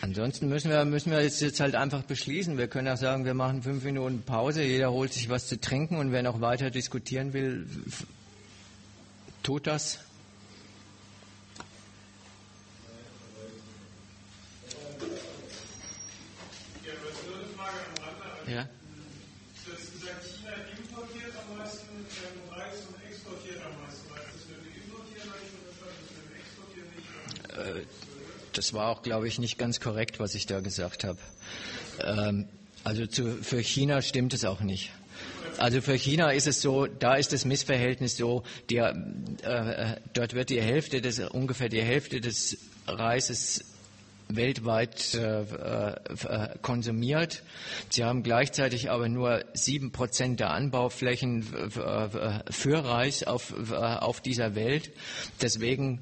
Ansonsten müssen wir, müssen wir jetzt, jetzt halt einfach beschließen. Wir können auch sagen, wir machen fünf Minuten Pause, jeder holt sich was zu trinken und wer noch weiter diskutieren will, tut das. Ja. Das war auch, glaube ich, nicht ganz korrekt, was ich da gesagt habe. Ähm, also zu, für China stimmt es auch nicht. Also für China ist es so, da ist das Missverhältnis so, der, äh, dort wird die Hälfte des, ungefähr die Hälfte des Reises weltweit äh, äh, konsumiert. Sie haben gleichzeitig aber nur sieben Prozent der Anbauflächen für Reis auf, auf dieser Welt. Deswegen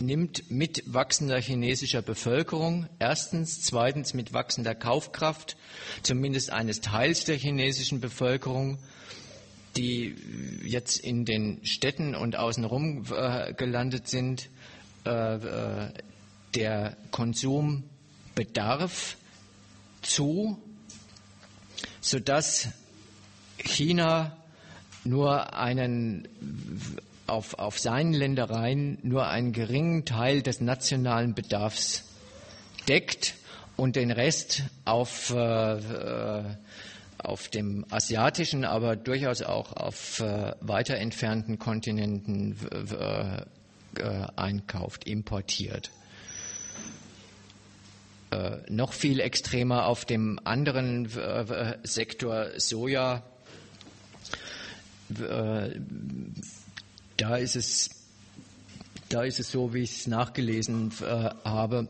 nimmt mit wachsender chinesischer Bevölkerung, erstens, zweitens mit wachsender Kaufkraft, zumindest eines Teils der chinesischen Bevölkerung, die jetzt in den Städten und außenrum äh, gelandet sind, äh, äh, der Konsumbedarf zu, sodass China nur einen auf, auf seinen Ländereien nur einen geringen Teil des nationalen Bedarfs deckt und den Rest auf, äh, äh, auf dem asiatischen, aber durchaus auch auf äh, weiter entfernten Kontinenten äh, äh, einkauft, importiert. Äh, noch viel extremer auf dem anderen Sektor Soja da ist es, da ist es so, wie ich es nachgelesen äh, habe,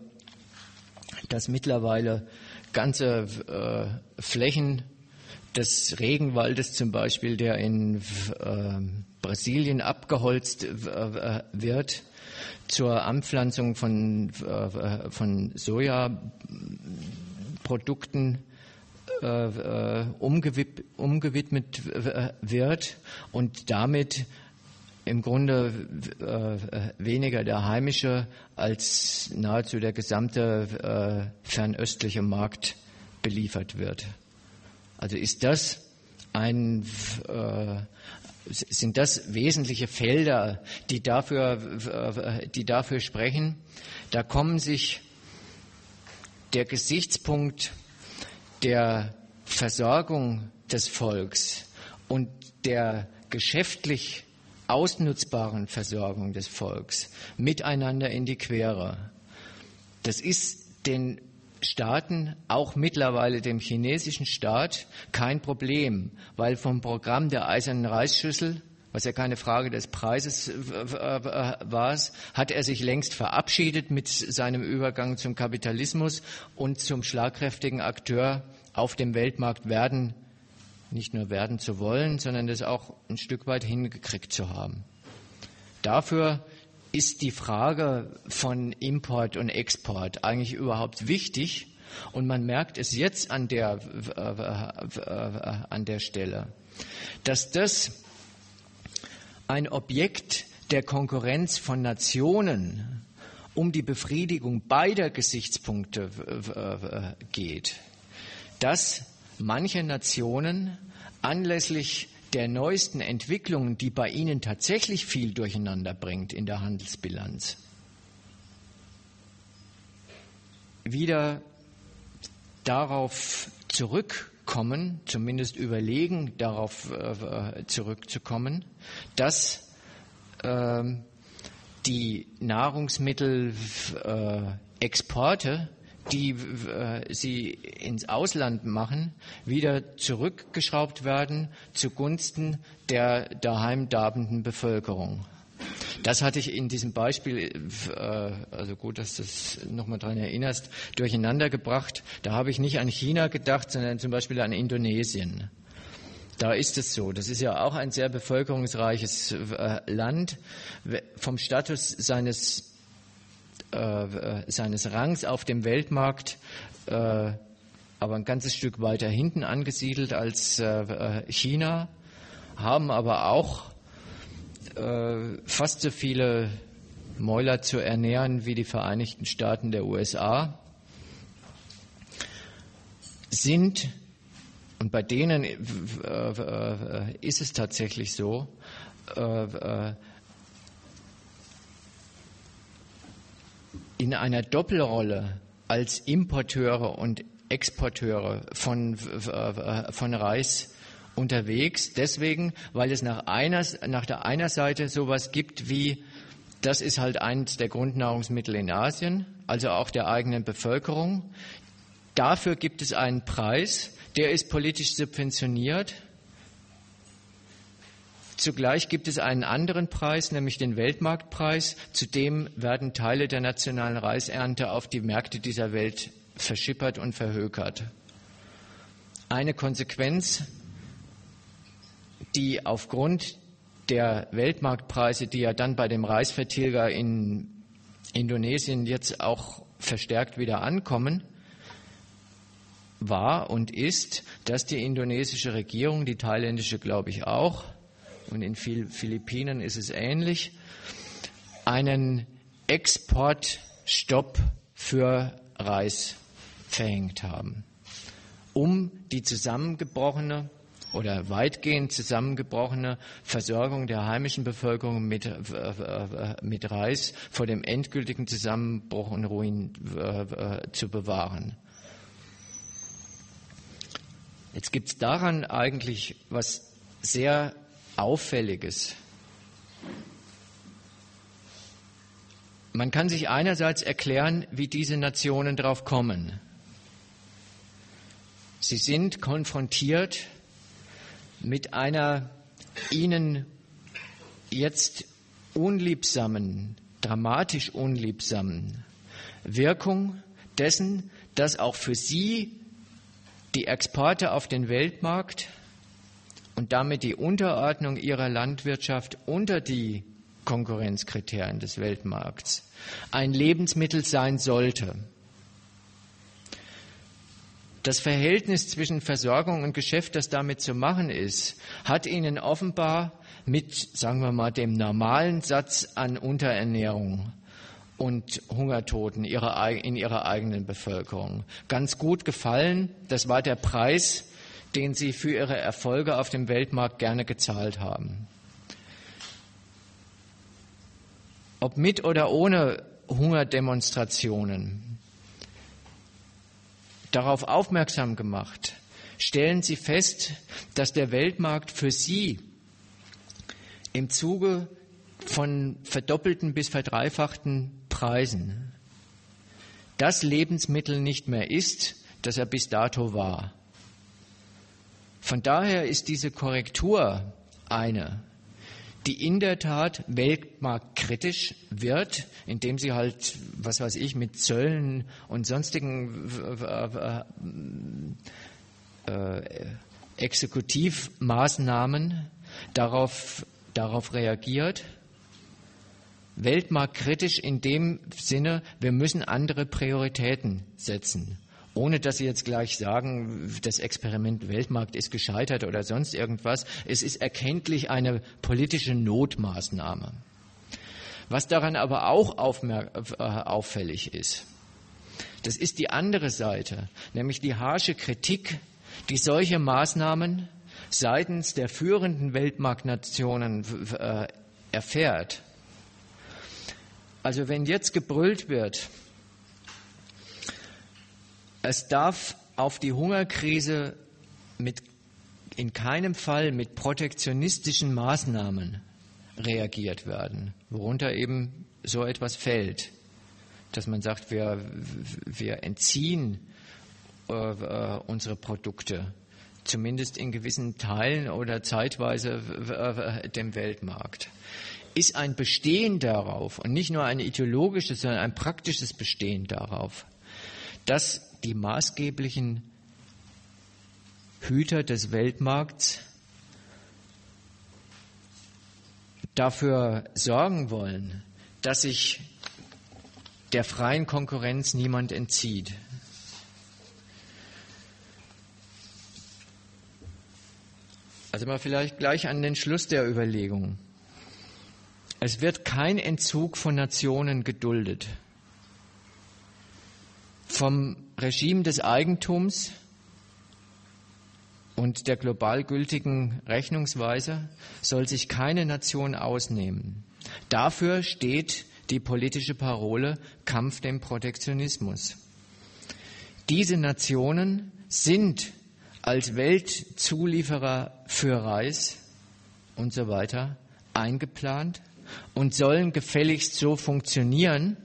dass mittlerweile ganze äh, Flächen des Regenwaldes zum Beispiel, der in äh, Brasilien abgeholzt äh, wird, zur Anpflanzung von, äh, von Sojaprodukten äh, umgewidmet wird und damit im Grunde äh, weniger der heimische als nahezu der gesamte äh, fernöstliche Markt beliefert wird. Also ist das ein, äh, sind das wesentliche Felder, die dafür, äh, die dafür sprechen? Da kommen sich der Gesichtspunkt der Versorgung des Volks und der geschäftlich ausnutzbaren Versorgung des Volks miteinander in die Quere. Das ist den Staaten, auch mittlerweile dem chinesischen Staat, kein Problem, weil vom Programm der eisernen Reisschüssel, was ja keine Frage des Preises war, hat er sich längst verabschiedet mit seinem Übergang zum Kapitalismus und zum schlagkräftigen Akteur auf dem Weltmarkt werden nicht nur werden zu wollen, sondern das auch ein Stück weit hingekriegt zu haben. Dafür ist die Frage von Import und Export eigentlich überhaupt wichtig und man merkt es jetzt an der, äh, äh, an der Stelle, dass das ein Objekt der Konkurrenz von Nationen um die Befriedigung beider Gesichtspunkte geht, dass manche Nationen anlässlich der neuesten Entwicklungen, die bei Ihnen tatsächlich viel durcheinander bringt in der Handelsbilanz, wieder darauf zurückkommen, zumindest überlegen, darauf äh, zurückzukommen, dass äh, die Nahrungsmittelexporte die äh, sie ins Ausland machen, wieder zurückgeschraubt werden zugunsten der daheim darbenden Bevölkerung. Das hatte ich in diesem Beispiel, äh, also gut, dass du das nochmal dran erinnerst, durcheinander gebracht. Da habe ich nicht an China gedacht, sondern zum Beispiel an Indonesien. Da ist es so. Das ist ja auch ein sehr bevölkerungsreiches äh, Land. Vom Status seines, äh, seines Rangs auf dem Weltmarkt aber ein ganzes Stück weiter hinten angesiedelt als China, haben aber auch äh, fast so viele Mäuler zu ernähren wie die Vereinigten Staaten der USA, sind, und bei denen äh, äh, ist es tatsächlich so, äh, äh, in einer Doppelrolle als Importeure und Exporteure von, äh, von Reis unterwegs. Deswegen, weil es nach einer, nach der einer Seite sowas gibt wie, das ist halt eines der Grundnahrungsmittel in Asien, also auch der eigenen Bevölkerung. Dafür gibt es einen Preis, der ist politisch subventioniert. Zugleich gibt es einen anderen Preis, nämlich den Weltmarktpreis. Zudem werden Teile der nationalen Reisernte auf die Märkte dieser Welt verschippert und verhökert. Eine Konsequenz die aufgrund der Weltmarktpreise, die ja dann bei dem Reisvertilger in Indonesien jetzt auch verstärkt wieder ankommen, war und ist, dass die indonesische Regierung, die thailändische glaube ich auch, und in Philippinen ist es ähnlich, einen Exportstopp für Reis verhängt haben, um die zusammengebrochene oder weitgehend zusammengebrochene Versorgung der heimischen Bevölkerung mit, äh, mit Reis vor dem endgültigen Zusammenbruch und Ruin äh, zu bewahren. Jetzt gibt es daran eigentlich was sehr Auffälliges. Man kann sich einerseits erklären, wie diese Nationen drauf kommen. Sie sind konfrontiert mit einer ihnen jetzt unliebsamen, dramatisch unliebsamen Wirkung dessen, dass auch für sie die Exporte auf den Weltmarkt und damit die Unterordnung ihrer Landwirtschaft unter die Konkurrenzkriterien des Weltmarkts ein Lebensmittel sein sollte. Das Verhältnis zwischen Versorgung und Geschäft, das damit zu machen ist, hat ihnen offenbar mit, sagen wir mal, dem normalen Satz an Unterernährung und Hungertoten in ihrer eigenen Bevölkerung ganz gut gefallen. Das war der Preis, den sie für ihre Erfolge auf dem Weltmarkt gerne gezahlt haben. Ob mit oder ohne Hungerdemonstrationen, darauf aufmerksam gemacht, stellen Sie fest, dass der Weltmarkt für Sie im Zuge von verdoppelten bis verdreifachten Preisen das Lebensmittel nicht mehr ist, das er bis dato war. Von daher ist diese Korrektur eine, die in der Tat weltmarktkritisch wird, indem sie halt, was weiß ich, mit Zöllen und sonstigen äh, äh, Exekutivmaßnahmen darauf, darauf reagiert. Weltmarktkritisch in dem Sinne, wir müssen andere Prioritäten setzen ohne dass Sie jetzt gleich sagen, das Experiment Weltmarkt ist gescheitert oder sonst irgendwas. Es ist erkenntlich eine politische Notmaßnahme. Was daran aber auch äh, auffällig ist, das ist die andere Seite, nämlich die harsche Kritik, die solche Maßnahmen seitens der führenden Weltmarktnationen äh, erfährt. Also wenn jetzt gebrüllt wird, es darf auf die Hungerkrise mit, in keinem Fall mit protektionistischen Maßnahmen reagiert werden, worunter eben so etwas fällt, dass man sagt, wir, wir entziehen äh, äh unsere Produkte, zumindest in gewissen Teilen oder zeitweise dem Weltmarkt. ist ein Bestehen darauf und nicht nur ein ideologisches, sondern ein praktisches Bestehen darauf, dass die maßgeblichen Hüter des Weltmarkts dafür sorgen wollen, dass sich der freien Konkurrenz niemand entzieht. Also mal vielleicht gleich an den Schluss der Überlegung. Es wird kein Entzug von Nationen geduldet. Vom Regime des Eigentums und der global gültigen Rechnungsweise soll sich keine Nation ausnehmen. Dafür steht die politische Parole Kampf dem Protektionismus. Diese Nationen sind als Weltzulieferer für Reis und so weiter eingeplant und sollen gefälligst so funktionieren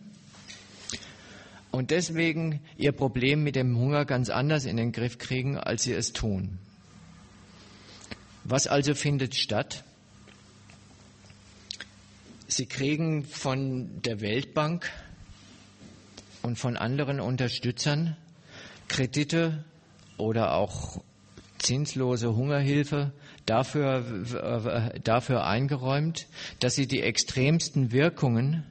und deswegen ihr Problem mit dem Hunger ganz anders in den Griff kriegen, als sie es tun. Was also findet statt? Sie kriegen von der Weltbank und von anderen Unterstützern Kredite oder auch zinslose Hungerhilfe dafür, äh, dafür eingeräumt, dass sie die extremsten Wirkungen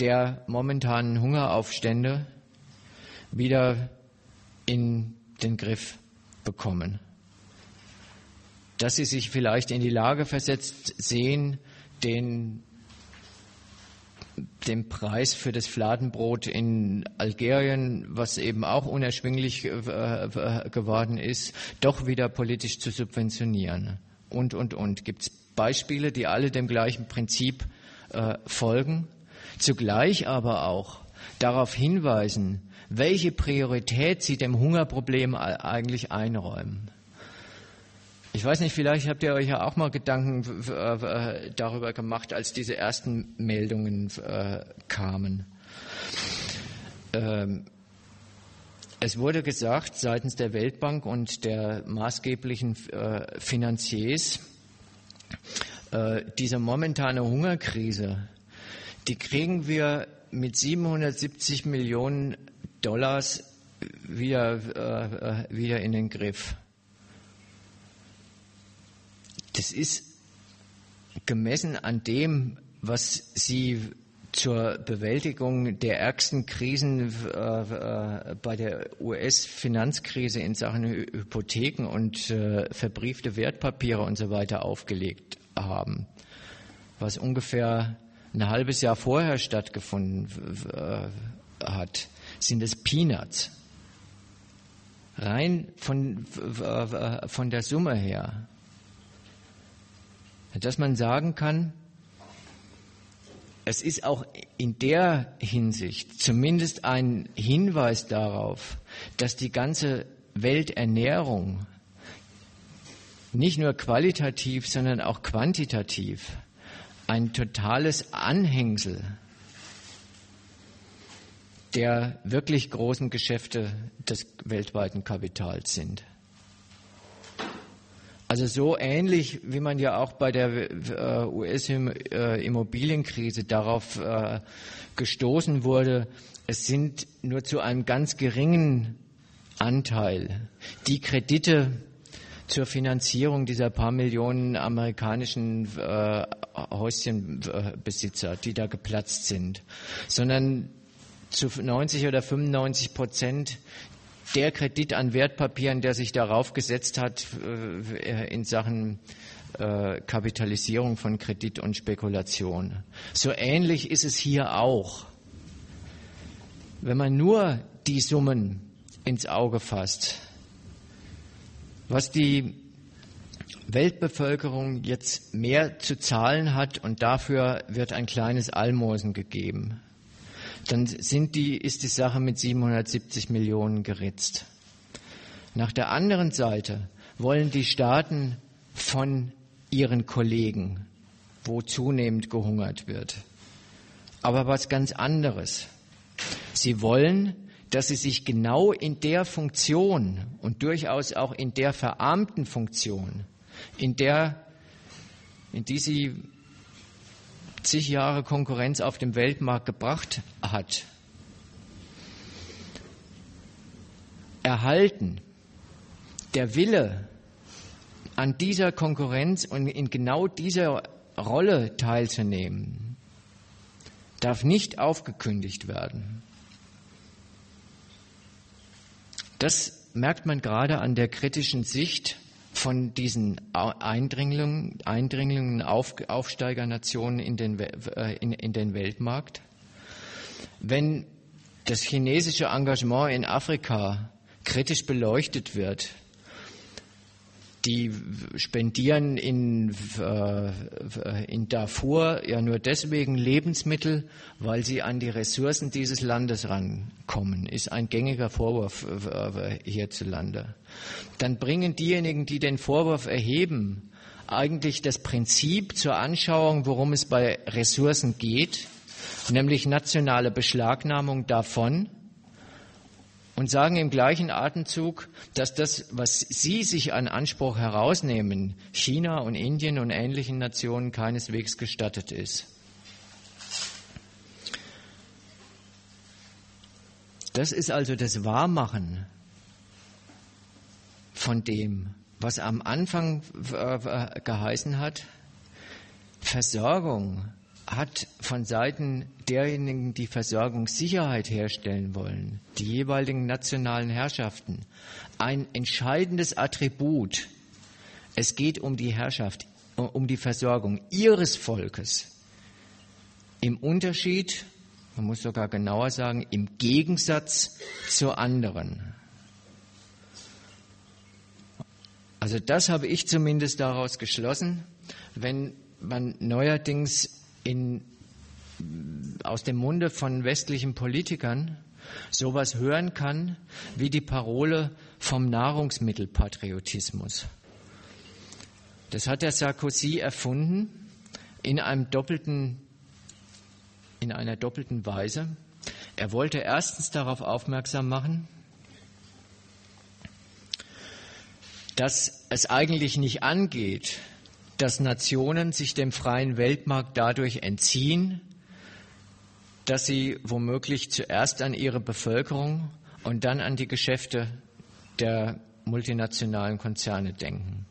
der momentanen Hungeraufstände wieder in den Griff bekommen. Dass sie sich vielleicht in die Lage versetzt sehen, den dem Preis für das Fladenbrot in Algerien, was eben auch unerschwinglich äh, geworden ist, doch wieder politisch zu subventionieren. Und, und, und. Gibt es Beispiele, die alle dem gleichen Prinzip äh, folgen, zugleich aber auch darauf hinweisen, welche Priorität sie dem Hungerproblem eigentlich einräumen. Ich weiß nicht, vielleicht habt ihr euch ja auch mal Gedanken äh, darüber gemacht, als diese ersten Meldungen äh, kamen. Ähm, es wurde gesagt seitens der Weltbank und der maßgeblichen äh, Finanziers, diese momentane Hungerkrise, die kriegen wir mit 770 Millionen Dollars wieder, wieder in den Griff. Das ist gemessen an dem, was Sie zur Bewältigung der ärgsten Krisen äh, bei der US-Finanzkrise in Sachen Hypotheken und äh, verbriefte Wertpapiere und so weiter aufgelegt haben, was ungefähr ein halbes Jahr vorher stattgefunden äh, hat, sind es Peanuts. Rein von, äh, von der Summe her dass man sagen kann, es ist auch in der Hinsicht zumindest ein Hinweis darauf, dass die ganze Welternährung nicht nur qualitativ, sondern auch quantitativ ein totales Anhängsel der wirklich großen Geschäfte des weltweiten Kapitals sind. Also so ähnlich, wie man ja auch bei der äh, US-Immobilienkrise darauf äh, gestoßen wurde, es sind nur zu einem ganz geringen Anteil die Kredite zur Finanzierung dieser paar Millionen amerikanischen äh, Häuschenbesitzer, die da geplatzt sind, sondern zu 90 oder 95 Prozent der Kredit an Wertpapieren, der sich darauf gesetzt hat äh, in Sachen äh, Kapitalisierung von Kredit und Spekulation. So ähnlich ist es hier auch. Wenn man nur die Summen ins Auge fasst, was die Weltbevölkerung jetzt mehr zu zahlen hat und dafür wird ein kleines Almosen gegeben dann sind die, ist die Sache mit 770 Millionen geritzt. Nach der anderen Seite wollen die Staaten von ihren Kollegen, wo zunehmend gehungert wird. Aber was ganz anderes. Sie wollen, dass sie sich genau in der Funktion und durchaus auch in der verarmten Funktion, in der, in die sie zig Jahre Konkurrenz auf dem Weltmarkt gebracht hat, erhalten. Der Wille, an dieser Konkurrenz und in genau dieser Rolle teilzunehmen, darf nicht aufgekündigt werden. Das merkt man gerade an der kritischen Sicht von diesen Eindringlungen, Eindringlungen Auf, Aufsteigernationen in den, äh, in, in den Weltmarkt. Wenn das chinesische Engagement in Afrika kritisch beleuchtet wird, die spendieren in, äh, in Darfur ja nur deswegen Lebensmittel, weil sie an die Ressourcen dieses Landes rankommen, ist ein gängiger Vorwurf äh, hierzulande. Dann bringen diejenigen, die den Vorwurf erheben, eigentlich das Prinzip zur Anschauung, worum es bei Ressourcen geht, nämlich nationale Beschlagnahmung davon, und sagen im gleichen Atemzug, dass das, was Sie sich an Anspruch herausnehmen, China und Indien und ähnlichen Nationen keineswegs gestattet ist. Das ist also das Wahrmachen von dem, was am Anfang äh, geheißen hat, Versorgung hat von Seiten derjenigen, die Versorgungssicherheit herstellen wollen, die jeweiligen nationalen Herrschaften, ein entscheidendes Attribut. Es geht um die Herrschaft, um die Versorgung ihres Volkes. Im Unterschied, man muss sogar genauer sagen, im Gegensatz zu anderen. Also das habe ich zumindest daraus geschlossen, wenn man neuerdings in, aus dem Munde von westlichen Politikern sowas hören kann wie die Parole vom Nahrungsmittelpatriotismus. Das hat der Sarkozy erfunden in einem doppelten, in einer doppelten Weise. Er wollte erstens darauf aufmerksam machen, dass es eigentlich nicht angeht, dass Nationen sich dem freien Weltmarkt dadurch entziehen, dass sie womöglich zuerst an ihre Bevölkerung und dann an die Geschäfte der multinationalen Konzerne denken.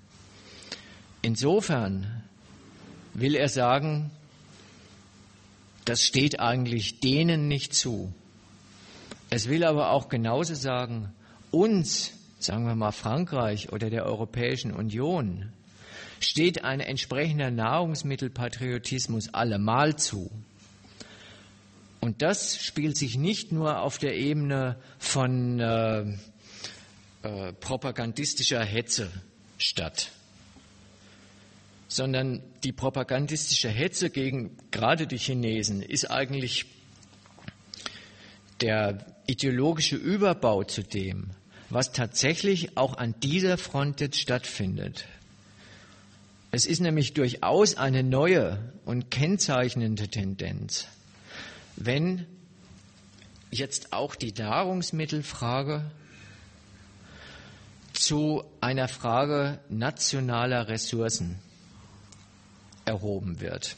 Insofern will er sagen, das steht eigentlich denen nicht zu. Es will aber auch genauso sagen, uns, sagen wir mal Frankreich oder der Europäischen Union, steht ein entsprechender Nahrungsmittelpatriotismus allemal zu. Und das spielt sich nicht nur auf der Ebene von äh, äh, propagandistischer Hetze statt, sondern die propagandistische Hetze gegen gerade die Chinesen ist eigentlich der ideologische Überbau zu dem, was tatsächlich auch an dieser Front jetzt stattfindet. Es ist nämlich durchaus eine neue und kennzeichnende Tendenz, wenn jetzt auch die Nahrungsmittelfrage zu einer Frage nationaler Ressourcen erhoben wird.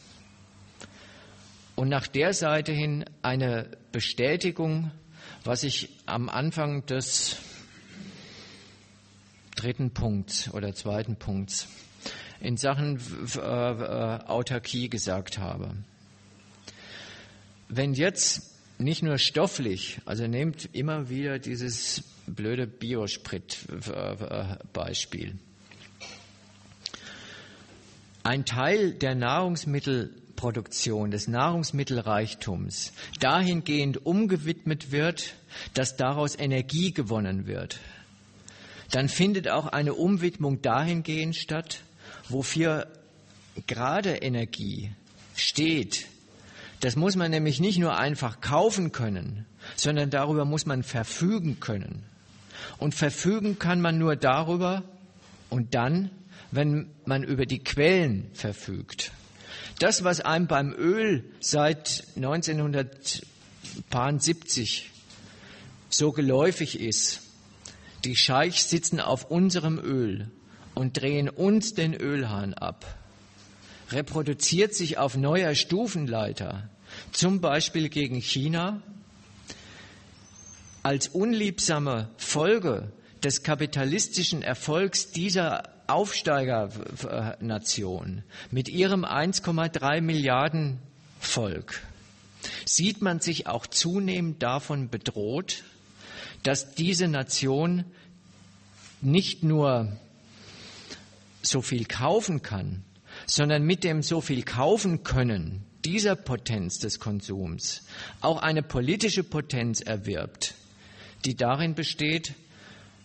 Und nach der Seite hin eine Bestätigung, was ich am Anfang des dritten Punkts oder zweiten Punkts in Sachen äh, äh, Autarkie gesagt habe. Wenn jetzt nicht nur stofflich, also nehmt immer wieder dieses blöde Biosprit-Beispiel. Ein Teil der Nahrungsmittelproduktion, des Nahrungsmittelreichtums dahingehend umgewidmet wird, dass daraus Energie gewonnen wird, dann findet auch eine Umwidmung dahingehend statt, wofür gerade Energie steht, das muss man nämlich nicht nur einfach kaufen können, sondern darüber muss man verfügen können. Und verfügen kann man nur darüber und dann, wenn man über die Quellen verfügt. Das, was einem beim Öl seit 1970 so geläufig ist, die Scheichs sitzen auf unserem Öl und drehen uns den Ölhahn ab, reproduziert sich auf neuer Stufenleiter, zum Beispiel gegen China, als unliebsame Folge des kapitalistischen Erfolgs dieser Aufsteigernation mit ihrem 1,3 Milliarden Volk. Sieht man sich auch zunehmend davon bedroht, dass diese Nation nicht nur so viel kaufen kann, sondern mit dem so viel kaufen können dieser Potenz des Konsums auch eine politische Potenz erwirbt, die darin besteht,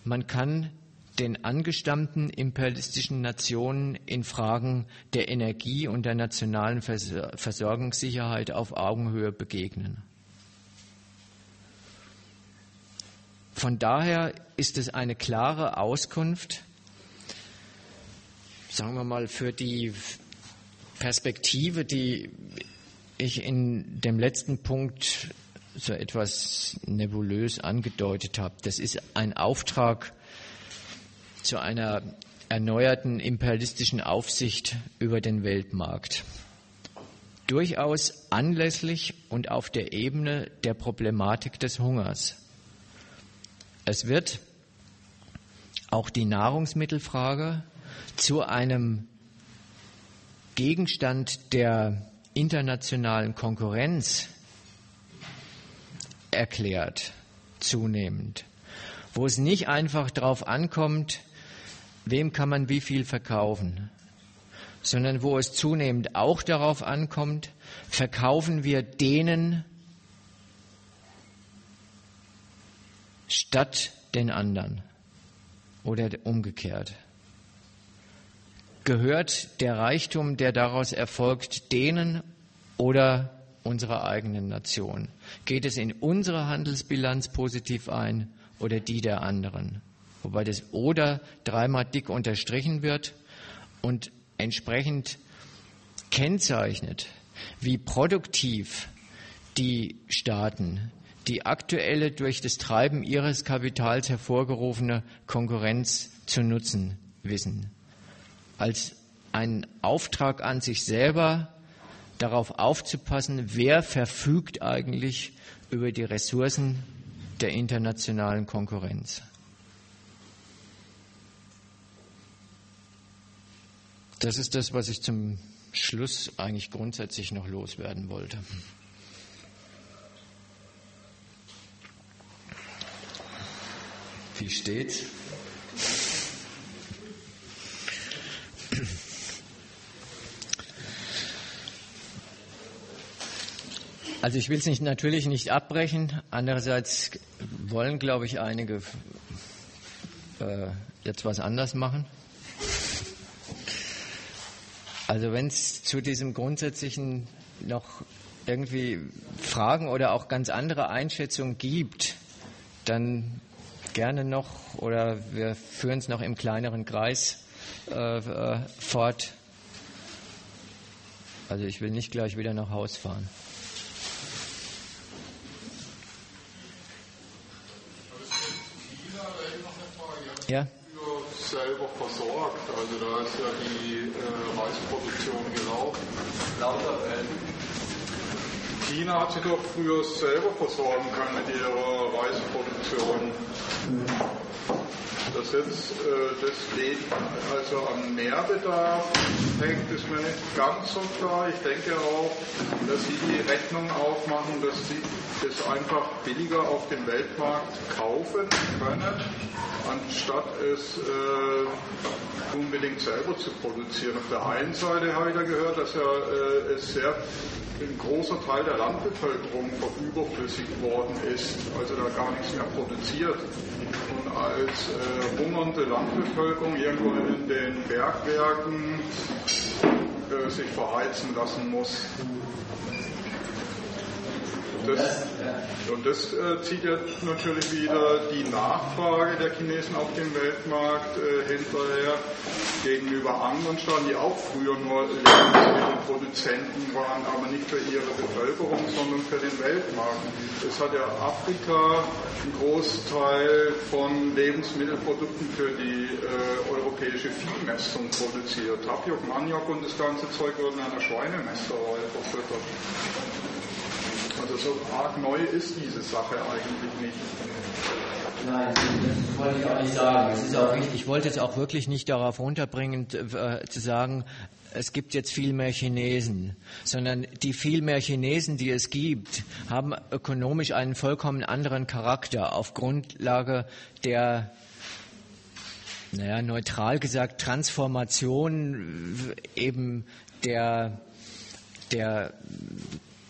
man kann den angestammten imperialistischen Nationen in Fragen der Energie und der nationalen Versorgungssicherheit auf Augenhöhe begegnen. Von daher ist es eine klare Auskunft, sagen wir mal, für die Perspektive, die ich in dem letzten Punkt so etwas nebulös angedeutet habe. Das ist ein Auftrag zu einer erneuerten imperialistischen Aufsicht über den Weltmarkt. Durchaus anlässlich und auf der Ebene der Problematik des Hungers. Es wird auch die Nahrungsmittelfrage zu einem Gegenstand der internationalen Konkurrenz erklärt, zunehmend, wo es nicht einfach darauf ankommt, wem kann man wie viel verkaufen, sondern wo es zunehmend auch darauf ankommt, verkaufen wir denen statt den anderen oder umgekehrt. Gehört der Reichtum, der daraus erfolgt, denen oder unserer eigenen Nation? Geht es in unsere Handelsbilanz positiv ein oder die der anderen? Wobei das oder dreimal dick unterstrichen wird und entsprechend kennzeichnet, wie produktiv die Staaten die aktuelle durch das Treiben ihres Kapitals hervorgerufene Konkurrenz zu nutzen wissen als einen Auftrag an sich selber, darauf aufzupassen, wer verfügt eigentlich über die Ressourcen der internationalen Konkurrenz. Das ist das, was ich zum Schluss eigentlich grundsätzlich noch loswerden wollte. Wie steht's? Also ich will es nicht, natürlich nicht abbrechen. Andererseits wollen, glaube ich, einige äh, jetzt was anders machen. Also wenn es zu diesem grundsätzlichen noch irgendwie Fragen oder auch ganz andere Einschätzungen gibt, dann gerne noch oder wir führen es noch im kleineren Kreis äh, äh, fort. Also ich will nicht gleich wieder nach Haus fahren. Ja. selber versorgt. Also da ist ja die äh, Reisproduktion gelaufen. Lauter China hat sich doch früher selber versorgen können mit ihrer Reisproduktion. Dass jetzt äh, das Leben also am Mehrbedarf hängt, ist mir nicht ganz so klar. Ich denke auch, dass Sie die Rechnung aufmachen, dass Sie das einfach billiger auf dem Weltmarkt kaufen können, anstatt es äh, unbedingt selber zu produzieren. Auf der einen Seite habe ich da gehört, dass ja äh, es sehr ein großer Teil der Landbevölkerung überflüssig worden ist, also da gar nichts mehr produziert. Und als äh, hungernde Landbevölkerung irgendwo in den Bergwerken äh, sich verheizen lassen muss. Das, und das äh, zieht ja natürlich wieder die Nachfrage der Chinesen auf dem Weltmarkt äh, hinterher gegenüber anderen Staaten, die auch früher nur Lebensmittelproduzenten waren, aber nicht für ihre Bevölkerung, sondern für den Weltmarkt. Es hat ja Afrika einen Großteil von Lebensmittelprodukten für die äh, europäische Viehmessung produziert. Tapiok, Maniok und das ganze Zeug wird in einer Schweinemästerei verfüttert. Also so arg neu ist diese Sache eigentlich nicht. Nein, das wollte ich auch nicht sagen. Es ist auch richtig. Ich wollte es auch wirklich nicht darauf runterbringen, äh, zu sagen, es gibt jetzt viel mehr Chinesen, sondern die viel mehr Chinesen, die es gibt, haben ökonomisch einen vollkommen anderen Charakter auf Grundlage der naja, neutral gesagt, Transformation eben der, der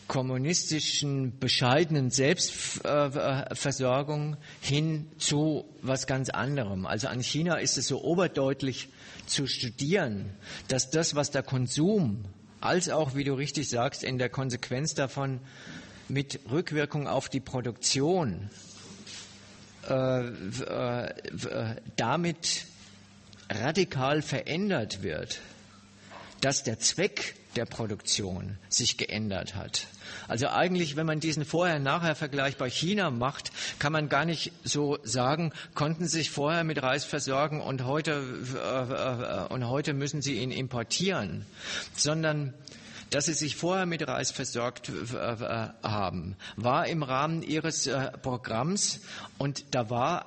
kommunistischen bescheidenen Selbstversorgung hin zu was ganz anderem. Also an China ist es so oberdeutlich zu studieren, dass das, was der Konsum als auch, wie du richtig sagst, in der Konsequenz davon mit Rückwirkung auf die Produktion äh, äh, damit radikal verändert wird, dass der Zweck der Produktion sich geändert hat. Also eigentlich, wenn man diesen Vorher-Nachher-Vergleich bei China macht, kann man gar nicht so sagen, konnten sie sich vorher mit Reis versorgen und heute, äh, äh, und heute müssen sie ihn importieren, sondern dass sie sich vorher mit Reis versorgt äh, haben, war im Rahmen ihres äh, Programms und da war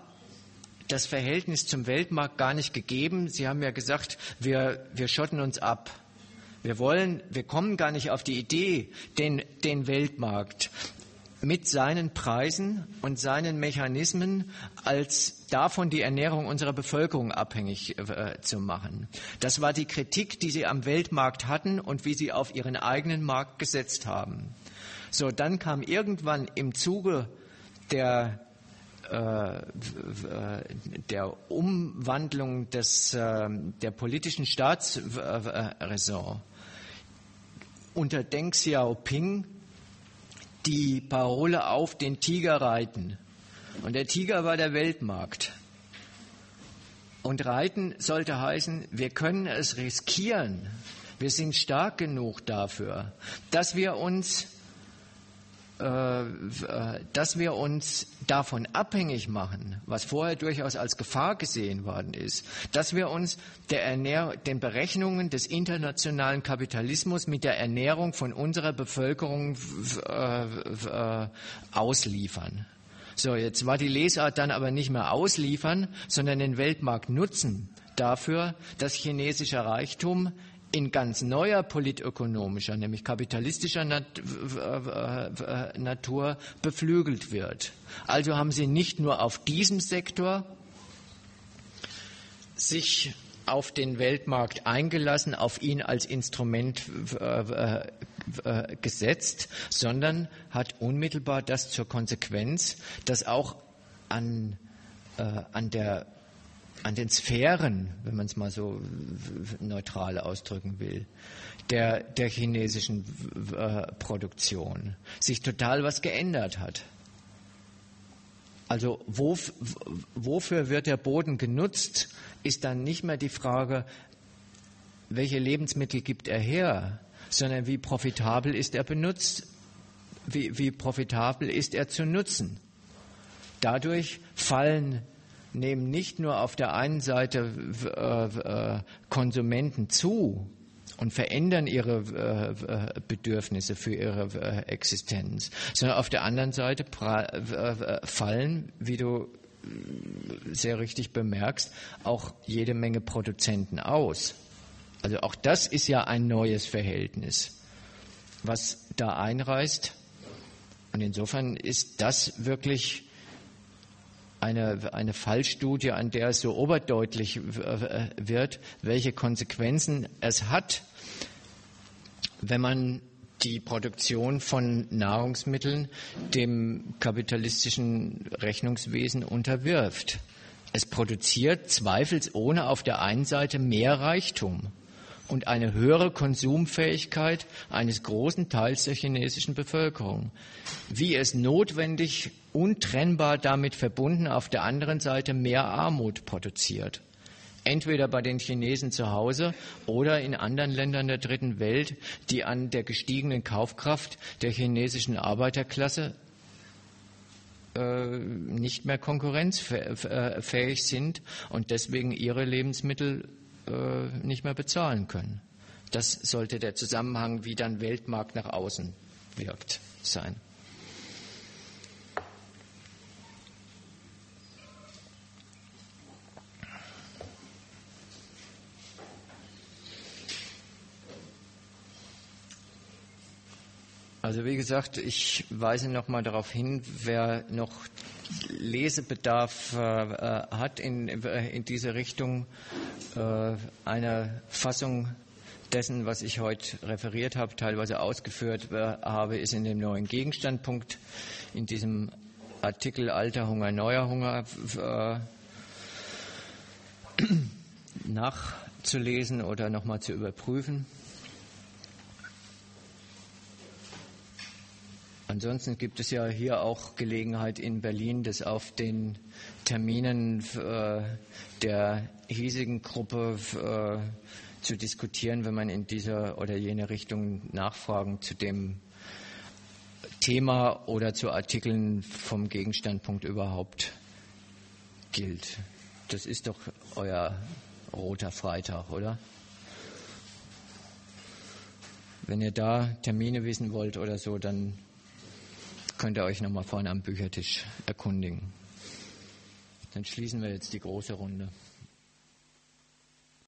das Verhältnis zum Weltmarkt gar nicht gegeben. Sie haben ja gesagt, wir, wir schotten uns ab. Wir wollen, wir kommen gar nicht auf die Idee, den, den Weltmarkt mit seinen Preisen und seinen Mechanismen als davon die Ernährung unserer Bevölkerung abhängig äh, zu machen. Das war die Kritik, die sie am Weltmarkt hatten und wie sie auf ihren eigenen Markt gesetzt haben. So, dann kam irgendwann im Zuge der äh, der Umwandlung des, äh, der politischen Staatsräson unter Deng Xiaoping die Parole auf den Tiger reiten. Und der Tiger war der Weltmarkt. Und reiten sollte heißen, wir können es riskieren. Wir sind stark genug dafür, dass wir uns dass wir uns davon abhängig machen, was vorher durchaus als Gefahr gesehen worden ist, dass wir uns Ernähr den Berechnungen des internationalen Kapitalismus mit der Ernährung von unserer Bevölkerung äh, ausliefern. So, jetzt war die Lesart dann aber nicht mehr ausliefern, sondern den Weltmarkt nutzen dafür, dass chinesischer Reichtum in ganz neuer politökonomischer, nämlich kapitalistischer Natur beflügelt wird. Also haben sie nicht nur auf diesem Sektor sich auf den Weltmarkt eingelassen, auf ihn als Instrument gesetzt, sondern hat unmittelbar das zur Konsequenz, dass auch an, äh, an der an den Sphären, wenn man es mal so neutral ausdrücken will, der, der chinesischen äh, Produktion sich total was geändert hat. Also wo, wofür wird der Boden genutzt, ist dann nicht mehr die Frage, welche Lebensmittel gibt er her, sondern wie profitabel ist er benutzt, wie, wie profitabel ist er zu nutzen. Dadurch fallen nehmen nicht nur auf der einen Seite äh, äh, Konsumenten zu und verändern ihre äh, Bedürfnisse für ihre Existenz, sondern auf der anderen Seite fallen, wie du sehr richtig bemerkst, auch jede Menge Produzenten aus. Also auch das ist ja ein neues Verhältnis, was da einreißt. Und insofern ist das wirklich eine, eine Fallstudie, an der es so oberdeutlich wird, welche Konsequenzen es hat, wenn man die Produktion von Nahrungsmitteln dem kapitalistischen Rechnungswesen unterwirft. Es produziert zweifelsohne auf der einen Seite mehr Reichtum und eine höhere Konsumfähigkeit eines großen Teils der chinesischen Bevölkerung. Wie es notwendig, untrennbar damit verbunden, auf der anderen Seite mehr Armut produziert. Entweder bei den Chinesen zu Hause oder in anderen Ländern der dritten Welt, die an der gestiegenen Kaufkraft der chinesischen Arbeiterklasse äh, nicht mehr konkurrenzfähig sind und deswegen ihre Lebensmittel äh, nicht mehr bezahlen können. Das sollte der Zusammenhang, wie dann Weltmarkt nach außen wirkt, sein. Also wie gesagt, ich weise noch mal darauf hin, wer noch Lesebedarf äh, hat in, äh, in diese Richtung, äh, eine Fassung dessen, was ich heute referiert habe, teilweise ausgeführt äh, habe, ist in dem neuen Gegenstandpunkt, in diesem Artikel Alter Hunger, Neuer Hunger äh, nachzulesen oder nochmal zu überprüfen. Ansonsten gibt es ja hier auch Gelegenheit in Berlin, das auf den Terminen äh, der hiesigen Gruppe äh, zu diskutieren, wenn man in dieser oder jene Richtung Nachfragen zu dem Thema oder zu Artikeln vom Gegenstandpunkt überhaupt gilt. Das ist doch euer roter Freitag, oder? Wenn ihr da Termine wissen wollt oder so, dann könnt ihr euch nochmal vorne am Büchertisch erkundigen. Dann schließen wir jetzt die große Runde.